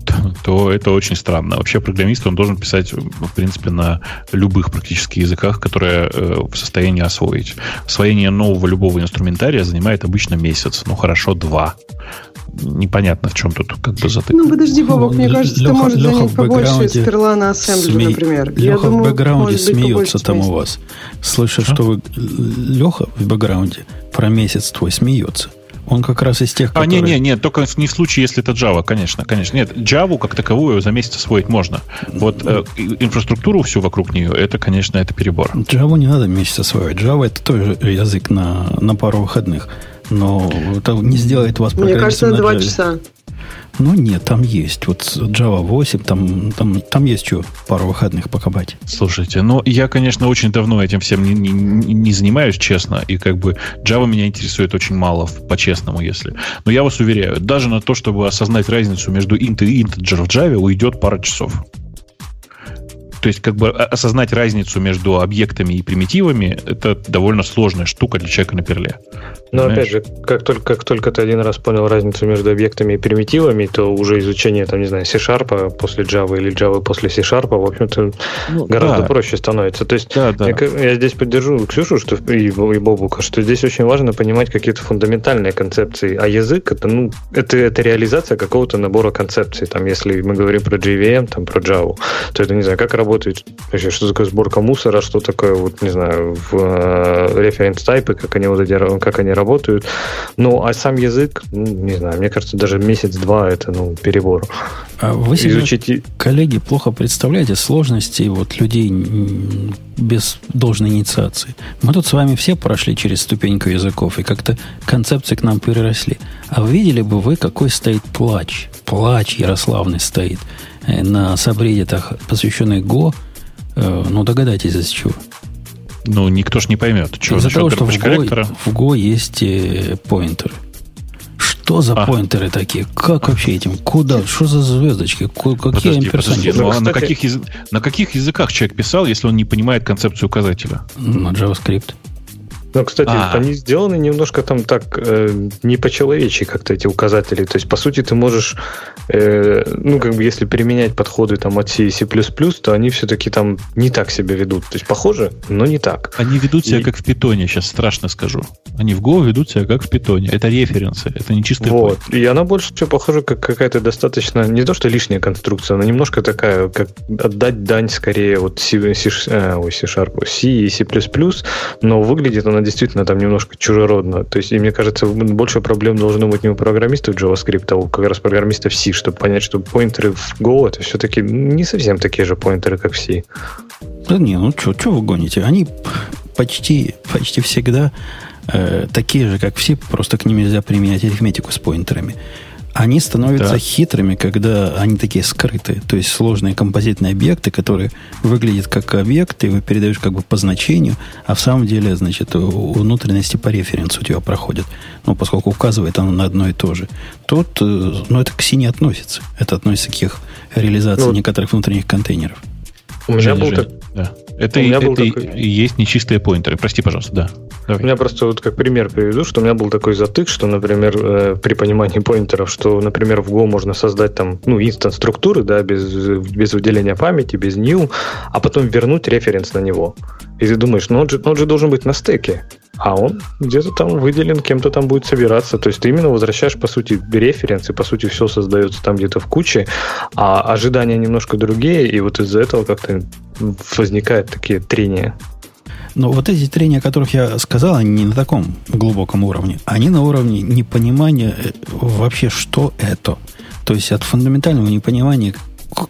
то, то это очень странно. Вообще программист, он должен писать, в принципе, на любых практически языках, которые э, в состоянии освоить. Освоение нового любого инструментария занимает обычно месяц, ну хорошо, два непонятно, в чем тут как бы затык.
Ну, подожди, Бобок, мне кажется, Леха, ты можешь Леха занять побольше из перла на ассемблер, сме... например.
Леха Я в думаю, бэкграунде смеется там у вас. Слышит, что вы... Леха в бэкграунде про месяц твой смеется. Он как раз из тех,
которые... А, не, не, не, только не в случае, если это Java, конечно, конечно. Нет, Java как таковую за месяц освоить можно. Вот э, инфраструктуру всю вокруг нее, это, конечно, это перебор.
Java не надо месяц освоить. Java это тоже язык на, на пару выходных. Но это не сделает вас
Мне кажется, на два часа.
Ну, нет, там есть. Вот Java 8, там, там, там есть что пару выходных покопать.
Слушайте, ну, я, конечно, очень давно этим всем не, не, не занимаюсь, честно, и как бы Java меня интересует очень мало, по-честному, если. Но я вас уверяю, даже на то, чтобы осознать разницу между int и integer в Java, уйдет пара часов. То есть, как бы осознать разницу между объектами и примитивами, это довольно сложная штука для человека на перле.
Но Понимаешь? опять же, как только, как только ты один раз понял разницу между объектами и примитивами, то уже изучение, там, не знаю, C-Sharp после Java или Java после C-Sharp, в общем-то, ну, гораздо да. проще становится. То есть да, да. Я, я здесь поддержу Ксюшу что, и, и Бобука, что здесь очень важно понимать какие-то фундаментальные концепции, а язык это, ну, это, это реализация какого-то набора концепций. Там, если мы говорим про JVM, там, про Java, то это, не знаю, как работает, вообще, что такое сборка мусора, что такое, вот, не знаю, в э, как они вот эти, как они работают. Ну, а сам язык, ну, не знаю, мне кажется, даже месяц-два это, ну, перебор.
А вы себе, Изучить... коллеги, плохо представляете сложности вот людей без должной инициации. Мы тут с вами все прошли через ступеньку языков, и как-то концепции к нам переросли. А видели бы вы, какой стоит плач? Плач Ярославный стоит э, на сабреддитах, посвященный Го. Э, ну, догадайтесь, из-за чего.
Ну, никто ж не поймет.
Что, Из-за того, что в Go, в Go есть э, поинтеры. Что за а. поинтеры такие? Как вообще этим? Куда? Что за звездочки? Какие подожди,
подожди. Ну, а на, каких на каких языках человек писал, если он не понимает концепцию указателя?
На JavaScript.
Ну, кстати, а. они сделаны немножко там так э, не по-человечьи как-то эти указатели. То есть, по сути, ты можешь, э, ну, как бы, если применять подходы там от C и C++, то они все-таки там не так себя ведут. То есть, похоже, но не так.
Они ведут себя и... как в питоне, сейчас страшно скажу. Они в Go ведут себя как в питоне. Это референсы, это не чистый
Вот. Point. И она больше всего похожа как какая-то достаточно, не то что лишняя конструкция, она немножко такая, как отдать дань скорее вот C, C, э, ой, C Sharp, C и C++, но выглядит она действительно там немножко чужеродно. То есть, и мне кажется, больше проблем должно быть не у программистов JavaScript, а у как раз программистов C, чтобы понять, что поинтеры в Go это все-таки не совсем такие же поинтеры, как в C.
Да не, ну что вы гоните? Они почти, почти всегда э, такие же, как все, просто к ним нельзя применять арифметику с поинтерами. Они становятся да. хитрыми, когда они такие скрытые. То есть сложные композитные объекты, которые выглядят как объекты, вы передаешь как бы по значению, а в самом деле, значит, внутренности по референсу у тебя проходят. Ну, поскольку указывает оно на одно и то же. Тут, э, ну, это к C не относится. Это относится к их реализации ну, некоторых внутренних контейнеров.
У меня был так... Да. Это, у меня это такой... и есть нечистые поинтеры. Прости, пожалуйста, да.
Давай. У меня просто вот как пример приведу, что у меня был такой затык, что, например, э, при понимании поинтеров, что, например, в Go можно создать там, ну, инстанс структуры, да, без, без выделения памяти, без new, а потом вернуть референс на него. И ты думаешь, ну, он же, он же должен быть на стеке а он где-то там выделен, кем-то там будет собираться. То есть ты именно возвращаешь, по сути, референс, и, по сути, все создается там где-то в куче, а ожидания немножко другие, и вот из-за этого как-то возникают такие трения.
Но вот эти трения, о которых я сказал, они не на таком глубоком уровне. Они на уровне непонимания э, вообще, что это. То есть от фундаментального непонимания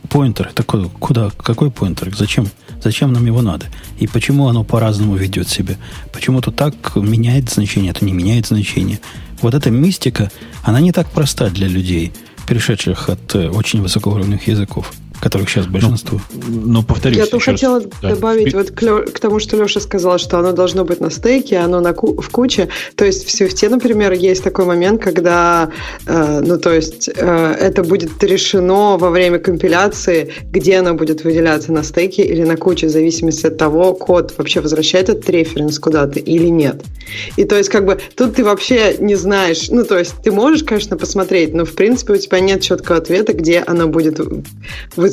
поинтер, такой, куда, какой поинтер, зачем, зачем нам его надо, и почему оно по-разному ведет себя, почему-то так меняет значение, это не меняет значение. Вот эта мистика, она не так проста для людей, перешедших от э, очень высокоуровневых языков которых сейчас большинство.
Ну, ну повторюсь. Я тут хотела да. добавить вот к, к тому, что Леша сказал, что оно должно быть на стейке, оно на ку- в куче. То есть в Свифте, например, есть такой момент, когда, э, ну, то есть э, это будет решено во время компиляции, где оно будет выделяться на стейке или на куче, в зависимости от того, код вообще возвращает этот референс куда-то или нет. И то есть как бы тут ты вообще не знаешь, ну, то есть ты можешь, конечно, посмотреть, но в принципе у тебя нет четкого ответа, где оно будет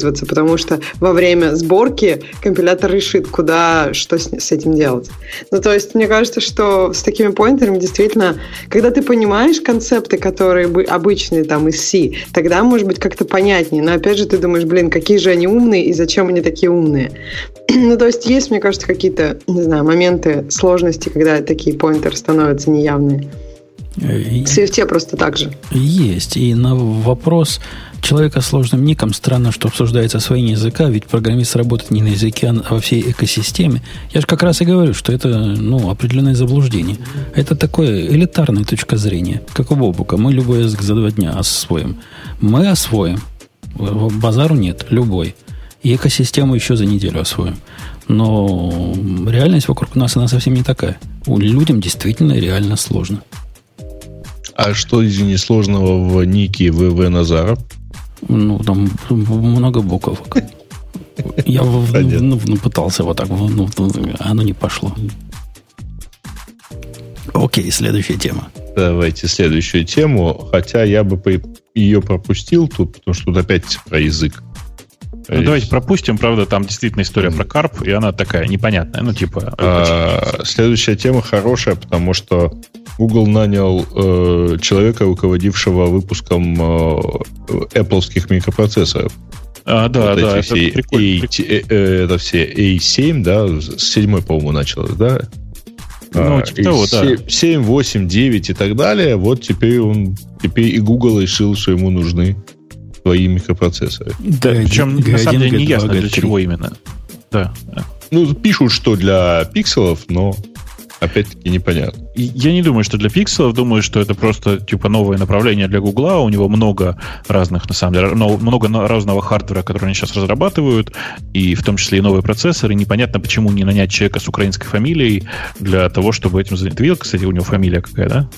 вызваться, потому что во время сборки компилятор решит, куда, что с, с этим делать. Ну, то есть, мне кажется, что с такими поинтерами действительно, когда ты понимаешь концепты, которые бы обычные там из C, тогда, может быть, как-то понятнее. Но опять же, ты думаешь, блин, какие же они умные и зачем они такие умные? ну, то есть, есть, мне кажется, какие-то, не знаю, моменты сложности, когда такие поинтеры становятся неявные. В Свифте просто так же.
Есть. И на вопрос человека с сложным ником странно, что обсуждается освоение языка, ведь программист работает не на языке, а во всей экосистеме. Я же как раз и говорю, что это ну, определенное заблуждение. Это такое элитарная точка зрения, как у Бобука. Мы любой язык за два дня освоим. Мы освоим. Базару нет, любой. И экосистему еще за неделю освоим. Но реальность вокруг нас, она совсем не такая. У людям действительно реально сложно.
А что, извини, сложного в нике ВВ Назаров?
Ну, там много буквок. Я ну, пытался вот так, ну, оно не пошло. Окей, следующая тема.
Давайте следующую тему, хотя я бы ее пропустил тут, потому что тут опять про язык.
Ну, давайте пропустим, правда, там действительно история про карп, и она такая непонятная, ну, типа...
А, следующая тема хорошая, потому что Google нанял э, человека, руководившего выпуском э, Apple микропроцессоров.
А, да, вот да,
это прикольно. A, э, э, это все A7, да, с седьмой, по-моему, началось, да? Ну, а, типа того, 7, да. 7, 8, 9 и так далее. Вот теперь он, теперь и Google решил, что ему нужны свои микропроцессоры.
Да, причем на самом деле не ясно, для чего именно. Да.
Ну, пишут, что для пикселов, но опять-таки непонятно.
Я не думаю, что для пикселов, думаю, что это просто типа новое направление для Гугла. У него много разных, на самом деле, много разного хардвера, который они сейчас разрабатывают, и в том числе и новые процессоры. Непонятно, почему не нанять человека с украинской фамилией для того, чтобы этим. Ты видел, кстати, у него фамилия какая, да?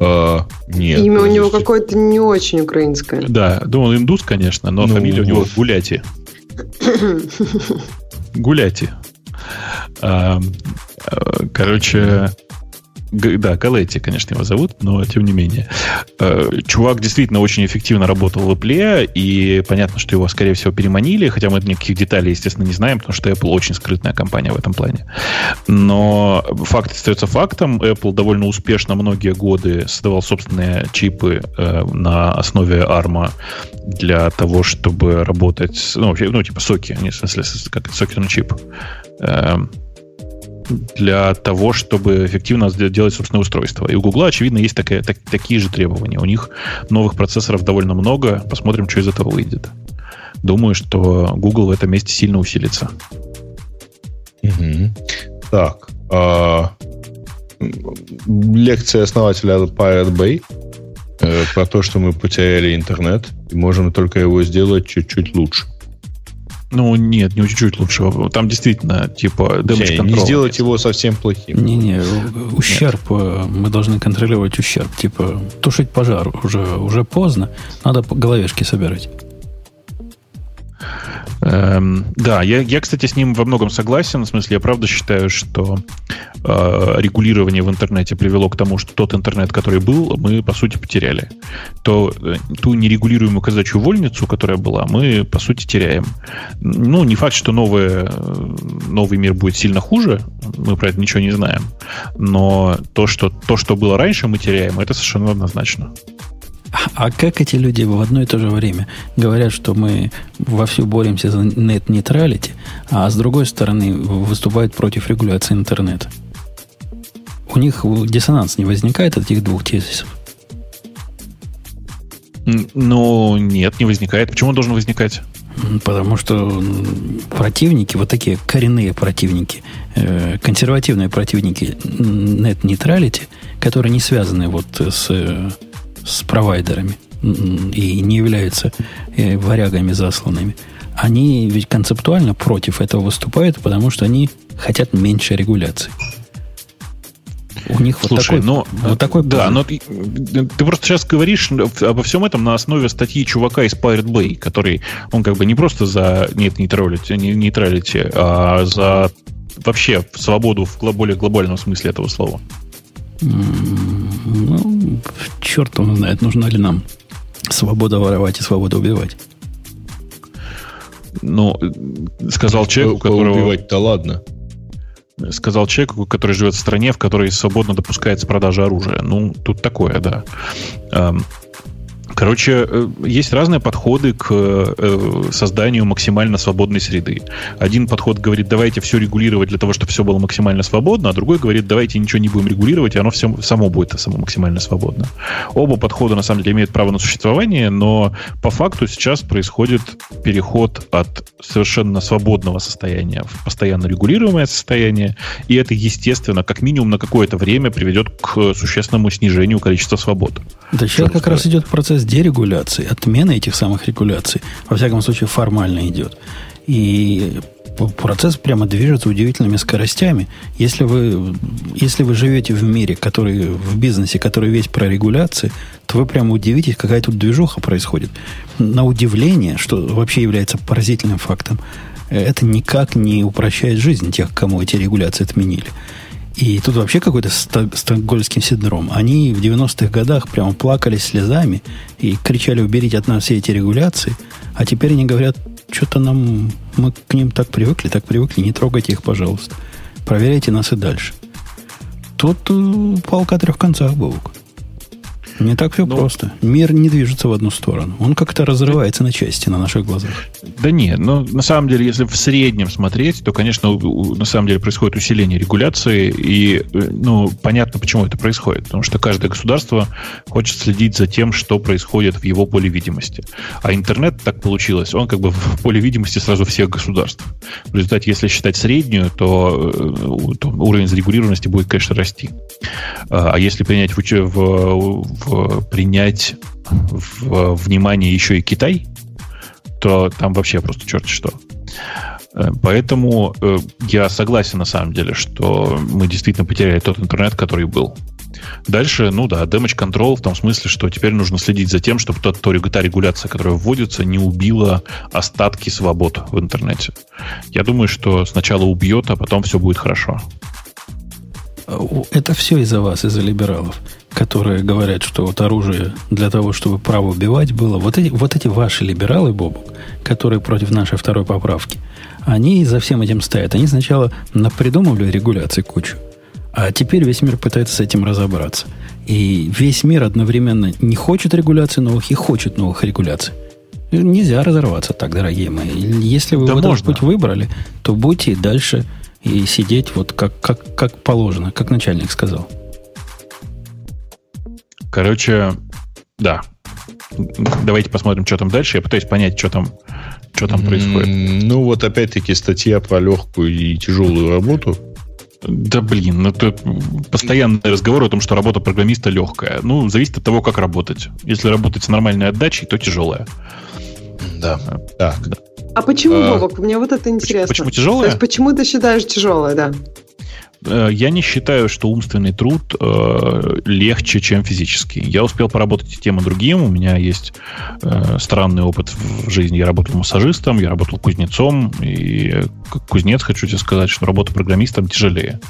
А, нет. Имя у него какое-то не очень украинское.
Да, думал, индус, конечно, но ну, фамилия у него Гуляти. Гуляти. А, короче, да, Калетти, конечно, его зовут, но тем не менее. Э, чувак действительно очень эффективно работал в Apple, и понятно, что его, скорее всего, переманили, хотя мы никаких деталей, естественно, не знаем, потому что Apple очень скрытная компания в этом плане. Но факт остается фактом. Apple довольно успешно многие годы создавал собственные чипы э, на основе ARM для того, чтобы работать, ну, ну типа соки, не в смысле, как соки на чип эм, для того, чтобы эффективно делать собственное устройство. И у Google, очевидно, есть такая, так, такие же требования. У них новых процессоров довольно много. Посмотрим, что из этого выйдет. Думаю, что Google в этом месте сильно усилится.
Угу. Так. А, лекция основателя Pirate Bay э, про то, что мы потеряли интернет и можем только его сделать чуть-чуть лучше.
Ну, нет, не чуть-чуть лучше. Там действительно, типа,
damage Не сделать его совсем плохим.
Не-не, ущерб, нет. Э, мы должны контролировать ущерб. Типа, тушить пожар уже, уже поздно, надо по головешке собирать.
Эм, да, я, я, кстати, с ним во многом согласен. В смысле, я правда считаю, что э, регулирование в интернете привело к тому, что тот интернет, который был, мы, по сути, потеряли. То э, ту нерегулируемую казачью вольницу, которая была, мы, по сути, теряем. Ну, не факт, что новое, новый мир будет сильно хуже, мы про это ничего не знаем. Но то, что, то, что было раньше, мы теряем, это совершенно однозначно.
А как эти люди в одно и то же время говорят, что мы вовсю боремся за нет-нейтралити, а с другой стороны выступают против регуляции интернета? У них диссонанс не возникает от этих двух тезисов?
Ну, нет, не возникает. Почему он должен возникать?
Потому что противники, вот такие коренные противники, э, консервативные противники нет-нейтралити, которые не связаны вот с с провайдерами и не являются э, варягами засланными, они ведь концептуально против этого выступают, потому что они хотят меньше регуляции.
У них Слушай, вот такой, но, вот такой да, но ты, ты просто сейчас говоришь обо всем этом на основе статьи чувака из Pirate Bay, который, он как бы не просто за нет нейтралити, нейтралити а за вообще свободу в более глобальном смысле этого слова.
Ну, черт он знает, нужна ли нам свобода воровать и свобода убивать.
Ну, сказал человек, у которого...
Убивать-то ладно.
Сказал человек, который живет в стране, в которой свободно допускается продажа оружия. Ну, тут такое, да. Короче, э, есть разные подходы к э, созданию максимально свободной среды. Один подход говорит, давайте все регулировать для того, чтобы все было максимально свободно, а другой говорит, давайте ничего не будем регулировать, и оно все, само будет само максимально свободно. Оба подхода, на самом деле, имеют право на существование, но по факту сейчас происходит переход от совершенно свободного состояния в постоянно регулируемое состояние, и это, естественно, как минимум на какое-то время приведет к существенному снижению количества свобод.
Да сейчас как раз идет процесс дерегуляции, отмена этих самых регуляций, во всяком случае, формально идет. И процесс прямо движется удивительными скоростями. Если вы, если вы живете в мире, который, в бизнесе, который весь про регуляции, то вы прямо удивитесь, какая тут движуха происходит. На удивление, что вообще является поразительным фактом, это никак не упрощает жизнь тех, кому эти регуляции отменили. И тут вообще какой-то стокгольмский синдром. Они в 90-х годах прямо плакали слезами и кричали, уберите от нас все эти регуляции. А теперь они говорят, что-то нам, мы к ним так привыкли, так привыкли, не трогайте их, пожалуйста. Проверяйте нас и дальше. Тут э, палка трех концах, Бог. Не так все ну, просто. Мир не движется в одну сторону. Он как-то разрывается на части на наших глазах.
Да нет, но на самом деле, если в среднем смотреть, то, конечно, на самом деле происходит усиление регуляции, и э, ну, понятно, почему это происходит. Потому что каждое государство хочет следить за тем, что происходит в его поле видимости. А интернет так получилось, он как бы в поле видимости сразу всех государств. В результате, если считать среднюю, то, э, то уровень зарегулированности будет, конечно, расти. А, а если принять в, в, принять в внимание еще и Китай, то там вообще просто черт что. Э, поэтому э, я согласен на самом деле, что мы действительно потеряли тот интернет, который был. Дальше, ну да, damage control в том смысле, что теперь нужно следить за тем, чтобы тот, та регуляция, которая вводится, не убила остатки свобод в интернете. Я думаю, что сначала убьет, а потом все будет хорошо.
Это все из-за вас, из-за либералов которые говорят, что вот оружие для того, чтобы право убивать было, вот эти, вот эти ваши либералы, Бобук, которые против нашей второй поправки, они за всем этим стоят. Они сначала придумывали регуляции кучу, а теперь весь мир пытается с этим разобраться. И весь мир одновременно не хочет регуляций новых и хочет новых регуляций. Нельзя разорваться так, дорогие мои. Если вы да этот путь выбрали, то будьте дальше и сидеть вот как, как, как положено, как начальник сказал.
Короче, да. Давайте посмотрим, что там дальше. Я пытаюсь понять, что там, что там происходит.
Ну, вот опять-таки статья про легкую и тяжелую работу.
Да блин, ну это постоянный разговор о том, что работа программиста легкая. Ну, зависит от того, как работать. Если работать с нормальной отдачей, то тяжелая.
Да. Так.
А почему, а, Бобок? Мне вот это интересно.
Почему, тяжелая? То есть,
почему ты считаешь тяжелая, да?
Э, я не считаю, что умственный труд э, легче, чем физический. Я успел поработать и тем, и другим. У меня есть э, странный опыт в жизни. Я работал массажистом, я работал кузнецом, и как кузнец хочу тебе сказать, что работа программистом тяжелее.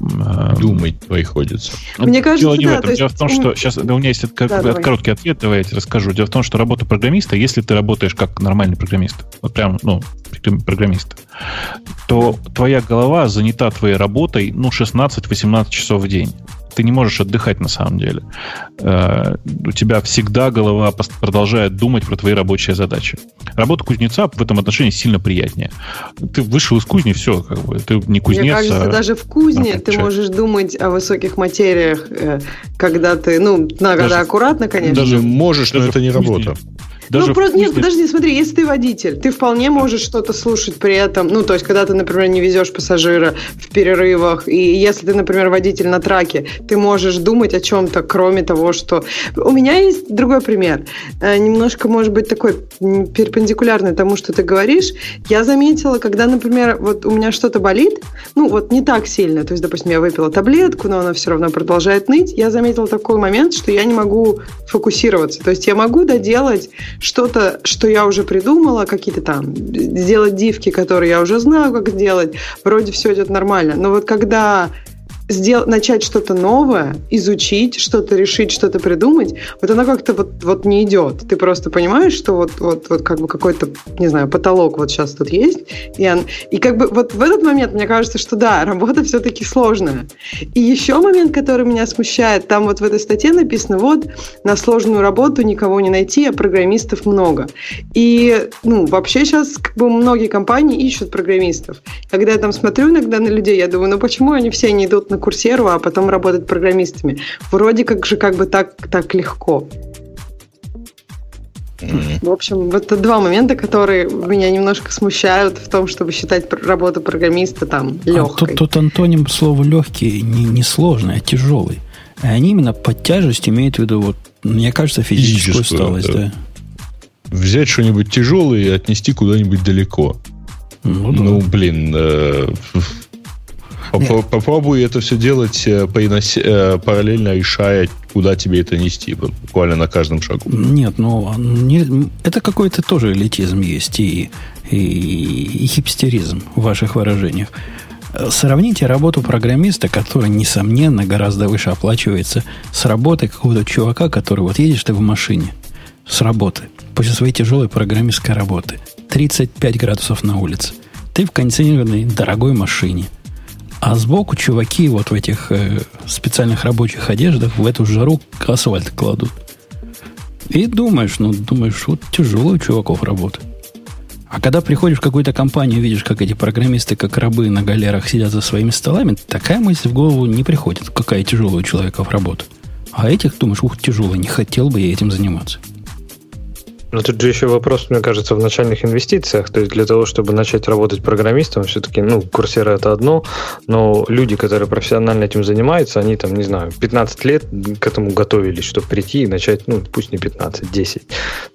Эм, Думать приходится.
Мне кажется,
Дело не
да,
в этом. Дело в том, что сейчас да, у меня есть да, короткий ответ, давайте расскажу. Дело в том, что работа программиста, если ты работаешь как нормальный программист, вот прям, ну, программист, то твоя голова занята твоей работой, ну, 16-18 часов в день ты не можешь отдыхать на самом деле. Э, у тебя всегда голова продолжает думать про твои рабочие задачи. Работа кузнеца в этом отношении сильно приятнее. Ты вышел из кузни, все, как бы, ты не кузнец. Мне
кажется, а даже в кузне ты можешь думать о высоких материях, э, когда ты, ну, на, когда аккуратно, конечно.
Даже можешь, но это не работа.
Даже ну, просто, нет, подожди, смотри, если ты водитель, ты вполне можешь что-то слушать при этом. Ну, то есть, когда ты, например, не везешь пассажира в перерывах, и если ты, например, водитель на траке, ты можешь думать о чем-то, кроме того, что... У меня есть другой пример. Э, немножко, может быть, такой перпендикулярный тому, что ты говоришь. Я заметила, когда, например, вот у меня что-то болит, ну, вот не так сильно, то есть, допустим, я выпила таблетку, но она все равно продолжает ныть, я заметила такой момент, что я не могу фокусироваться. То есть, я могу доделать что-то, что я уже придумала, какие-то там, сделать дивки, которые я уже знаю, как сделать, вроде все идет нормально. Но вот когда сделать, начать что-то новое, изучить, что-то решить, что-то придумать, вот оно как-то вот, вот не идет. Ты просто понимаешь, что вот, вот, вот как бы какой-то, не знаю, потолок вот сейчас тут есть. И, он, и как бы вот в этот момент мне кажется, что да, работа все-таки сложная. И еще момент, который меня смущает, там вот в этой статье написано, вот, на сложную работу никого не найти, а программистов много. И, ну, вообще сейчас как бы многие компании ищут программистов. Когда я там смотрю иногда на людей, я думаю, ну почему они все не идут на курсеру, а потом работать программистами. Вроде как же как бы так, так легко. Mm-hmm. В общем, это два момента, которые меня немножко смущают в том, чтобы считать работу программиста там легкой.
А тут, тут антоним слова легкий не, не сложный, а тяжелый. И они именно под тяжесть имеют в виду, вот, мне кажется, физическую, физическую усталость. Да.
Да. Взять что-нибудь тяжелое и отнести куда-нибудь далеко. Ну, да. ну блин, э, Попробуй это все делать э, э, параллельно решая, куда тебе это нести, буквально на каждом шагу.
Нет, ну не, это какой-то тоже элитизм есть и, и, и хипстеризм в ваших выражениях. Сравните работу программиста, которая, несомненно, гораздо выше оплачивается, с работой какого-то чувака, который вот едешь ты в машине с работы, после своей тяжелой программистской работы. 35 градусов на улице. Ты в кондиционированной дорогой машине. А сбоку чуваки вот в этих э, специальных рабочих одеждах в эту жару асфальт кладут. И думаешь, ну, думаешь, вот тяжело у чуваков работа. А когда приходишь в какую-то компанию, видишь, как эти программисты, как рабы на галерах сидят за своими столами, такая мысль в голову не приходит, какая тяжелая у человека работа. А этих думаешь, ух, тяжело, не хотел бы я этим заниматься.
Но тут же еще вопрос, мне кажется, в начальных инвестициях. То есть для того, чтобы начать работать программистом, все-таки, ну, курсера это одно, но люди, которые профессионально этим занимаются, они там, не знаю, 15 лет к этому готовились, чтобы прийти и начать, ну, пусть не 15, 10.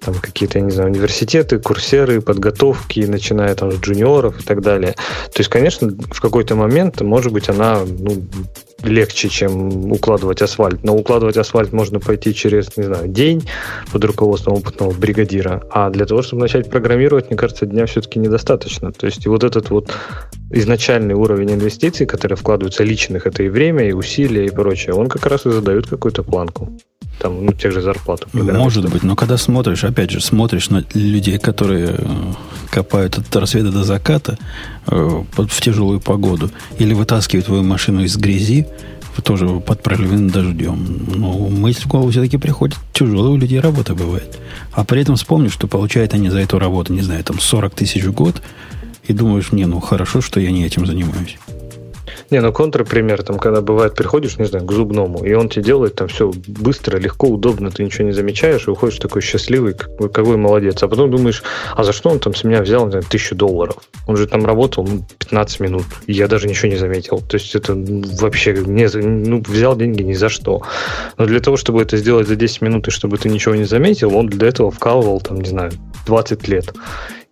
Там какие-то, я не знаю, университеты, курсеры, подготовки, начиная там с джуниоров и так далее. То есть, конечно, в какой-то момент, может быть, она, ну, легче, чем укладывать асфальт. Но укладывать асфальт можно пойти через, не знаю, день под руководством опытного бригадира. А для того, чтобы начать программировать, мне кажется, дня все-таки недостаточно. То есть и вот этот вот изначальный уровень инвестиций, которые вкладываются личных, это и время, и усилия, и прочее, он как раз и задает какую-то планку там, ну, тех же зарплат.
Может быть, но когда смотришь, опять же, смотришь на людей, которые э, копают от рассвета до заката э, в тяжелую погоду, или вытаскивают твою машину из грязи, тоже под проливным дождем. Ну, мысль в голову все-таки приходит. Тяжелая у людей работа бывает. А при этом вспомнишь, что получают они за эту работу, не знаю, там 40 тысяч в год, и думаешь, не, ну хорошо, что я не этим занимаюсь.
Не, ну контрпример, там, когда бывает, приходишь, не знаю, к зубному, и он тебе делает там все быстро, легко, удобно, ты ничего не замечаешь, и уходишь такой счастливый, какой, какой молодец. А потом думаешь, а за что он там с меня взял, не знаю, тысячу долларов? Он же там работал ну, 15 минут, и я даже ничего не заметил. То есть это вообще не, ну, взял деньги ни за что. Но для того, чтобы это сделать за 10 минут, и чтобы ты ничего не заметил, он для этого вкалывал, там, не знаю, 20 лет.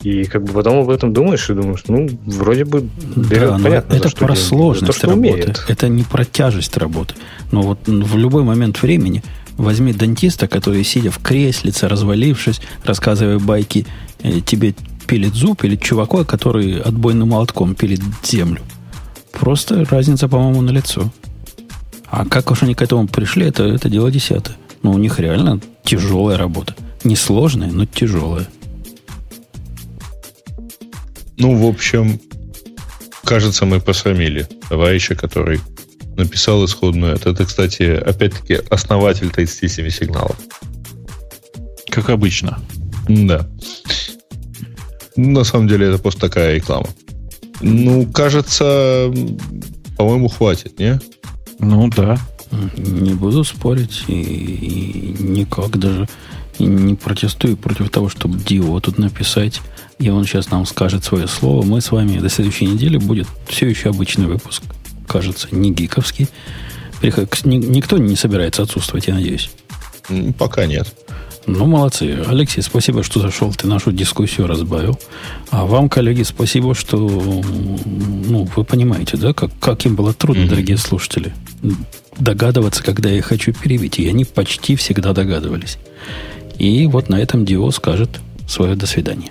И как бы потом об этом думаешь и думаешь, ну, вроде бы
берет, да, понятно, это про сложность то, работы. Умеет. Это не про тяжесть работы. Но вот в любой момент времени возьми дантиста, который, сидя в креслице, развалившись, рассказывая байки, э, тебе пилит зуб, или чувака, который отбойным молотком пилит землю. Просто разница, по-моему, на лицо. А как уж они к этому пришли, это, это дело десятое. Но у них реально тяжелая работа. Не сложная, но тяжелая.
Ну, в общем, кажется, мы посрамили товарища, который написал исходную. Это, кстати, опять-таки, основатель 37 сигналов.
Как обычно.
Да. На самом деле, это просто такая реклама. Ну, кажется, по-моему, хватит, не?
Ну, да.
Не буду спорить и, и никак даже не протестую против того, чтобы Дио тут написать и он сейчас нам скажет свое слово, мы с вами до следующей недели будет все еще обычный выпуск. Кажется, не гиковский. Никто не собирается отсутствовать, я надеюсь.
Пока нет.
Ну, молодцы. Алексей, спасибо, что зашел, ты нашу дискуссию разбавил. А вам, коллеги, спасибо, что ну, вы понимаете, да, как, как им было трудно, mm-hmm. дорогие слушатели, догадываться, когда я хочу перевить. И они почти всегда догадывались. И вот на этом Дио скажет свое до свидания.